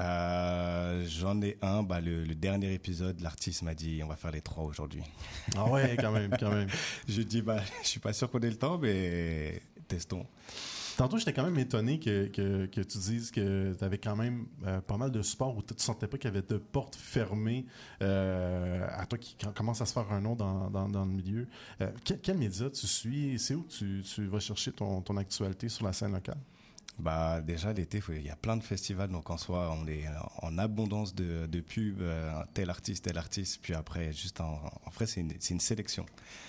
Euh, J'en ai un, bah, le, le dernier épisode, l'artiste m'a dit on va faire les trois aujourd'hui. Ah ouais, quand même, quand même. je dis bah, je suis pas sûr qu'on ait le temps, mais testons. Tantôt, j'étais quand même étonné que, que, que tu dises que tu avais quand même euh, pas mal de support où tu ne sentais pas qu'il y avait de portes fermées euh, à toi qui com- commence à se faire un nom dans, dans, dans le milieu. Euh, quel, quel média tu suis? C'est où tu, tu vas chercher ton, ton actualité sur la scène locale? Bah déjà l'été, il y a plein de festivals, donc en soi, on est en abondance de, de pubs, euh, tel artiste, tel artiste, puis après, juste en, en vrai, c'est une, une sélection.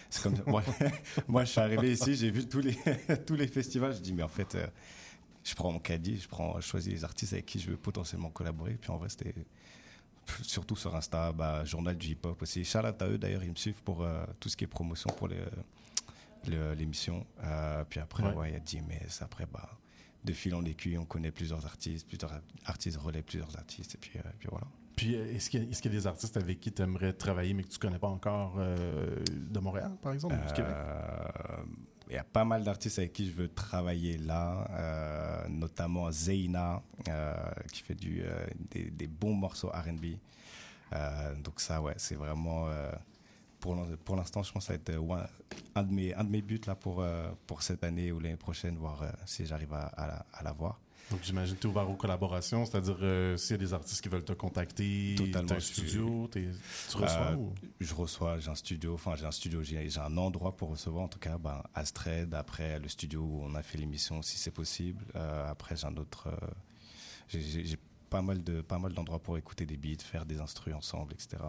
C'est comme moi, moi, je suis arrivé ici, j'ai vu tous les tous les festivals, je dis mais en fait, euh, je prends mon caddie, je prends, je choisis les artistes avec qui je veux potentiellement collaborer, puis en vrai, c'était surtout sur Insta, bah, journal du hip-hop aussi. Out à eux d'ailleurs, ils me suivent pour euh, tout ce qui est promotion pour le- le- l'émission. Puis après, Ouais. ouais, il y a DMS. Après, bah, de fil en aiguille, on connaît plusieurs artistes, plusieurs artistes relèvent plusieurs artistes, et puis, euh, puis voilà. Puis, euh, est-ce qu'il y, a- y des artistes avec qui tu aimerais travailler mais que tu connais pas encore euh, de Montréal, par exemple, ou du Québec? Il y a pas mal d'artistes avec qui je veux travailler là, euh, notamment Zeina, euh, qui fait du, des, des bons morceaux RB. Donc ça, ouais, c'est vraiment... pour l'in- pour l'instant, je pense que ça va être euh, un, de mes, un de mes buts là, pour, euh, pour cette année ou l'année prochaine, voir euh, si j'arrive à, à, la- à l'avoir. Donc, j'imagine que tu es ouvert aux collaborations, c'est-à-dire euh, s'il y a des artistes qui veulent te contacter, Totalement. t'as un studio, tu reçois Euh, ou- Je reçois, j'ai un studio, enfin j'ai un studio, j'ai un endroit pour recevoir en tout cas, ben, Astred, après le studio où on a fait l'émission si c'est possible. Euh, après j'ai un autre, j'ai- pas mal de pas mal d'endroits pour écouter des beats, faire des instrus ensemble, etc.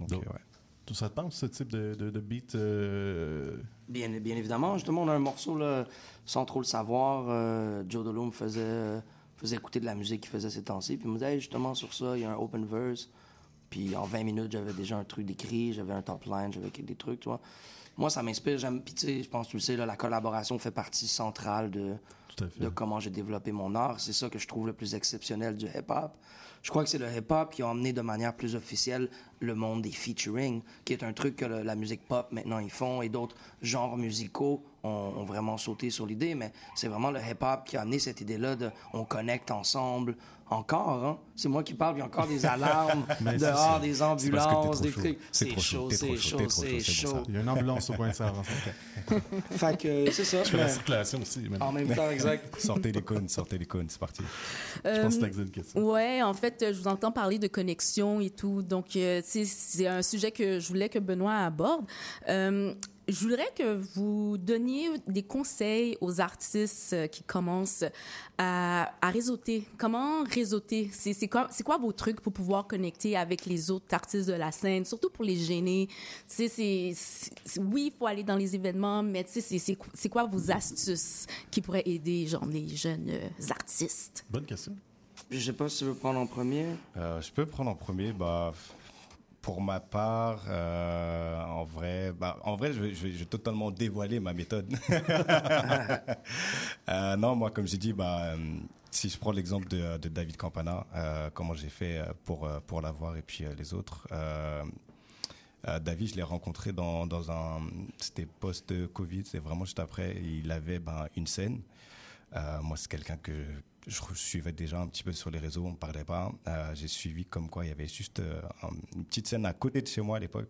Donc, Donc, ouais. Tout ça te tente, ce type de, de, de beat? euh, Bien, bien évidemment. Justement, on a un morceau, là, sans trop le savoir. euh, Joe Dolo me faisait, euh, faisait écouter de la musique qu'il faisait ces temps-ci. Puis il me disait, Hey, justement, sur ça, il y a un open verse. Puis en 20 minutes, j'avais déjà un truc d'écrit, j'avais un top line, j'avais des trucs, tu vois. Moi, ça m'inspire. J'aime, puis tu sais, je pense que tu le sais, là, la collaboration fait partie centrale de, de comment j'ai développé mon art. C'est ça que je trouve le plus exceptionnel du hip-hop. Je crois que c'est le hip-hop qui a emmené de manière plus officielle le monde des featuring, qui est un truc que la musique pop maintenant ils font et d'autres genres musicaux ont, ont vraiment sauté sur l'idée. Mais c'est vraiment le hip-hop qui a amené cette idée-là de on connecte ensemble. Encore, hein? C'est moi qui parle, il y a encore des alarmes c'est dehors, des C'est ambulances, des trucs. C'est C'est trop chaud, c'est chaud, c'est chaud, c'est. Il y a une ambulance au coin de ça. Fait que c'est ça. Je fais la circulation aussi. même. En même temps, exact. sortez les cônes, sortez les cônes, c'est parti. Je pense que Euh, Laxine, une question. Ouais, en fait, euh, je vous entends parler de connexion et tout. Donc, euh, tu sais, c'est un sujet que je voulais que Benoît aborde. Je voudrais que vous donniez des conseils aux artistes euh, qui commencent à, à réseauter. Comment réseauter? C'est quoi, vos trucs pour pouvoir connecter avec les autres artistes de la scène, surtout pour les gêner? Oui, il faut aller dans les événements, mais c'est- quoi vos astuces qui pourraient aider, genre, les jeunes euh, artistes? Bonne question. Je sais pas si tu veux prendre en premier. Euh, je peux prendre en premier. Bah, pour ma part, euh, en vrai, bah, en vrai, je vais, je vais- je vais totalement dévoiler ma méthode. Euh, non, moi, comme j'ai dit, bah, si je prends l'exemple de, de David Campana, euh, comment j'ai fait pour pour l'avoir et puis les autres. David, je l'ai rencontré dans, dans un. C'était post-Covid, c'est vraiment juste après. Il avait ben, une scène. Moi, c'est quelqu'un que je suivais déjà un petit peu sur les réseaux, on ne parlait pas. Euh, j'ai suivi comme quoi il y avait juste euh, une petite scène à côté de chez moi à l'époque.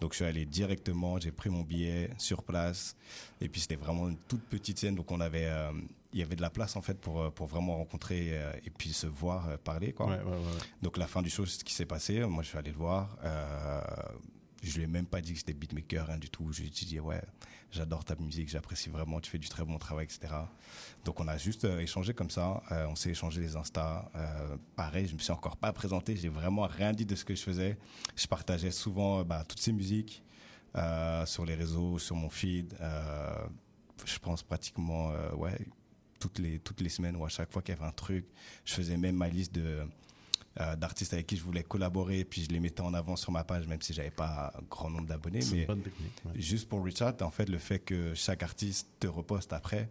Donc je suis allé directement, j'ai pris mon billet sur place. Et puis c'était vraiment une toute petite scène, donc on avait, euh, il y avait de la place en fait pour, pour vraiment rencontrer et puis se voir, parler. Quoi. Donc la fin du show, c'est ce qui s'est passé. Moi je suis allé le voir. Je lui ai même pas dit que j'étais beatmaker, rien du tout. Je lui ai dit ouais j'adore ta musique, j'apprécie vraiment, tu fais du très bon travail, etc. Donc on a juste euh, échangé comme ça, euh, on s'est échangé les Insta. Euh, pareil, je me suis encore pas présenté, j'ai vraiment rien dit de ce que je faisais. Je partageais souvent bah, toutes ces musiques sur les réseaux, sur mon feed. je pense pratiquement, ouais, toutes les, toutes les semaines ou à chaque fois qu'il y avait un truc, je faisais même ma liste de euh, d'artistes avec qui je voulais collaborer, puis je les mettais en avant sur ma page, même si j'avais pas un grand nombre d'abonnés. Mais juste pour Richard, en fait, le fait que chaque artiste te reposte après,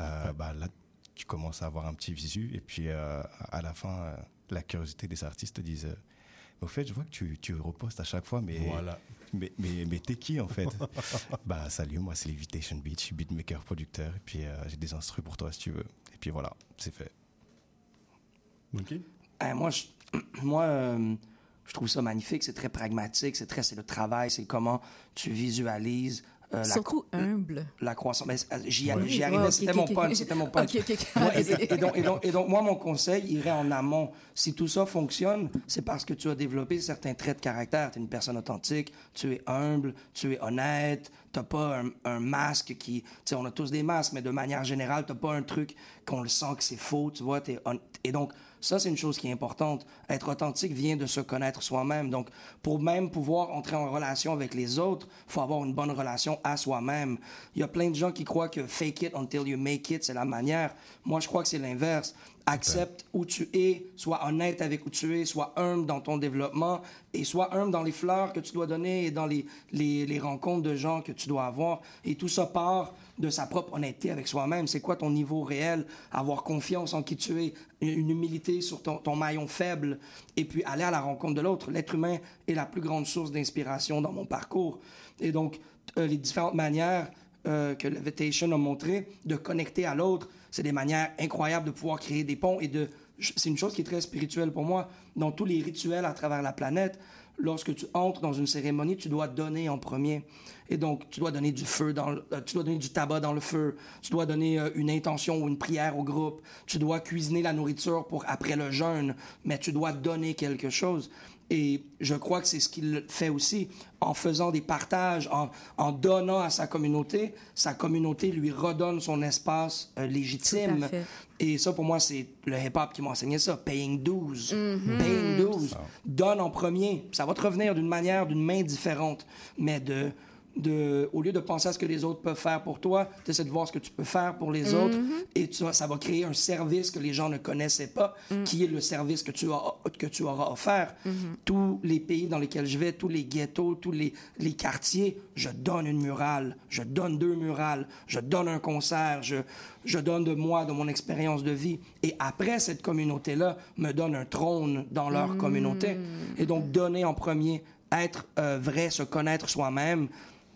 euh, bah, là, tu commences à avoir un petit visu, et puis euh, à la fin, la curiosité des artistes te disent au fait, je vois que tu, tu repostes à chaque fois, mais voilà. mais, mais, mais t'es qui en fait? Bah salut, moi c'est Levitation Beat, je suis beatmaker, producteur, et puis j'ai des instruments pour toi si tu veux. Et puis voilà, c'est fait. Ok. Eh, moi, je, moi euh, je trouve ça magnifique. C'est très pragmatique. C'est très, c'est le travail. C'est comment tu visualises. Euh, Surtout humble. La croissance. Euh, j'y arrivais, c'était mon punch. C'était mon punch. et, donc, et, donc, et, donc, moi, mon conseil irait en amont. Si tout ça fonctionne, c'est parce que tu as développé certains traits de caractère. Tu es une personne authentique, tu es humble, tu es honnête, tu n'as pas un, un, masque qui... Tu sais, on a tous des masques, mais de manière générale, tu n'as pas un truc qu'on le sent que c'est faux, tu vois. Es et donc, ça, c'est une chose qui est importante. Être authentique vient de se connaître soi-même. Donc, pour même pouvoir entrer en relation avec les autres, faut avoir une bonne relation à soi-même. Il y a plein de gens qui croient que fake it until you make it, c'est la manière. Moi, je crois que c'est l'inverse. Accepte où tu es, sois honnête avec où tu es, sois humble dans ton développement et sois humble dans les fleurs que tu dois donner et dans les, les, les rencontres de gens que tu dois avoir. Et tout ça part de sa propre honnêteté avec soi-même. C'est quoi ton niveau réel? Avoir confiance en qui tu es, une humilité sur ton, ton maillon faible, et puis aller à la rencontre de l'autre. L'être humain est la plus grande source d'inspiration dans mon parcours. Et donc, euh, les différentes manières euh, que Levitation a montré de connecter à l'autre, c'est des manières incroyables de pouvoir créer des ponts et de... C'est une chose qui est très spirituelle pour moi. Dans tous les rituels à travers la planète, lorsque tu entres dans une cérémonie, tu dois donner en premier. Et donc, tu dois donner du feu, dans euh, tu dois donner du tabac dans le feu, tu dois donner euh, une intention ou une prière au groupe, tu dois cuisiner la nourriture pour après le jeûne, mais tu dois donner quelque chose. Et je crois que c'est ce qu'il fait aussi en faisant des partages, en, en, donnant à sa communauté. Sa communauté lui redonne son espace euh, légitime. Et ça, pour moi, c'est le hip-hop qui m'a enseigné ça. Paying dues. Mm-hmm. Paying dues. Donne en premier. Ça va te revenir d'une manière, d'une main différente. Mais de de, au lieu de penser à ce que les autres peuvent faire pour toi, tu essaies de voir ce que tu peux faire pour les autres Mm-hmm. et tu, ça va créer un service que les gens ne connaissaient pas, Mm. qui est le service que tu, as, que tu auras offert. Mm-hmm. Tous les pays dans lesquels je vais, tous les ghettos, tous les, les quartiers, je donne une murale, je donne deux murales, je donne un concert, je, je donne de moi, de mon expérience de vie. Et après, cette communauté-là me donne un trône dans leur Mm. communauté. Et donc, donner en premier, être euh, vrai, se connaître soi-même,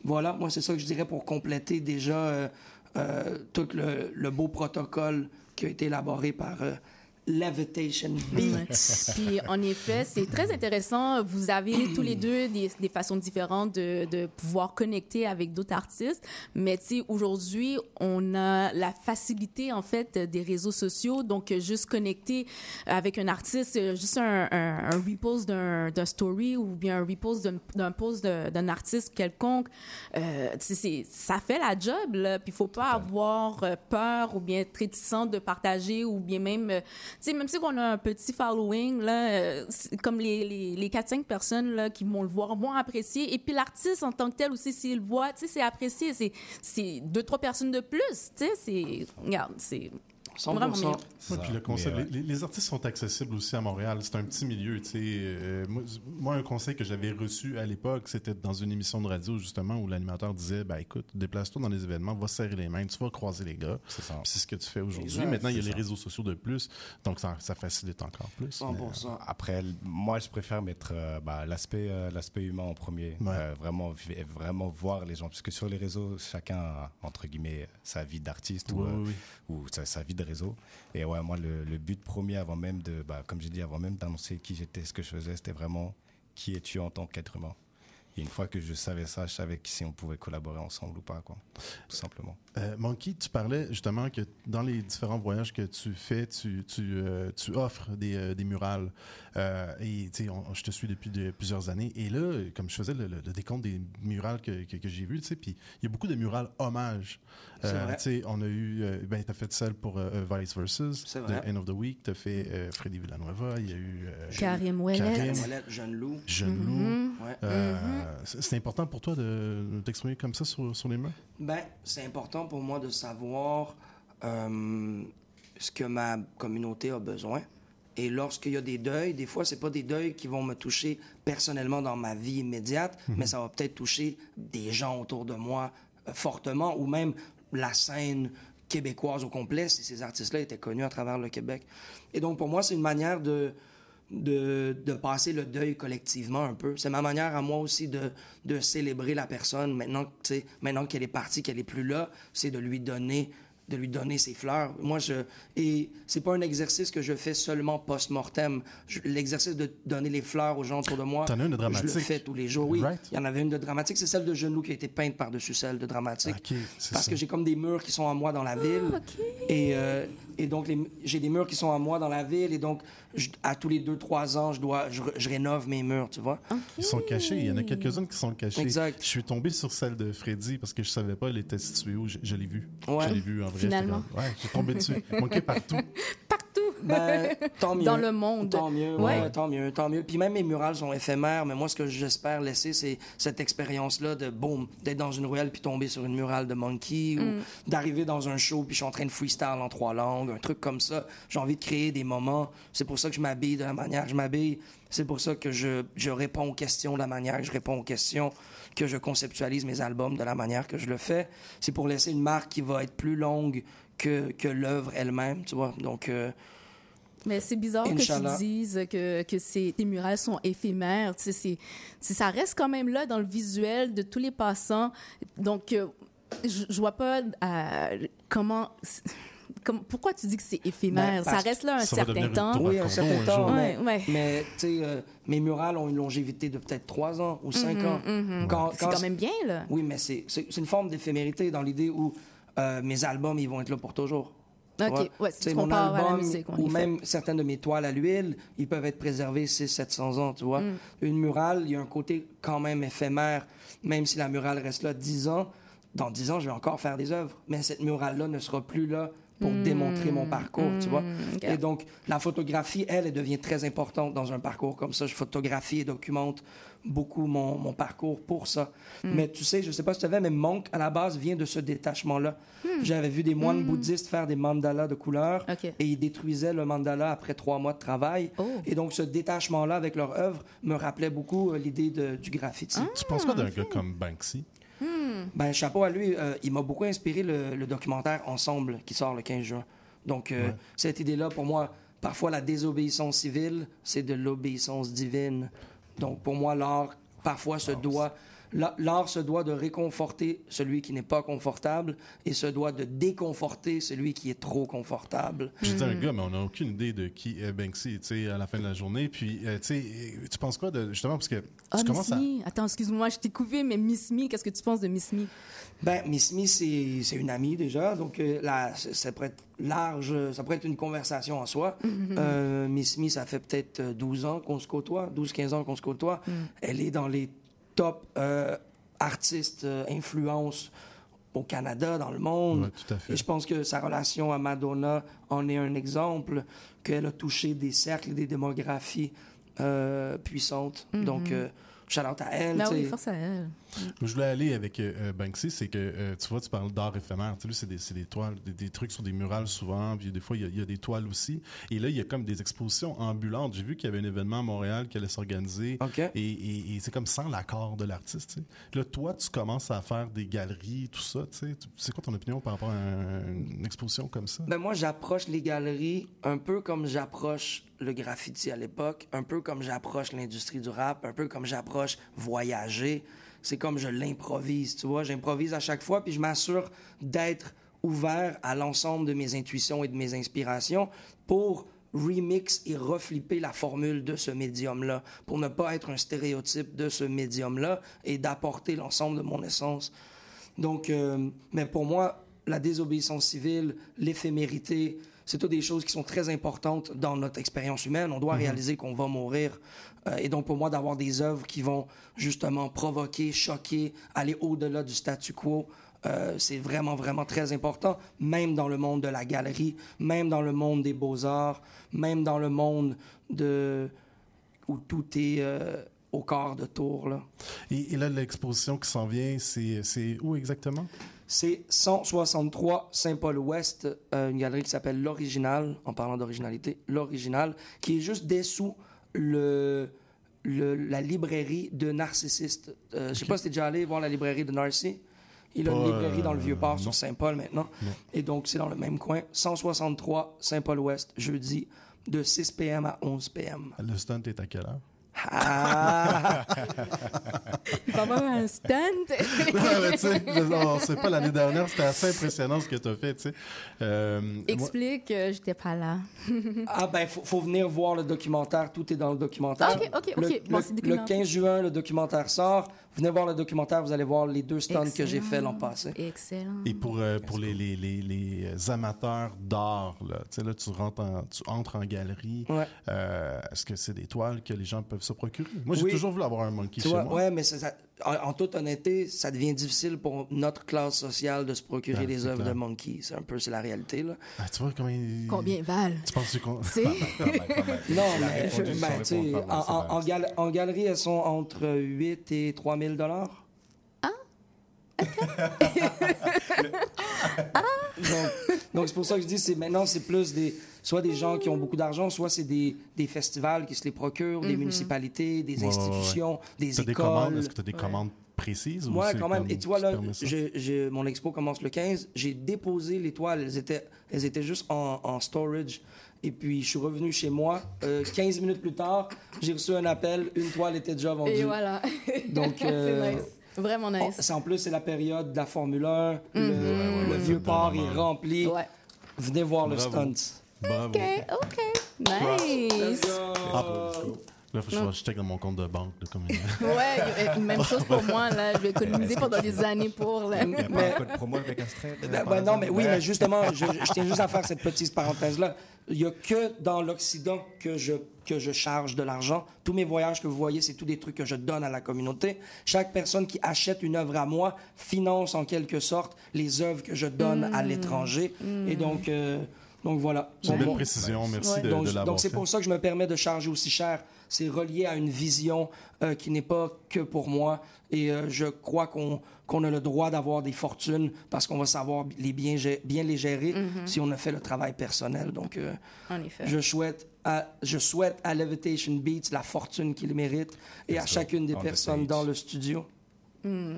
voilà, moi, c'est ça que je dirais pour compléter déjà euh, euh, tout le, beau protocole qui a été élaboré par euh, Levitation Beats. Puis, en effet, c'est très intéressant. Vous avez tous les deux des, des façons différentes de, de, pouvoir connecter avec d'autres artistes. Mais, tu sais, aujourd'hui, on a la facilité, en fait, des réseaux sociaux. Donc, juste connecter avec un artiste, juste un, un, un repost d'un story ou bien un repost d'un post d'un artiste quelconque, euh, ça fait la job, là. Puis, il faut pas avoir euh, peur ou bien être réticent de partager ou bien même tu sais, même si on a un petit following, là, euh, comme les, les, les 4-5 personnes là, qui vont le voir vont apprécier. Et puis l'artiste en tant que tel aussi, s'il le voit, c'est apprécié. C'est, c'est deux, trois personnes de plus. C'est. Regarde, c'est. 100%. Vraiment bien. Ouais, puis le concept, les, les, artistes sont accessibles aussi à Montréal. C'est un petit milieu, tu sais. Euh, moi, un conseil que j'avais reçu à l'époque, c'était dans une émission de radio, justement, où l'animateur disait, ben écoute, déplace-toi dans les événements, va serrer les mains, tu vas croiser les gars. C'est ça. c'est ce que tu fais aujourd'hui. Maintenant, il y a les réseaux sociaux de plus, donc ça, ça facilite encore plus. 100%. Mais, euh, après, moi, je préfère mettre euh, bah, l'aspect euh, l'aspect humain en premier. Ouais. vraiment, vraiment voir les gens. Parce que sur les réseaux, chacun a, entre guillemets, sa vie d'artiste oui, ou, oui. ou sa, sa, vie de Et ouais, moi, le, but premier, avant même de, bah, comme j'ai dit, avant même d'annoncer qui j'étais, ce que je faisais, c'était vraiment qui es-tu en tant qu'être humain. Et une fois que je savais ça, je savais si on pouvait collaborer ensemble ou pas, quoi. Tout simplement. Euh, Monkey, tu parlais justement que dans les différents voyages que tu fais, tu, tu, euh, tu offres des, euh, des murales. Euh, et tu sais, on- je te suis depuis de- plusieurs années. Et là, comme je faisais le, le- le décompte des murales que, que, que j'ai vues, tu sais, puis il y a beaucoup de murales hommages. Vrai. tu sais, on a eu, euh, ben, tu as fait celle pour euh, euh, Vice Versus, The. End of the Week. Tu as fait euh, Freddy Villanueva. Il y a eu. euh, Karim Ouellet. Karim. Ouellet, Jeune Loup. Jeune Loup. Mhm. Ouais. Euh, c'est- C'est important pour toi de de t'exprimer comme ça sur, sur les murs? Ben, c'est important pour moi de savoir euh, ce que ma communauté a besoin. Et lorsqu'il y a des deuils, des fois, c'est pas des deuils qui vont me toucher personnellement dans ma vie immédiate, Mhm. mais ça va peut-être toucher des gens autour de moi euh, fortement, ou même la scène québécoise au complet, si ces artistes-là étaient connus à travers le Québec. Et donc, pour moi, c'est une manière de, de, de passer le deuil collectivement un peu. C'est ma manière à moi aussi de, de célébrer la personne. Maintenant, maintenant qu'elle est partie, qu'elle est plus là, c'est de lui donner de lui donner ses fleurs. Moi, je et c'est pas un exercice que je fais seulement post-mortem. L'exercice de donner les fleurs aux gens autour de moi, T'en as une de je le dramatique. fais tous les jours. Oui, Right. il y en avait une de dramatique. C'est celle de Genou qui a été peinte par-dessus celle de dramatique. Parce ça. que j'ai comme des murs qui sont à moi dans la ville. Et, euh, et donc, les- j'ai des murs qui sont à moi dans la ville. Et donc, je- à tous les deux, trois ans, je, dois, je, rénove mes murs, tu vois. Ils sont cachés. Il y en a quelques-unes qui sont cachées. Exact. Je suis tombé sur celle de Freddy parce que je savais pas elle était située où. Je, je l'ai vue. Ouais. Je l'ai vue en vrai. Finalement. Ouais, j'ai tombé dessus. Manqué partout. Ben, tant mieux. Dans le monde. Tant mieux, Ouais. ouais, tant mieux, tant mieux. Puis même mes murales sont éphémères, mais moi, ce que j'espère laisser, c'est cette expérience-là de, boum, d'être dans une ruelle puis tomber sur une murale de Monkey, Mm. ou d'arriver dans un show puis je suis en train de freestyle en trois langues, un truc comme ça. J'ai envie de créer des moments. C'est pour ça que je m'habille de la manière que je m'habille. C'est pour ça que je, je réponds aux questions de la manière que je réponds aux questions, que je conceptualise mes albums de la manière que je le fais. C'est pour laisser une marque qui va être plus longue que, que l'œuvre elle-même, tu vois. Donc, euh, Mais c'est bizarre Inch'Allah. que tu dises que, que ces, tes murales sont éphémères. Tu sais, c'est- c'est- ça reste quand même là dans le visuel de tous les passants. Donc, euh, je, je vois pas euh, comment, comme- Pourquoi tu dis que c'est éphémère? Ben, ça reste là un certain temps. Oui, un certain temps. Ouais, Mais, ouais. mais, tu sais, euh, mes murales ont une longévité de peut-être 3 ans ou 5 Mhm, ans. mhm. C'est quand même bien, là. Oui, mais c'est c'est- c'est une forme d'éphémérité dans l'idée où euh, mes albums, ils vont être là pour toujours. Ok, ouais, si Tu mon compares à la album, musique, on ou fait. même certaines de mes toiles à l'huile, ils peuvent être préservés 600-700 ans, tu vois. Mm. Une murale, il y a un côté quand même éphémère, même si la murale reste là 10 ans. Dans 10 ans, je vais encore faire des œuvres, mais cette murale-là ne sera plus là pour Mm. démontrer mon parcours, tu vois. Mm. Et donc, la photographie, elle, elle devient très importante dans un parcours comme ça. Je photographie et documente beaucoup mon, mon parcours pour ça. Mm. Mais tu sais, je sais pas si tu savais, mais Monk, à la base, vient de ce détachement-là. J'avais vu des moines bouddhistes faire des mandalas de couleurs et ils détruisaient le mandala après trois mois de travail. Et donc, ce détachement-là avec leur œuvre me rappelait beaucoup euh, l'idée de- du graffiti. Tu penses quoi d'un gars comme Banksy? Ben, chapeau à lui. euh, il m'a beaucoup inspiré le, le documentaire Ensemble qui sort le 15 juin. Donc, euh, Ouais. cette idée-là, pour moi, parfois la désobéissance civile, c'est de l'obéissance divine. Donc, pour moi, l'art, parfois, se doit. La- L'art se doit de réconforter celui qui n'est pas confortable et se doit de déconforter celui qui est trop confortable. Je dis un gars, mais on n'a aucune idée de qui est Banksy, tu sais, à la fin de la journée. Puis, euh, tu sais, euh, tu penses quoi de, justement, parce que Ah, Miss à... Me. Attends, excuse-moi, je t'ai coupé, mais Miss Me, qu'est-ce que tu penses de Miss Me? Ben, Miss Me, c'est c'est une amie déjà, donc euh, là, ça pourrait être large, ça pourrait être une conversation en soi. Euh, Miss Me, ça fait peut-être euh, 12 ans qu'on se côtoie, 12-15 ans qu'on se côtoie. Mm. Elle est dans les top euh, artistes, euh, influences au Canada, dans le monde. Ouais, tout à fait. Et je pense que sa relation à Madonna en est un exemple, qu'elle a touché des cercles et des démographies euh, puissantes. Mhm. Donc, euh, shout out à elle. Ben oui, force à elle. Je voulais aller avec euh, euh, Banksy, c'est que, euh, tu vois, tu parles d'art éphémère. Tu sais, c'est des, des toiles, des, des trucs sur des murales souvent, puis des fois, il y a- il y, a des toiles aussi. Et là, il y a comme des expositions ambulantes. J'ai vu qu'il y avait un événement à Montréal qui allait s'organiser. Et, et- et c'est comme sans l'accord de l'artiste. Là, toi, tu commences à faire des galeries, tout ça, tu sais. Tu- C'est quoi ton opinion par rapport à un- une exposition comme ça? Ben moi, j'approche les galeries un peu comme j'approche le graffiti à l'époque, un peu comme j'approche l'industrie du rap, un peu comme j'approche voyager. C'est comme je l'improvise, tu vois. J'improvise à chaque fois, puis je m'assure d'être ouvert à l'ensemble de mes intuitions et de mes inspirations pour remix et reflipper la formule de ce médium-là, pour ne pas être un stéréotype de ce médium-là et d'apporter l'ensemble de mon essence. Donc, euh, mais pour moi, la désobéissance civile, l'éphémérité, c'est toutes des choses qui sont très importantes dans notre expérience humaine. On doit Mhm. réaliser qu'on va mourir. Euh, et donc, pour moi, d'avoir des œuvres qui vont justement provoquer, choquer, aller au-delà du statu quo, euh, c'est vraiment, vraiment très important, même dans le monde de la galerie, même dans le monde des beaux-arts, même dans le monde de... où tout est euh, au quart de tour. Là. Et, et là, l'exposition qui s'en vient, c'est c'est où exactement? C'est 163 Saint-Paul-Ouest, euh, une galerie qui s'appelle L'Original, en parlant d'originalité, L'Original, qui est juste dessous le, le- la librairie de Narcissiste. Euh, Je sais pas si t'es déjà allé voir la librairie de Narcy. Il a une librairie dans le euh, Vieux-Port sur Saint-Paul maintenant. Non. Et donc, c'est dans le même coin. 163 Saint-Paul-Ouest, jeudi, de 6 p.m. à 11 p.m. Le stunt est à quelle heure? Ah! Il va avoir un stunt. non, mais tu sais, on sait pas, l'année dernière, c'était assez impressionnant ce que tu as fait, tu sais. Euh, moi- Explique, euh, j'étais pas là. Ah ben, faut, faut venir voir le documentaire. Tout est dans le documentaire. Ok, ok, Le, ok. Bon, le- documenté. 15 juin, le documentaire sort. Venez voir le documentaire, vous allez voir les deux stunts que j'ai fait l'an passé. Excellent. Et pour, euh, pour les, les, les, les amateurs d'art, là, tu sais, là, tu, rentres en, tu entres en galerie. Ouais. Euh, Est-ce que c'est des toiles que les gens peuvent se procurer? Moi, j'ai Oui. toujours voulu avoir un monkey Tu chez vois, moi. ouais, mais ça- ça- en, en toute honnêteté, ça devient difficile pour notre classe sociale de se procurer Ah, des œuvres de Monkey. C'est un peu, c'est la réalité, là. Ah, tu vois comment il... Combien valent? Tu penses qu'on... C'est- Non, mais je- ben, tu sais, en, en- en gal- en galerie, elles sont entre 8 et 3 000 dollars. donc, donc c'est pour ça que je dis, c'est maintenant, c'est plus des, soit des gens qui ont beaucoup d'argent, soit c'est des, des festivals qui se les procurent, des Mhm. municipalités, des Ouais, ouais, ouais. institutions, des T'as écoles. commandes? Est-ce que tu as des commandes précises? ou Moi, c'est quand même. Et tu vois, là, mon expo commence le 15. J'ai déposé les toiles. Elles étaient, elles étaient juste en, en storage. Et puis, je suis revenu chez moi. Euh, 15 minutes plus tard, j'ai reçu un appel. Une toile était déjà vendue. Et voilà. Donc, euh, nice. Vraiment Oh, nice. c'est en plus, c'est la période de la Formule 1. Le, Mhm. le Ouais, vieux port est rempli. Venez voir le stunt. Bravo. OK, OK. Nice. Ah, Là, faut que je check dans mon compte de banque. là, comme... Ouais, euh, même chose pour moi, là. Je vais économiser pendant des années pour. Là. Il y a pas un code promo avec Astrid? euh, Ben, ben non, mais oui, mais justement, je, je tiens juste à faire cette petite parenthèse-là. Il n'y a que dans l'Occident que je, que je charge de l'argent. Tous mes voyages que vous voyez, c'est tous des trucs que je donne à la communauté. Chaque personne qui achète une œuvre à moi finance en quelque sorte les œuvres que je donne à Mm. l'étranger. Mm. Et donc, euh, donc voilà. C'est une belle précision. Merci de, donc, de l'avoir donc c'est pour ça que je me permets de charger aussi cher. C'est relié à une vision euh, qui n'est pas que pour moi. Et euh, je crois qu'on a le droit d'avoir des fortunes parce qu'on va savoir les bien, les gérer Mhm. si on a fait le travail personnel. Donc, euh, En effet. je souhaite à, je souhaite à Levitation Beats la fortune qu'il mérite et à chacune des personnes dans le studio. Hmm.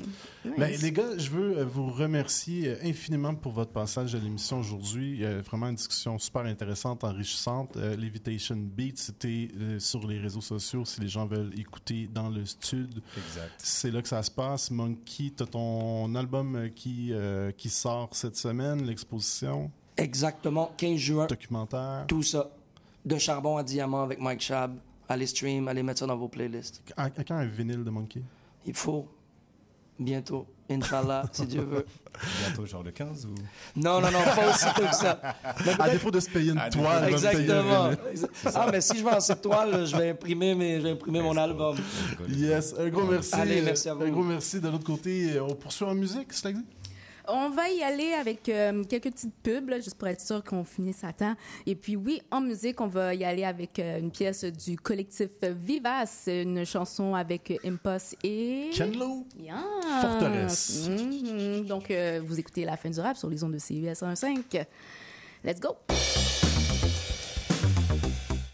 Ben, les gars, je veux euh, vous remercier euh, infiniment pour votre passage à l'émission aujourd'hui. Il y a vraiment une discussion super intéressante, enrichissante. Euh, Levitation Beats, c'était euh, sur les réseaux sociaux si les gens veulent écouter dans le studio. Exact. C'est là que ça se passe. Monkey, tu as ton album qui, euh, qui sort cette semaine, l'exposition? Exactement, 15 juin. Documentaire. Tout ça. De charbon à diamant avec Mike Shab. Allez stream, allez mettre ça dans vos playlists. À, à quand un vinyle de Monkey? Il faut. Bientôt. Inch'Allah, si Dieu veut. Bientôt, genre le 15 ou? Non, non, non, pas aussi tôt que ça. Mais À défaut de se payer une À toile, Exactement. Ah, mais si je vends cette toile, je vais imprimer, mes, je vais imprimer mon album. Yes, un gros merci. Allez, merci à vous. Un gros merci de l'autre côté. On poursuit en musique, c'est ça? On va y aller avec euh, quelques petites pubs, là, juste pour être sûr qu'on finisse à temps. Et puis oui, en musique, on va y aller avec euh, une pièce du collectif Vivace, une chanson avec euh, Impost et... Ken Lo. Yeah. Forteresse. Mhm. Donc, euh, vous écoutez La fin du rap sur les ondes de CUS 1.5. Let's go!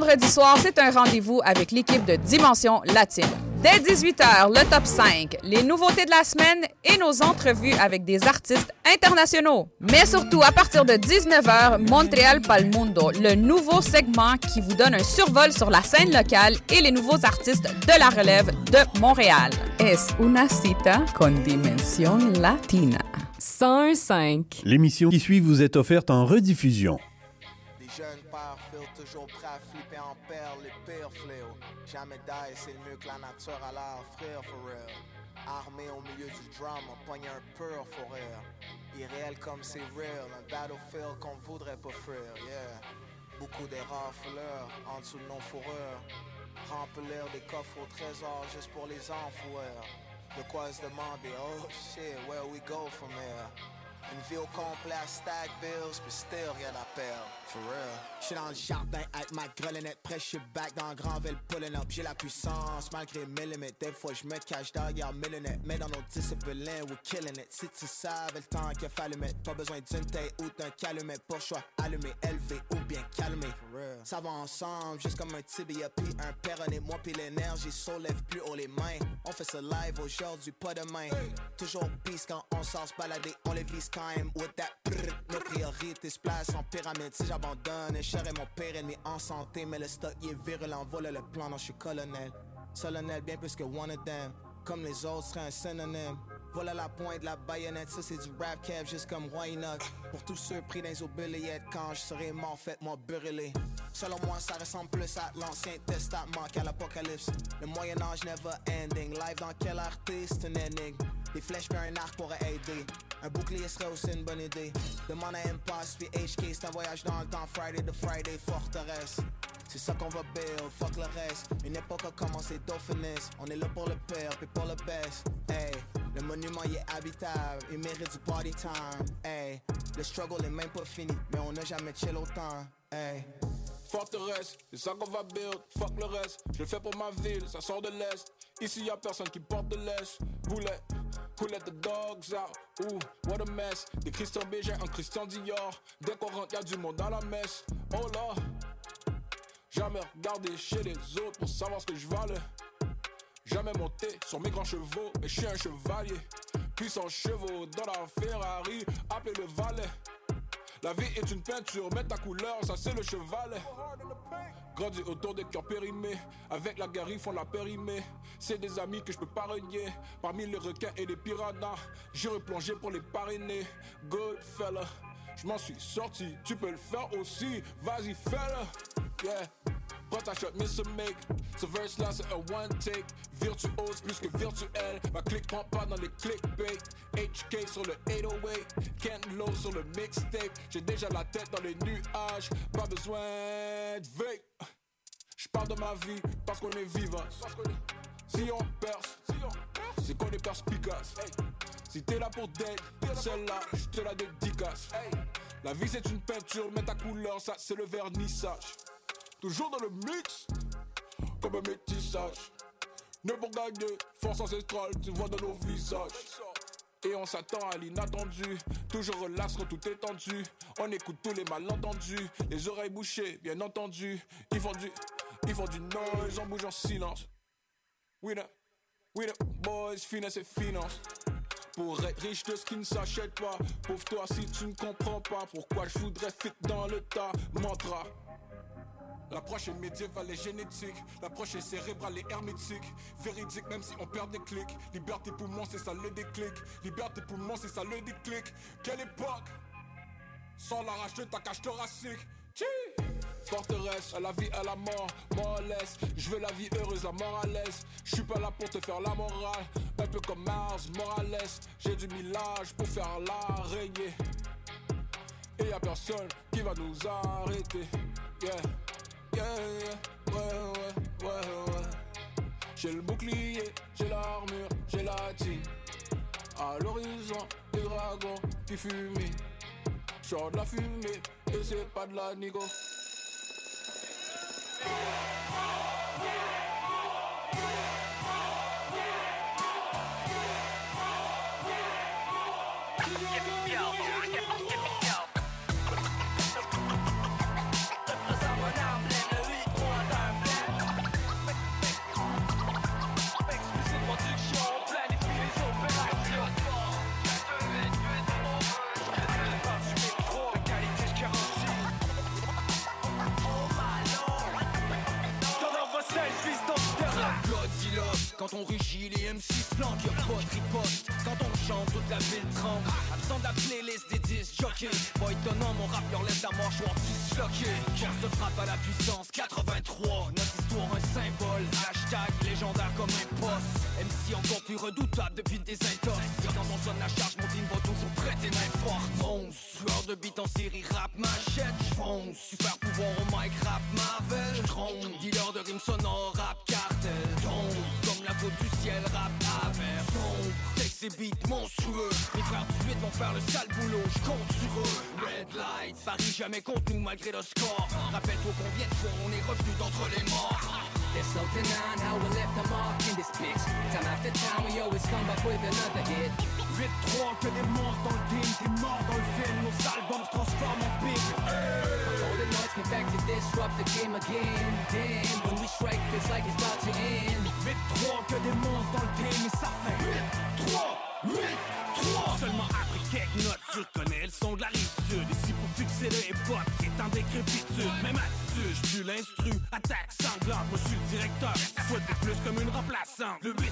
Vendredi soir, c'est un rendez-vous avec l'équipe de Dimension Latine. Dès 18h, le top 5, les nouveautés de la semaine et nos entrevues avec des artistes internationaux. Mais surtout, à partir de 19h, Montréal Pal Mundo, le nouveau segment qui vous donne un survol sur la scène locale et les nouveaux artistes de la relève de Montréal. Es una cita con dimension latina. 101.5. L'émission qui suit vous est offerte en rediffusion. Des jeunes pères toujours prêts à flipper les pires fléaux. Jamais die, c'est le mieux que la nature a l'air frère for real. Armé au milieu du drama, poigné un pur for rire. Irréel comme c'est real, un battlefield qu'on voudrait pas fuir, yeah. Beaucoup d'erreurs fleurs en dessous de nos fourrures. Remplir des coffres au trésor juste pour les enfouir. De quoi se demander, oh shit, where we go from here? Une vie au complet à stack bills, puis still rien à perdre, for real. J'suis dans le jardin avec ma grelinette, près j'suis back dans Grandville, pulling up. J'ai la puissance malgré mes limites. Des fois j'me cache derrière millinette, mais dans nos disciplines, we're killing it. Si tu savais le temps qu'il a fallu mettre, pas besoin d'une taille ou d'un calumet pour choix allumé, élevé ou bien calmé. Ça va ensemble, juste comme un tibia puis un péroné. Moi puis l'énergie soulève plus haut les mains. On fait ce live aujourd'hui, pas demain. Toujours peace quand on sort se balader, on les vise quand même. With that brrr, nos priorités se placent en pyramide. Si j'abandonne, et cher et mon père ennemi en santé. Mais le stock il est virulent, voilà le plan, non, je suis colonel. Solennel, bien plus que one of them. Comme les autres serait un synonyme. Voilà la pointe de la baïonnette, ça c'est du rap cap, juste comme Roy Enoch. Pour tous ceux pris dans les oubliettes, quand je serai mort, faites-moi brûler. Selon moi, ça ressemble plus à l'Ancien Testament qu'à l'Apocalypse. Le Moyen-Âge never ending. Live dans quel artiste, une énigme? Des flèches puis un arc pourraient aider. Un bouclier serait aussi une bonne idée. Demande à Impasse puis HK, c'est un voyage dans le temps. Friday to Friday, forteresse. C'est ça qu'on va build, fuck le reste. Une époque a commencé Dauphiness. On est là pour le pire, puis pour le best. Hey, le monument y est habitable, il mérite du party time. Hey, le struggle est même pas fini, mais on n'a jamais chill autant. Hey. Forteresse, c'est ça va build, fuck le reste. Je le fais pour ma ville, ça sort de l'Est. Ici y a personne qui porte de l'Est. Boulet, who let dogs out? Ooh, what a mess. Des Christian Bégin en Christian Dior. Dès qu'on rentre, y'a du monde dans la messe. Oh là, jamais regardé chez les autres pour savoir ce que je valais. Jamais monté sur mes grands chevaux, mais je suis un chevalier. Puissant chevaux dans la Ferrari, appelez le valet. La vie est une peinture, mets ta couleur, ça c'est le chevalet. Grandi autour des cœurs périmés, avec la ils font la périmée. C'est des amis que je peux pas. Parmi les requins et les piranhas, j'ai replongé pour les parrainer. Good fella, je m'en suis sorti, tu peux le faire aussi. Vas-y, fais-le, yeah. Prends ta shot, miss a make. Ce verse là c'est un one take. Virtuose plus que virtuel. Ma clique prend pas dans les clickbait. HK sur le 808. Ken Low sur le mixtape. J'ai déjà la tête dans les nuages. Pas besoin de veille. J'parle de ma vie parce qu'on est vivant. Si on perce, c'est qu'on est perspicace. Si t'es là pour date, celle-là, je te la dédicace. La vie c'est une peinture, mets ta couleur, ça c'est le vernissage. Toujours dans le mix, comme un métissage. Ne pour gagner, force ancestrale, tu vois dans nos visages. Et on s'attend à l'inattendu, toujours quand tout est tendu. On écoute tous les malentendus, les oreilles bouchées, bien entendu. Ils font du, ils font du noise, on bouge en silence. We the boys, finesse et finance. Pour être riche de ce qui ne s'achète pas. Pauvre toi si tu ne comprends pas pourquoi je voudrais fit dans le tas? Mantra. L'approche est médiévale et génétique. L'approche est cérébrale et hermétique. Véridique, même si on perd des clics. Liberté poumon, c'est ça le déclic. Liberté poumon, c'est ça le déclic. Quelle époque? Sans l'arrache de ta cage thoracique. Forteresse, à la vie, à la mort, mort laisse. Je veux la vie heureuse, la mort à l'aise. Je suis pas là pour te faire la morale. Un peu comme Mars, Morales. J'ai du millage pour faire la régner. Et y a personne qui va nous arrêter. Yeah. Ouais, ouais, ouais, ouais. J'ai le bouclier, j'ai l'armure, j'ai la team. À l'horizon, des dragons qui fument. J'sors de la fumée, et c'est pas de la nigo. Quand on rugit, les MC se planquent, y'a pas de riposte. Quand on chante, toute la ville tremble. Absent de la playlist des 10 jockeys. Pas étonnant, mon rap leur laisse la mâchoire disloquée. Force de frappe à la puissance 83. Notre histoire, un symbole. Hashtag légendaire comme un poste. MC encore plus redoutable depuis des intox. Quand on sonne la charge, mon team va toujours prêter main forte. Onze, sueur de beat en série rap, machette, j'fonce. Super pouvoir au mic, rap, Marvel, j'ronde. Dealer de rimes sonores, rap, cartel, tombe. La faute du ciel, rap, amer, sombre. Texte et beats monstrueux. Mes frères du 8 vont faire le sale boulot, j'compte sur eux. Red light, Paris jamais contre nous malgré le score. Rappelle-toi combien de fois on est revenu d'entre les morts. There's no denying how we left a mark in this bitch. Time after time, we always come back with another hit. 8-3, que des monstres dans le team, t'es mort dans le film, nos albums se transforment en big. All the noise came back to disrupt the game again. Damn, when we strike, feels like it's about to end. 8-3, que des monstres dans le team, et ça fait 8-3, 8-3. Seulement après quelques notes, tu reconnais le son de la rive sud. J'tue l'instru, attaque sanglante. Moi j'suis le directeur, soit plus comme une remplaçante. Le 8-3,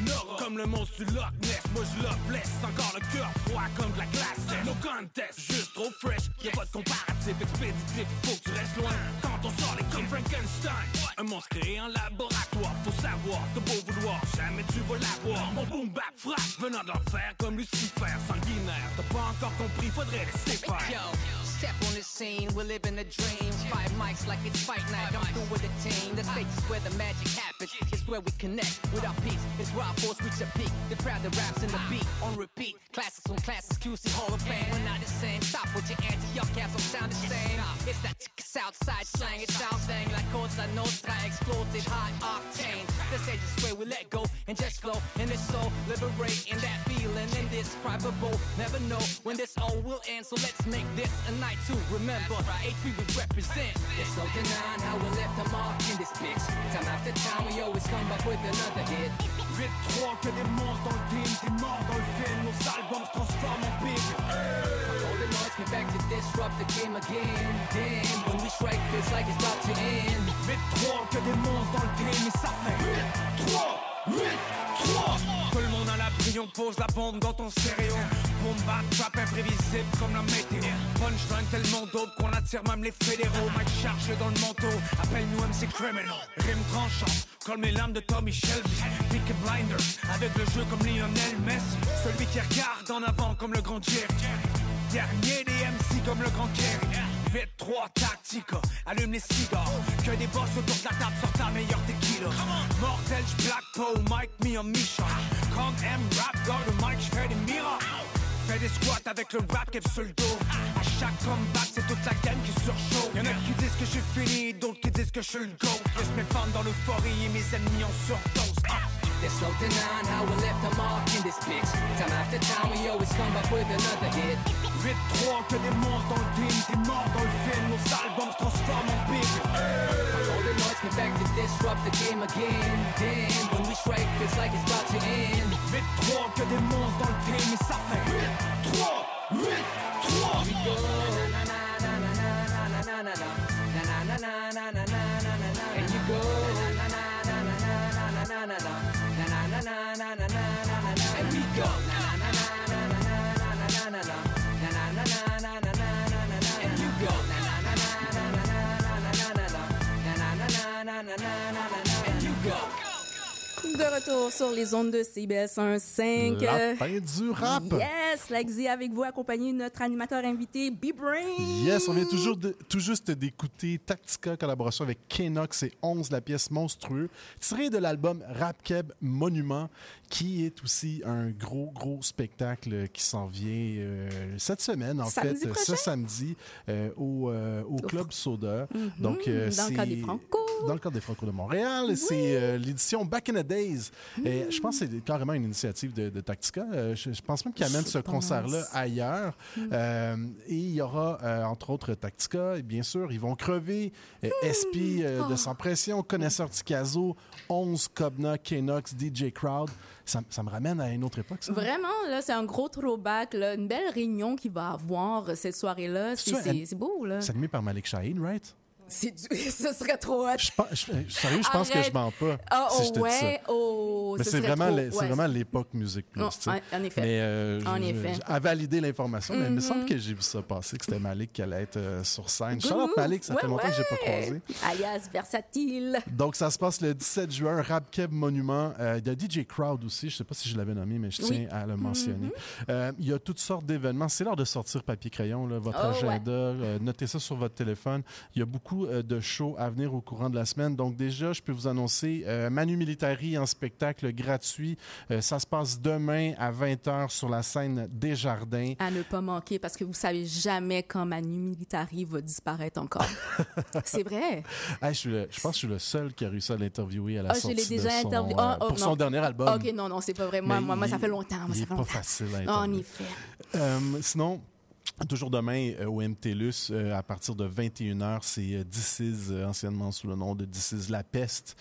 une aura, comme le monstre du Loch Ness. Moi je la blesse, encore le cœur froid comme de la glace. No contest, juste trop fresh. Y'a pas de comparatif expéditif, faut que tu restes loin. Quand on sort les comme Frankenstein, un monstre créé en laboratoire. Faut savoir, t'as beau vouloir, jamais tu vas l'avoir. Mon boom bap frappe, venant de l'enfer comme Lucifer, sanguinaire. T'as pas encore compris, faudrait laisser faire. Step on the scene, we're living a dream. Five mics like it's fight night. I'm through with the team. The stage is where the magic happens. It's where we connect with our peace. It's where our force reach a peak. The crowd that raps in the beat on repeat. Classes on classes, QC Hall of Fame. We're not the same. Stop with your anti, y'all cats don't sound the same. It's that Southside slang. It's our thing like Cosa Nostra, exploded high octane. The stage is where we let go and just flow. And it's so liberating that feeling indescribable. Never know when this all will end. So let's make this a night I too remember. Right. H we represent. It's so denying how we left a mark in this bitch. Time after time we always come back with another hit. Vite trop que des monstres dans le team Des morts dans le film, nos albums se transforment en big All the noise came back to disrupt the game again. Damn, when we strike feels like it's about to end. Vite trop que des monstres dans le team et ça fait 8, 3, 8, 3 crayon pose la bombe dans ton stéréo. Bomba, trap imprévisible comme la météo. Punchline tellement d'autres qu'on attire même les fédéraux. Mike charge dans le manteau, appelle-nous MC Criminal. Rime tranchant, comme les lames de Tommy Shelby. Pick a blinder, avec le jeu comme Lionel Messi. Celui qui regarde en avant comme le grand Jerry. Dernier des MC comme le grand Kerry. Vite 3 tactica, allume les cigares. Que des boss autour de la table sortent ta meilleure tequila. Mortel, j'black Paul, Mike, me en mission comme M rap, go le mic, j'fais des miracles. Fais des squats avec le rap cap sur le dos. À chaque comeback, c'est toute la gang qui surchauffe. Y'en a qui disent que je suis fini, d'autres qui disent que je suis le GOAT. Laisse mes fans dans l'euphorie et mes ennemis en surdose. Ah. There's no denying how we left a mark in this bitch. Time after time, we always come back with another hit. 8-3, que des monstres dans le team, t'es mort dans le film, nos albums se transforment en Get back to disrupt the game again. Damn, when we strike, it's like it's about to end. Vite 3, que des monstres dans le game et ça fait 8, 3, 8, 3 We go. And you go. And we go. De retour sur les ondes de CBS 105. La fin du rap. Yes, Lexi avec vous, accompagné de notre animateur invité, B-Brain. Yes, on vient toujours de- tout juste d'écouter Tactica, collaboration avec Kenox et 11, la pièce Monstrueux, tirée de l'album Rap Keb Monument, qui est aussi un gros, gros spectacle qui s'en vient euh, cette semaine, en Samedi fait, prochain? ce samedi, euh, au, euh, au Club Soda. Donc, euh, Mhm, dans le cadre des Franco. Dans le cadre des Franco de Montréal. C'est euh, l'édition Back in the Days. Et je pense que c'est carrément une initiative de, de Tactica. Euh, je, je pense même qu'ils amènent ce concert-là ailleurs. Mm. Euh, et il y aura, euh, entre autres, Tactica. Et bien sûr, ils vont crever. Euh, SP euh, de Oh. Sans Pression, Connaisseur Ticazo, 11, Cobna, Kenox, DJ Crowd. Ça, ça me ramène à une autre époque, ça. Vraiment, là, c'est un gros throwback, là, une belle réunion qu'il va avoir euh, cette soirée-là. C'est beau, là. C'est animé par Malik Shaheen, right? C'est du- Ce serait trop hot. Je pense- je- sérieux, je pense que je Arrête. mens pas. Ah, si je oh, te dis ça. ouais, oh, Mais ce c'est vraiment, ouais. vraiment l'époque Musique Plus. En- effet. Mais euh, En effet. à valider l'information, mais il me semble que j'ai vu ça passer, que c'était Malik qui allait être euh, sur scène. Charlotte Malik, ça fait ouais, longtemps que je n'ai pas ouais. croisé. Alias versatile. Donc, ça se passe le 17 juin, Rapkeb Monument. Euh, il y a DJ Crowd aussi. Je ne sais pas si je l'avais nommé, mais je Oui. tiens à le mentionner. Mhm. Euh, il y a toutes sortes d'événements. C'est l'heure de sortir papier-crayon, votre Oh, agenda. Notez ça sur votre téléphone. Il y a beaucoup euh, de shows à venir au courant de la semaine. Donc, déjà, je peux vous annoncer euh, Manu Militari en spectacle gratuit. Euh, ça se passe demain à 20h sur la scène Desjardins. À ne pas manquer parce que vous savez jamais quand Manu Militari va disparaître encore. c'est vrai. Hey, je, suis le- je pense que je suis le seul qui a réussi à l'interviewer à la Ah, je sortie l'ai de déjà son, interviewé. Ah, oh, pour non. son dernier album. Ok, non, non, c'est pas vrai. Moi, Mais moi, moi, ça fait longtemps. Moi, il ça fait pas longtemps. facile à En effet. Euh, sinon, toujours demain euh, au MTLUS, euh, à partir de 21h, c'est euh, euh, anciennement sous le nom de This Is La Peste,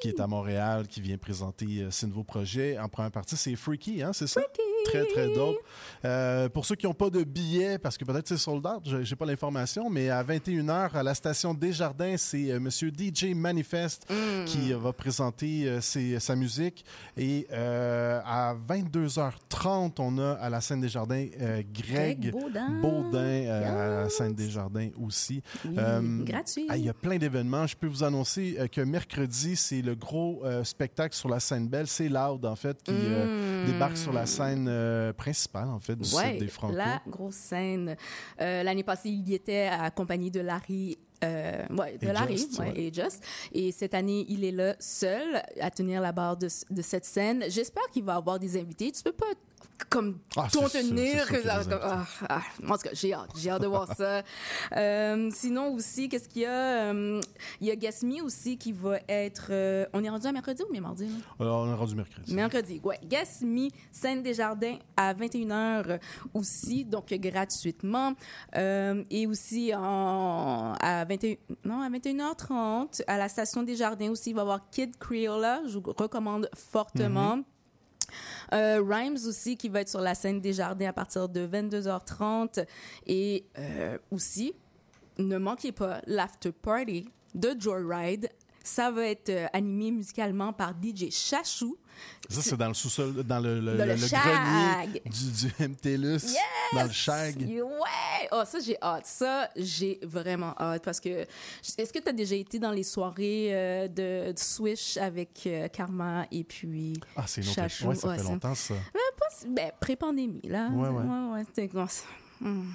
qui est à Montréal, qui vient présenter ses nouveaux projets. En première partie, c'est Freaky, hein, c'est ça? Très, très dope. Euh, pour ceux qui n'ont pas de billets, parce que peut-être c'est sold out, je n'ai pas l'information, mais à 21h, à la station Desjardins, c'est euh, Monsieur DJ Manifest qui euh, va présenter euh, ses- sa musique. Et euh, à 22h30, on a à la scène Desjardins euh, Greg, Greg Baudin. Baudin, à la scène Desjardins aussi. Oui, Euh, gratuit. Il y a plein d'événements. Je peux vous annoncer que mercredi, c'est le gros spectacle sur la scène Belle. C'est Loud, en fait, qui Mm. débarque sur la scène euh, principale, en fait, du Ouais, site des Franco. la grosse scène. Euh, L'année passée, il y était accompagné de Larry. euh, ouais, de Et Larry Just, ouais, ouais. et Just. Et cette année, il est là seul à tenir la barre de, de cette scène. J'espère qu'il va avoir des invités. Tu peux pas comme Ah, contenir. sûr ah, ah, en tout cas, j'ai hâte. J'ai hâte de voir ça. Euh, sinon aussi, qu'est-ce qu'il y a? Euh, il y a Gasmi aussi qui va être... euh, on est rendu à mercredi ou bien mardi? on est rendu mercredi. Mercredi, ouais. Gasmi, Scène des Jardins à 21h aussi, donc gratuitement. Et aussi en, à, 21, non, à 21h30, à la station des Jardins aussi, il va y avoir Kid Creola. Je vous recommande fortement. Euh, Rhymes aussi qui va être sur la scène des jardins à partir de 22h30 et euh, aussi ne manquez pas l'after party de Joyride. Ça va être euh, animé musicalement par DJ Chachou. Ça, c'est dans le sous-sol, dans le, le, Dans le le shag. grenier du, du MTLUS, Yes! dans le shag. Ouais! Oh, ça, j'ai hâte. Ça, j'ai vraiment hâte parce que. Est-ce que tu as déjà été dans les soirées euh, de, de Swish avec euh, Karma et puis. Ah, c'est une autre Chachou? Ouais, ça Ouais, fait longtemps, ça. Ben, ben, pré-pandémie, là. Ouais, ouais. ouais. c'était comme ça. Hum,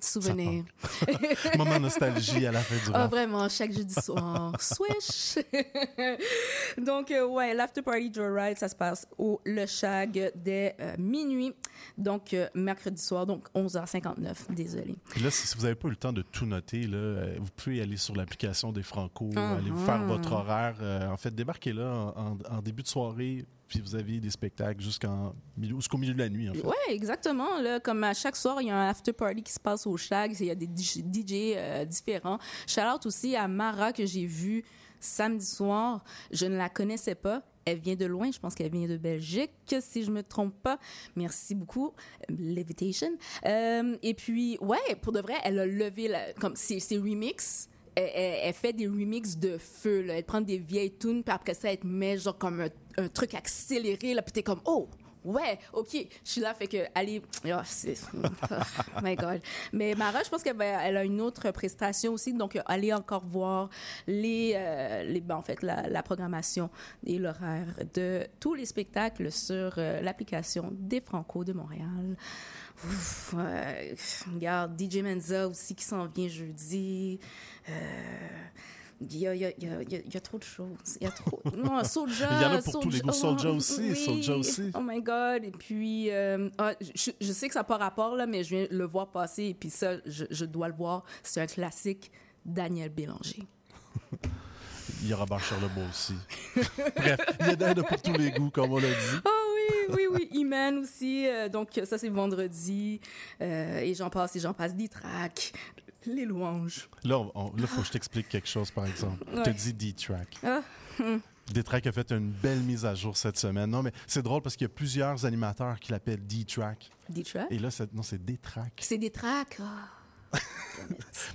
Souvenir. Moment nostalgie à la fin du Ah, vraiment, chaque jeudi soir. Swish! Donc, euh, ouais, l'after party Joyride, ça se passe au Le Chag dès euh, minuit. Donc, euh, mercredi soir, donc 11h59. Désolé. Puis là, si vous n'avez pas eu le temps de tout noter, là, vous pouvez aller sur l'application des Franco, aller vous faire votre horaire. En fait, débarquez là en, en- en début de soirée, puis vous avez des spectacles jusqu'en jusqu'au milieu de la nuit, en. Ouais, exactement. Là, comme à chaque soir, il y a un after party qui se passe au Shag. Il y a des DJ, euh, différents. Shout out aussi à Mara que j'ai vue samedi soir. Je ne la connaissais pas. Elle vient de loin. Je pense qu'elle vient de Belgique, si je me trompe pas. Merci beaucoup. Levitation. Euh, et puis, ouais, pour de vrai, elle a levé comme ses, ses remixes. Elle, fait des remixes de feu. Elle prend des vieilles tunes, puis après ça, elle te met comme un, un truc accéléré. Là, puis t'es comme, oh, ouais, ok. Je suis là, fait que, allez, oh, c'est, oh my God. Mais Mara, je pense qu'elle elle a une autre prestation aussi. Donc, euh, allez encore voir les, euh, les ben, en fait, la, programmation et l'horaire de tous les spectacles sur euh, l'application des Franco de Montréal. Ouais, regarde, DJ Menza aussi qui s'en vient jeudi. Euh, Il y, a, il, y a, il y a- trop de choses. Il y a trop. Non, Soulja. Il y en a pour tous les goûts. Soulja aussi, oui. Soulja aussi. Oh my God. Et puis, euh, ah, je, je sais que ça n'a pas rapport, là, mais je viens le voir passer. Et puis ça, je, je dois le voir. C'est un classique. Daniel Bélanger. Il y a Robert Charlebois aussi. Bref, il y en a pour tous les goûts, comme on l'a dit. Ah oui, oui, oui. Iman aussi. euh, donc, ça, c'est vendredi. Euh, et j'en passe et j'en passe. des tracks. Les louanges. Là, il faut que je t'explique quelque chose, par exemple. Je te dis D-Track. Ah, hum. D-Track a fait une belle mise à jour cette semaine. Non, mais c'est drôle parce qu'il y a plusieurs animateurs qui l'appellent D-Track. D-Track? Et là, non, c'est D-Track. C'est des tracks.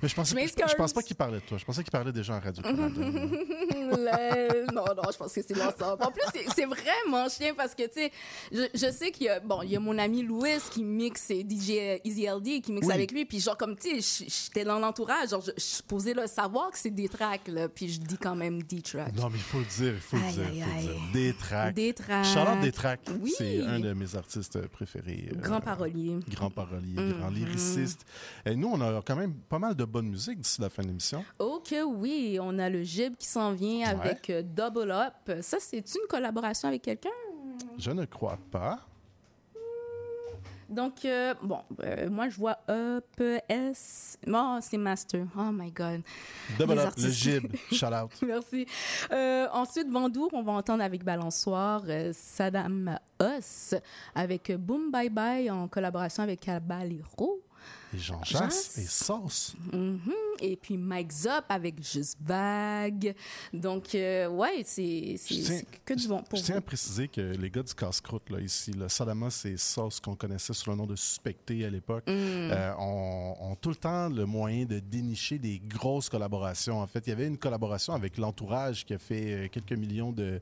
Mais je, pensais, Je je, pense pas qu'il parlait de toi. Je pensais qu'il parlait déjà en Radio-Canada. Le- non, non, je pense que c'est l'ensemble. En plus, c'est- vraiment chien parce que, tu sais, je, je sais qu'il y a, bon, il y a mon ami Louis qui mixe, DJ Easy LD qui mixe Oui. avec lui. Puis, genre, comme, tu sais, j'étais dans l'entourage, genre, je, je supposée le savoir que c'est des tracks, là. Puis, je dis quand même des tracks. Non, mais il faut le dire, il faut le dire, aïe, aïe. dire. Des tracks. Des tracks. Charlotte des tracks. Oui. C'est un de mes artistes préférés. euh, Grand parolier. Grand parolier, Mhm. grand lyriciste. Et nous, on a quand même pas mal de bonne musique d'ici la fin de l'émission. Oh que oui, on a le Gib qui s'en vient avec euh, Double Up. Ça, c'est une collaboration avec quelqu'un? Je ne crois pas. Donc, euh, bon, euh, moi, je vois Up, S. Oh, c'est Master. Oh my God. Double Up, le Gib. Shout out. Merci. Euh, ensuite, Bandour, on va entendre avec Balançoire Saddam Os avec Boom Bye Bye en collaboration avec Caballero. Et Jean. Jass et Sauce. Mhm. Et puis Mike Zop avec Juste Vague. Donc, euh, ouais, c'est c'est- c'est que du bon pour Je tiens à préciser que les gars du casse-croûte, là, ici, le Sadamos et Sauce, qu'on connaissait sous le nom de Suspecté à l'époque, Mm. euh, ont, tout le temps le moyen de dénicher des grosses collaborations. En fait, il y avait une collaboration avec l'entourage qui a fait euh, quelques millions de,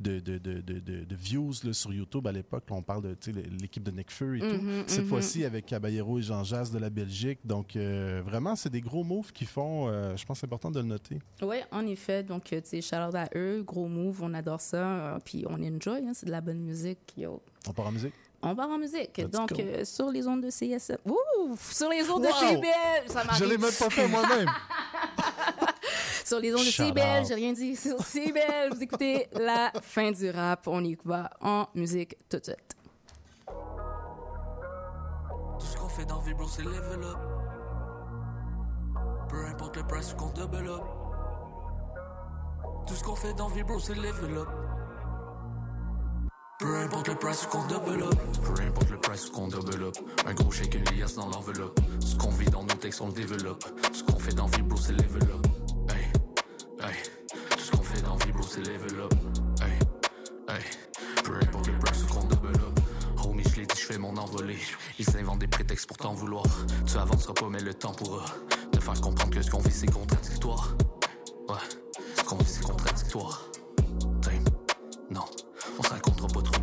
de, de, de, de- views là, sur YouTube à l'époque. On parle de l'équipe de Necfeu et tout. Mhm, Cette mhm. fois-ci, avec Caballero et Jean Jazz de la Belgique. Donc, euh, vraiment, c'est des gros moves qu'ils font. euh, je pense c'est important de le noter. Oui, en effet. Donc, euh, tu sais, out à eux. Gros move, on adore ça. euh, puis on enjoy, hein, c'est de la bonne musique. Yo. On part en musique? On part en musique. Let's Donc, sur les ondes de CSM. Ouh! Sur les ondes Wow! de CBL! Ça Je m'arrive. l'ai même pas fait moi-même. Sur les ondes de CBL, j'ai rien dit. Sur CBL, vous écoutez la fin du rap. On y va en musique tout de suite. Fait dans Vibro, c'est level up. Peu importe le price qu'on double up. Tout ce qu'on fait dans Vibro, c'est level up. Peu importe le price qu'on double up. Peu importe le price qu'on up. Un gros chèque, une liasse dans l'enveloppe. Ce qu'on vit dans nos textes, on le développe. Ce qu'on fait dans Vibro, c'est level up. Hey, hey. Tout ce qu'on fait dans Vibro, c'est level up. Hey, hey. Peu importe le je je fais mon envolée. Ils s'inventent des prétextes pour t'en vouloir. Tu avanceras pas, mais le temps pourra te faire comprendre que ce qu'on vit, c'est contradictoire. Ouais, ce qu'on vit, c'est contradictoire. Time. Non, on se racontera pas trop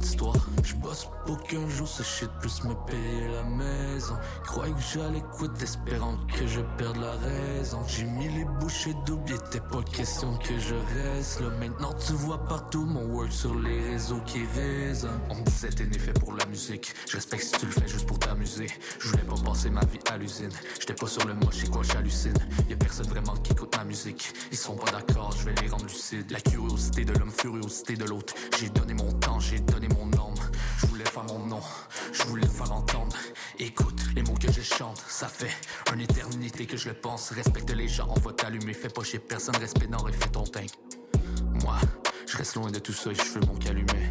bosse pour qu'un jour ce shit puisse me payer la maison. Ils croyaient que j'allais quitter, espérant que je perde la raison. J'ai mis les bouchées doubles, était pas question que je reste là. Maintenant tu vois partout mon work sur les réseaux qui résonnent. On me disait t'es né fait pour la musique. Je respecte si tu le fais juste pour t'amuser. Je voulais pas passer ma vie à l'usine. J'étais pas sur le moche et quoi j'hallucine. Y'a personne vraiment qui écoute ma musique. Ils sont pas d'accord, je vais les rendre lucides. La curiosité de l'homme, furiosité de l'autre. J'ai donné mon temps, j'ai donné mon âme. Je voulais le faire entendre. Écoute les mots que je chante, ça fait une éternité que je le pense. Respecte les gens, on va t'allumer. Fais pas chez personne, respect non et fais ton teint. Moi, je reste loin de tout ça et je fais mon calumet.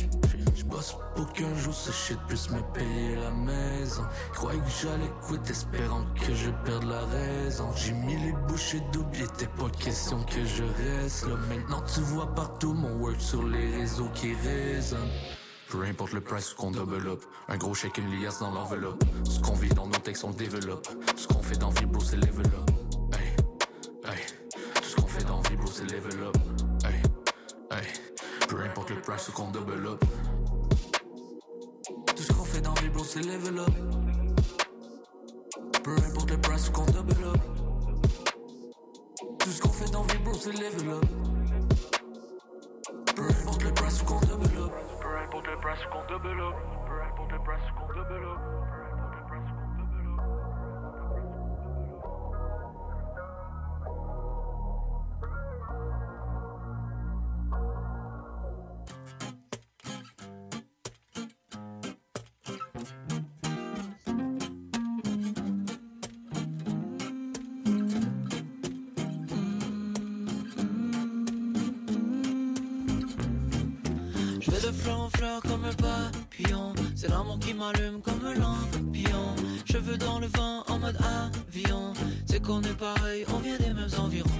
Je- bosse pour qu'un jour ce shit puisse me payer la maison. Croyais que j'allais quitter, espérant que je perde la raison. J'ai mis les bouchées doubles, était pas question que je reste là. Maintenant tu vois partout mon work sur les réseaux qui résonnent. Peu importe le price qu'on double up. Un gros chèque, une liasse dans l'enveloppe. Ce qu'on vit dans nos textes, on développe. Ce qu'on fait dans Vibro, c'est level up. Hey, hey. Tout ce qu'on fait dans Vibro, c'est level up. Hey, hey. Peu importe le price qu'on double up. Tout ce qu'on fait dans Vibro, c'est level up. Peu importe le price qu'on double up. Tout ce qu'on fait dans Vibro, c'est level up. Peu importe le price qu'on double up. Peu importe le price qu'on double up. Peu importe le price qu'on double up. C'est l'amour qui m'allume comme un lampion. Cheveux dans le vent en mode avion. C'est qu'on est pareil, on vient des mêmes environs.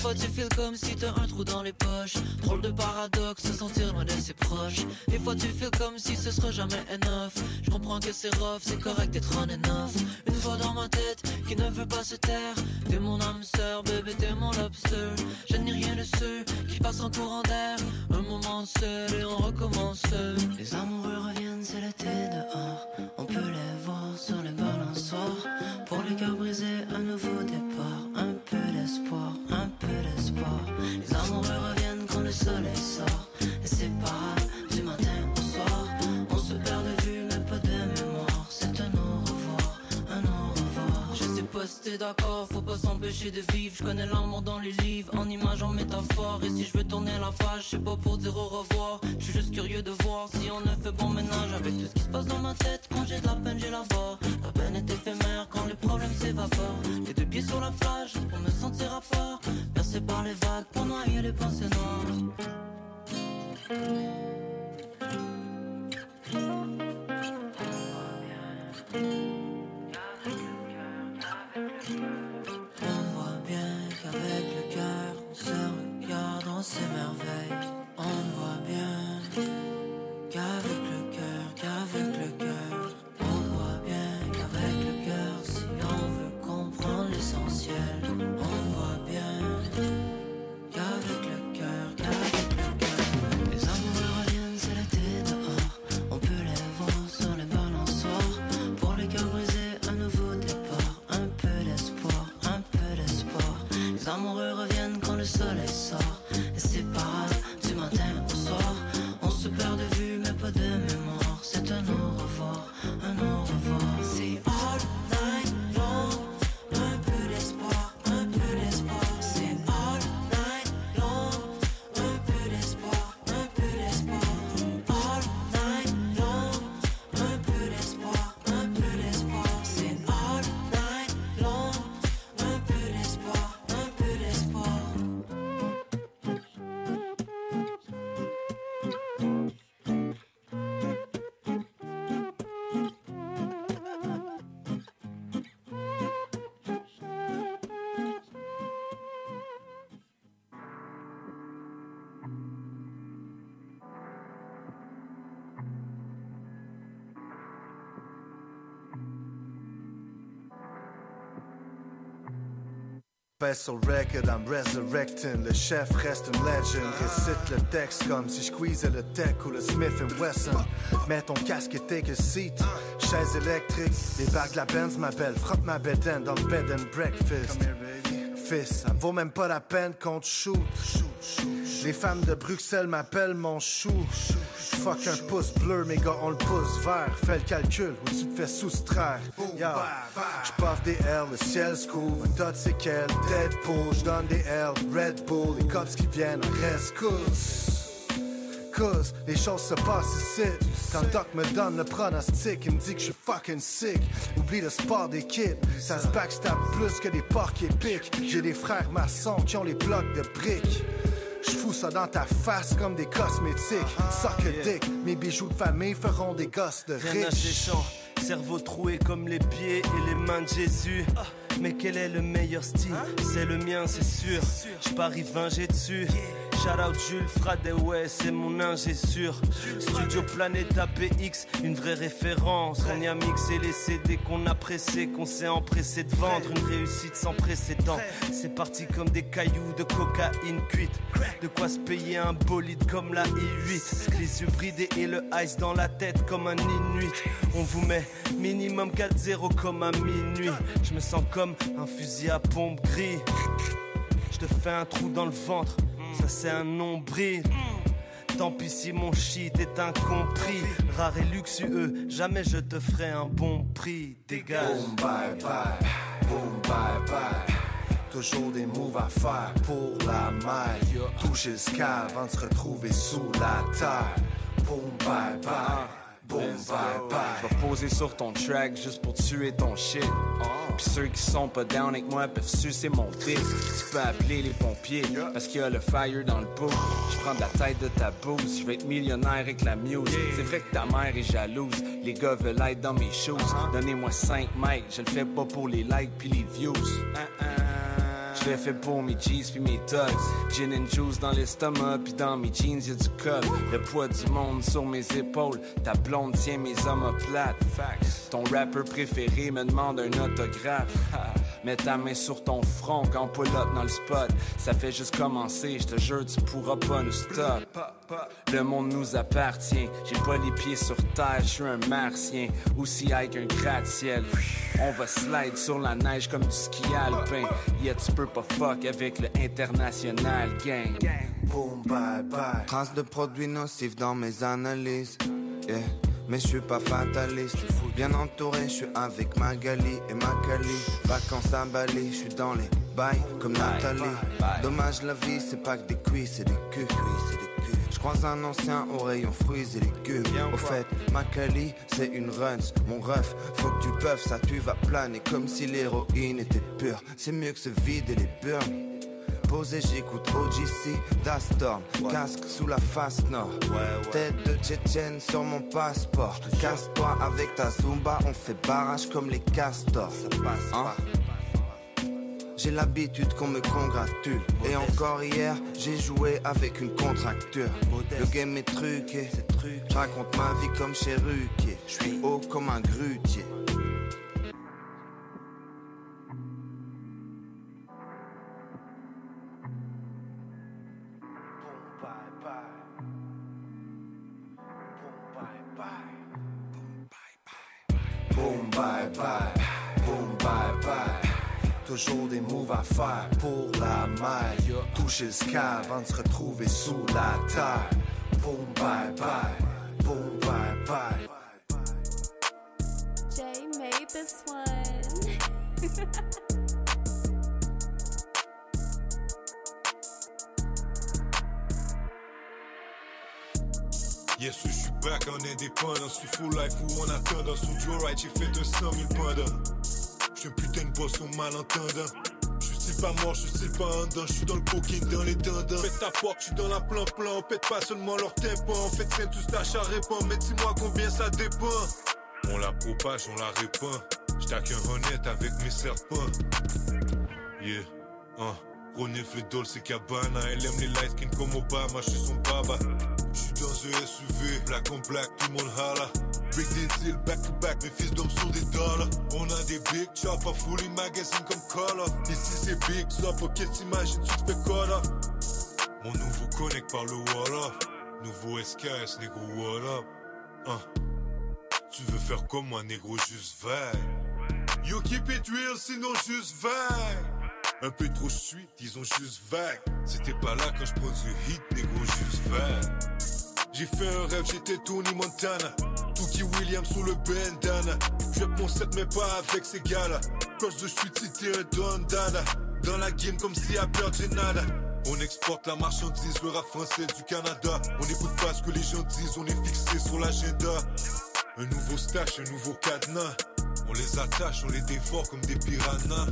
Fois tu files comme si t'as un trou dans les poches. Drôle de paradoxe, se sentir loin de ses proches. Des fois tu files comme si ce sera jamais enough. Je comprends que c'est rough, c'est correct d'être on and off. Une voix dans ma tête qui ne veut pas se taire. T'es mon âme sœur, bébé, t'es mon lobster. Je n'ai rien de ceux qui passent en courant d'air. Un moment seul et on recommence. Les amoureux reviennent, c'est l'été dehors. On peut les voir sur les balançoires. Pour les cœurs brisés, un nouveau départ. Un peu d'espoir, Les amoureux reviennent quand le soleil sort. C'est t'es d'accord, faut pas s'empêcher de vivre. Je connais l'amour dans les livres, en images, en métaphore. Et si je veux tourner la page, c'est pas pour dire au revoir. Je suis juste curieux de voir si on a fait bon ménage avec tout ce qui se passe dans ma tête. Quand j'ai de la peine, j'ai la barre. La peine est éphémère quand les problèmes s'évaporent. Les deux pieds sur la plage pour me sentir à part. Percé par les vagues pour noyer les pensées noires. On voit bien qu'avec le cœur, on se regarde, on s'émerveille. On voit bien qu'avec le cœur, qu'avec le cœur, on voit bien qu'avec le cœur, si on veut comprendre l'essentiel, Special record, I'm resurrecting. Le chef reste une legend. Récite le texte comme si je squeezais le tech ou le Smith Wesson. Mets ton casque et take a seat. Chaise électrique, les bagues de la Benz m'appellent. Frotte ma bedaine dans le bed and breakfast. Fils, ça me vaut même pas la peine qu'on te shoot. Les femmes de Bruxelles m'appellent mon chou. Fuck un pouce bleu, mes gars, on le pouce vert. Fais le calcul ou tu te fais soustraire. J'paffe des L, le ciel se couvre. Un tas de séquelles, Deadpool, j'donne des L, Red Bull. Les cops qui viennent en rescousse. Cause les choses se passent ici. Quand doc me donne le pronostic, il me dit que je suis fucking sick. Oublie le sport d'équipe, ça se backstab plus que des porcs épiques. J'ai des frères maçons qui ont les blocs de briques. Ça dans ta face comme des cosmétiques. Suck a dick, mes bijoux de famille feront des gosses de riches. cerveau troué comme les pieds et les mains de Jésus. Mais quel est le meilleur style? C'est le mien, c'est sûr. Je parie 20, j'ai dessus. Shout out Jules Fradet, ouais, c'est mon ingé sûr. Studio Planète APX, une vraie référence. On y a les CD qu'on a pressés, qu'on s'est empressé de vendre. Une réussite sans précédent. C'est parti comme des cailloux de cocaïne cuite. De quoi se payer un bolide comme la i8. Les yeux bridés et le ice dans la tête comme un inuit. On vous met minimum 4-0 comme à minuit. Je me sens comme un fusil à pompe gris. Je te fais un trou dans le ventre, ça c'est un nombril. Tant pis si mon shit est incompris. Rare et luxueux, jamais je te ferai un bon prix. Dégage. Boom, bye bye, boom, bye bye. Toujours des moves à faire pour la maille. Toucher le sky avant de se retrouver sous la terre. Boom, bye bye, boom, bye bye. Je vais poser sur ton track juste pour tuer ton shit. Pis ceux qui sont pas down avec moi peuvent sucer mon dick. Tu peux appeler les pompiers parce qu'il y a le fire dans le bout. Je prends de la tête de ta bouse. Je vais être millionnaire avec la muse. C'est vrai que ta mère est jalouse. Les gars veulent être dans mes shoes. Donnez-moi 5 mics. Je le fais pas pour les likes puis les views. Je l'ai fait pour mes G's puis mes thugs. Gin and juice dans l'estomac puis dans mes jeans y'a du col. Le poids du monde sur mes épaules. Ta blonde tient mes omoplates. Facts. Ton rappeur préféré me demande un autographe. Mets ta main sur ton front quand pull up dans le spot. Ça fait juste commencer, je te jure, tu pourras pas nous stop. Le monde nous appartient. J'ai pas les pieds sur terre, je suis un martien. Aussi high qu'un gratte-ciel. On va slide sur la neige comme du ski alpin. Yeah, tu peux pas fuck avec le international gang. Boom, bye bye. Traces de produits nocifs dans mes analyses. Yeah. Mais je suis pas fataliste. Bien entouré, je suis avec Magali et Magali. Vacances à Bali, je suis dans les bails comme Nathalie. Dommage, la vie, c'est pas que des cuisses, c'est des culs. Je croise un ancien au rayon fruits et légumes. Au fait, Magali, c'est une runs. Mon ref, faut que tu peuvent, ça tu vas planer comme si l'héroïne était pure. C'est mieux que se vider les burnes. Posé, j'écoute OGC, Dastorm, casque sous la face nord. Tête de Tchétchène sur mon passeport. Casse-toi avec ta Zumba, on fait barrage comme les castors. Hein? J'ai l'habitude qu'on me congratule. Et encore hier, j'ai joué avec une contracture. Le game est truqué, je raconte ma vie comme chez Ruquier. Je suis haut comme un grutier. Sky avant de se retrouver sous la terre. Boom, bye bye, boom, bye bye. Jay made this one. Yes, je suis back en indépendant. Suis full life ou en attendant. Sous Joe Right, j'ai fait 200 000 pendant. J'suis un putain de boss au malentendant. J'suis pas mort, j'suis pas en dedans. J'suis dans le coquine, dans les tendons. Faites ta porte, j'suis dans la plan-plan. On pète pas seulement leur tympan. En fait, c'est tout à répondre. Mais dis-moi combien ça dépend. On la propage, on la répand. J'tac un honnête avec mes serpents. Yeah, hein. Fait Dolce Cabana. Elle aime les light skin comme Obama. J'suis son baba. SUV, black on black, tout le monde hala. Big deal, back to back, mes fils d'hommes sont des dollars. On a des big chops, pas fully magazine comme Call of. Ici c'est big stop, ok t'imagines, tu te fais. Mon nouveau connect par le wall off. Nouveau SKS, négro, up? Hein. Tu veux faire comme moi, négro, juste vague. You keep it real, sinon juste vague. Un peu trop suis, disons juste vague. C'était pas là quand je prends du hit, négro, juste vague. J'ai fait un rêve, j'étais Tony Montana. Tookie Williams sous le bandana. Je mon set, mais pas avec ces gars-là. Quand je suis c'était un Don Dada. Dans la game comme si à perdre nada. On exporte la marchandise, le rap français du Canada. On n'écoute pas ce que les gens disent, on est fixé sur l'agenda. Un nouveau stash, un nouveau cadenas. On les attache, on les dévore comme des piranhas.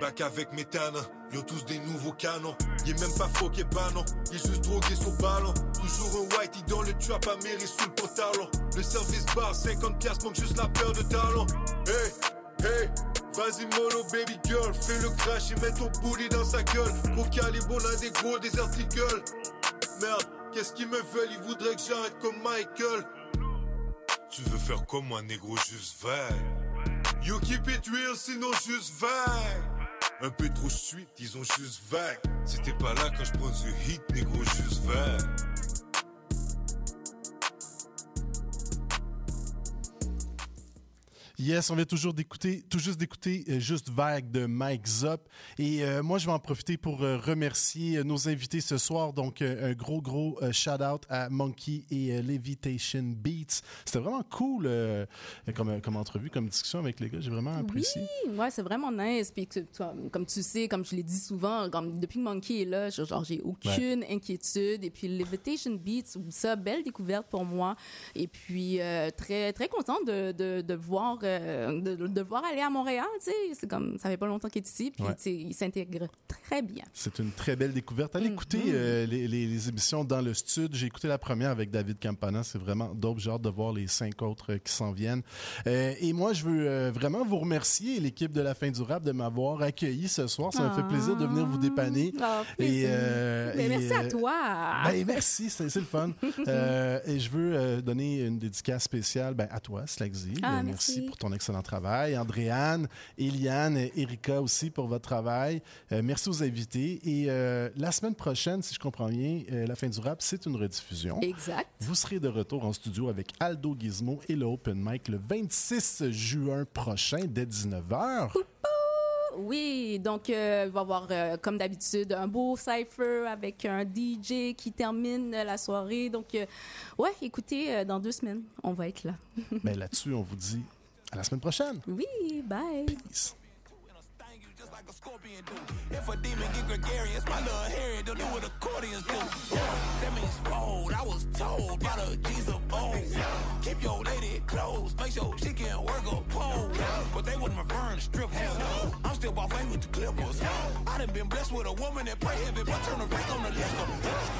Back avec mes tanins, ils ont tous des nouveaux canons. Il est même pas faux qu'il est pas non, il est juste drogué son ballon. Toujours un whitey dans le trap à mairie sous le pantalon. Le service bar, 50 piastres, manque juste la paire de talons. Hey, hey, vas-y mollo baby girl, fais le crash et mets ton bully dans sa gueule. Gros calibre, on des gros des articles. Merde, qu'est-ce qu'ils me veulent, ils voudraient que j'arrête comme Michael. Tu veux faire comme moi, négro, juste vague. You keep it real, sinon juste vague. Un peu trop suite, disons juste vague. C'était pas là quand je prends du hit, négro, juste vague. Yes, on vient toujours d'écouter, tout juste d'écouter euh, Juste Vague de Mike Zop. Et euh, moi, je vais en profiter pour euh, remercier nos invités ce soir. Donc, un gros, gros shout-out à Monkey et Levitation Beats. C'était vraiment cool comme, comme entrevue, comme discussion avec les gars. J'ai vraiment apprécié. Oui, ouais, c'est vraiment nice. Puis que, toi, comme tu sais, comme je l'ai dit souvent, comme depuis que Monkey est là, genre j'ai aucune inquiétude. Et puis Levitation Beats, ça, belle découverte pour moi. Et puis très très content de, de, de voir euh, de, de voir aller à Montréal, tu sais. C'est comme, ça fait pas longtemps qu'il est ici, puis Ouais. il s'intègre très bien. C'est une très belle découverte. Allez écouter euh, les, les- les émissions dans le studio. J'ai écouté la première avec David Campana. C'est vraiment dope. J'ai hâte de voir les cinq autres euh, qui s'en viennent. Euh, et moi, je veux vraiment vous remercier, l'équipe de la fin du rap, de m'avoir accueilli ce soir. Ça m'a fait plaisir de venir vous dépanner. Ah, Et, plaisir. Mais et, merci à toi. ben, merci, c'est le fun. Et je veux donner une dédicace spéciale ben, à toi, Slagsy. Ah, Euh, merci. pour ton excellent travail. Andréane, Eliane, Erika aussi pour votre travail. Euh, merci aux invités. Et euh, la semaine prochaine, si je comprends bien, euh, la fin du rap, c'est une rediffusion. Exact. Vous serez de retour en studio avec Aldo Gizmo et le Open Mic le 26 juin prochain dès 19h. Oui, donc euh, il va y avoir, euh, comme d'habitude, un beau cypher avec un DJ qui termine la soirée. Donc, euh, ouais, écoutez, dans deux semaines, on va être là. Ben, Là-dessus, on vous dit à la semaine prochaine. Oui, bye. Peace. If a demon get gregarious, my little Harry, they'll do what accordions do. That means bold. I was told by the G's of old. Keep your lady close, make sure she can work a pole. But they wouldn't return to strippers. I'm still buffet with the clippers. I done been blessed with a woman that pray heavy, but turn the freak on the liquor.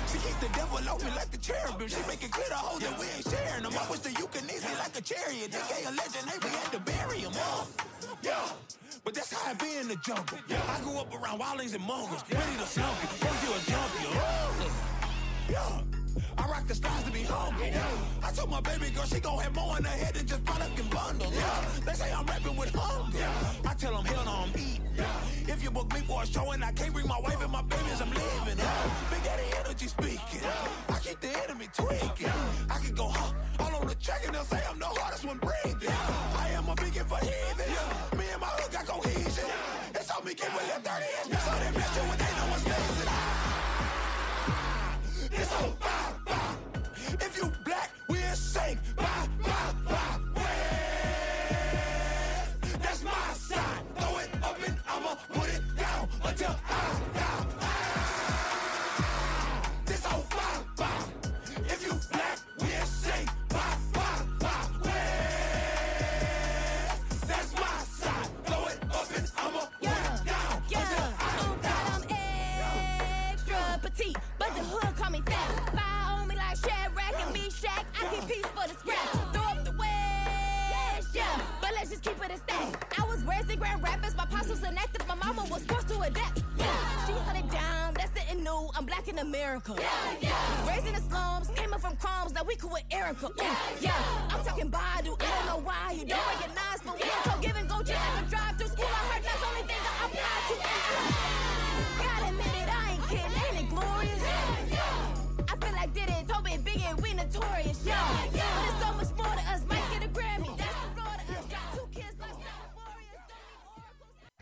She keep the devil on me like the cherubim. She make it clear to hoes that we ain't sharing them. I wish can easy like a chariot. They gay a legend, hey, we had to bury him. Yeah. But that's how I be in the jungle. Yeah. I grew up around wildlings and mongrels, ready to slump you. First you a. Uh, yeah. I rock the stars to be humble. I told my baby girl she gon' have more in her head than just product and bundles. Yeah. They say I'm rapping with hunger. I tell them hell no, I'm eating. If you book me for a show and I can't bring my wife and my babies, I'm leaving. Big Daddy energy speaking. I keep the enemy tweaking. I can go huh, all on the track and they'll say I'm the hardest one breathing. Yeah. I am a beacon for heathen. Me They told me keep with that 30 inch, so they bless you when they know what's next. It's on fire, fire. If you black, we'll sing. Bye, bye, bye. Just it a stack. I was raised in grand rapids. My pops was inactive. My mama was forced to adapt. Yeah. She it down. That's it and new. I'm black in America. Yeah, yeah. Raised in the slums. Came up from crumbs. Now we cool with Erica. Yeah, yeah. I'm talking Badu. I don't know why you don't recognize, but we so give and go chill like a drive through school. I heard that's the only thing that I apply to. Gotta admit it, I ain't kidding. Ain't it glorious? I feel like did it, Toby, Big and we notorious. Yeah,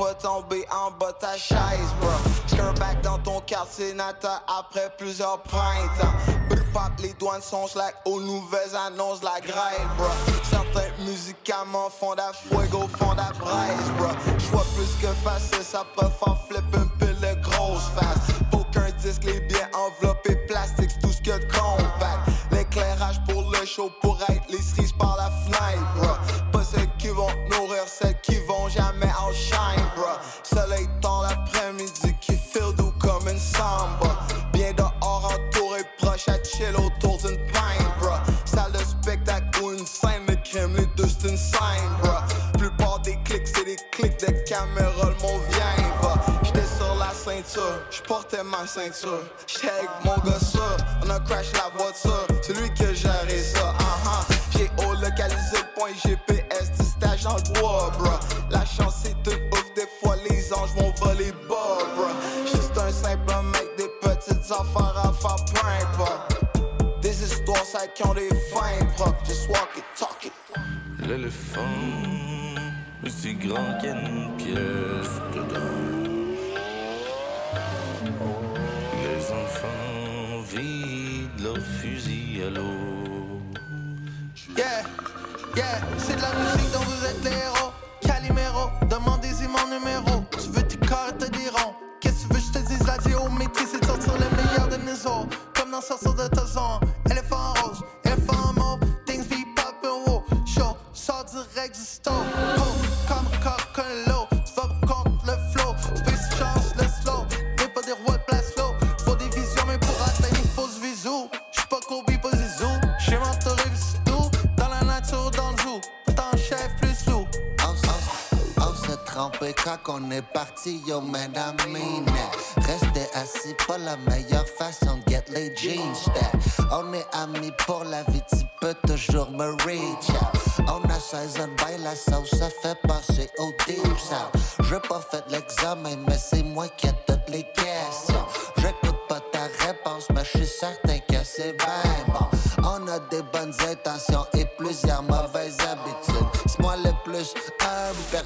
pas tombées en bas ta chaise, bro. Back dans ton quartier natal après plusieurs printemps. Pop, les douanes sont slack aux nouvelles annonces, la grêle, bro. Certains médicaments font la fuego, font la braise, bro. J'vois plus que facile, ça préfère flip un peu le grosse face. Aucun disque, les biens enveloppés plastique, c'est tout ce que compact. L'éclairage pour le show, pour être les cerises par la fenêtre, bro. Pas celles qui vont nourrir, celles j'portais ma ceinture. J'étais mon gars ça, on a crash la voiture. C'est lui que gérait ça, uh-huh. J'ai haut localisé le point GPS du stage dans bois, bro. La chance est toute ouf, des fois les anges vont voler bas, bro. Juste un simple mec, des petites affaires à faire bro. Des histoires, ça qui ont des fins propres. Just walk it, talk it. L'éléphant aussi grand qu'il pièce dedans. Yeah, yeah, c'est de la musique dont vous êtes les héros. Calimero, demandez-y mon numéro. Tu veux tes cartes, te diront. Qu'est-ce que tu veux, je te dise? La géométrie, c'est de sortir le meilleur de nous autres. Comme dans sortir de ta zone. Éléphant rose, éléphant mauve, things be poppin' wow. Show, sort direct du store. Trompé quand on est parti, yo, madame mine. Rester assis, pas la meilleure façon de get les jeans. On est amis pour la vie, tu peux toujours me reach. On a 16 ans, ben la sauce, ça fait passer au deep. J'ai pas fait l'examen, mais c'est moi qui ai toutes les questions. J'écoute pas ta réponse, mais je suis certain que c'est bien bon. On a des bonnes intentions et plusieurs mauvaises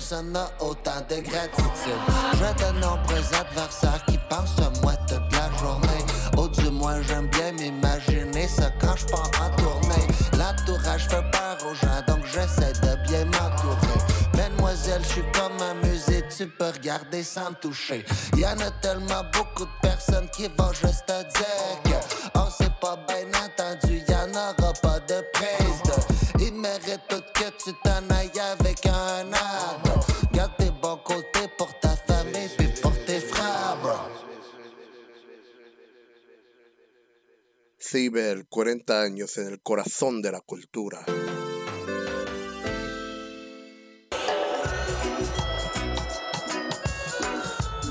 personne n'a autant de gratitude. J'ai de nombreux adversaires qui pensent à moi toute la journée. Ou du moins, j'aime bien m'imaginer ça quand je pars en tournée. L'entourage fait peur aux gens, donc j'essaie de bien m'entourer. Mademoiselle, je suis comme un musée, tu peux regarder sans me toucher. Y en a tellement beaucoup de personnes qui vont juste te dire que on s'est pas bien entendu, y en aura pas de prise de. Ils méritent tout que tu t'en ailles avec Ciber, 40 años en el corazón de la cultura.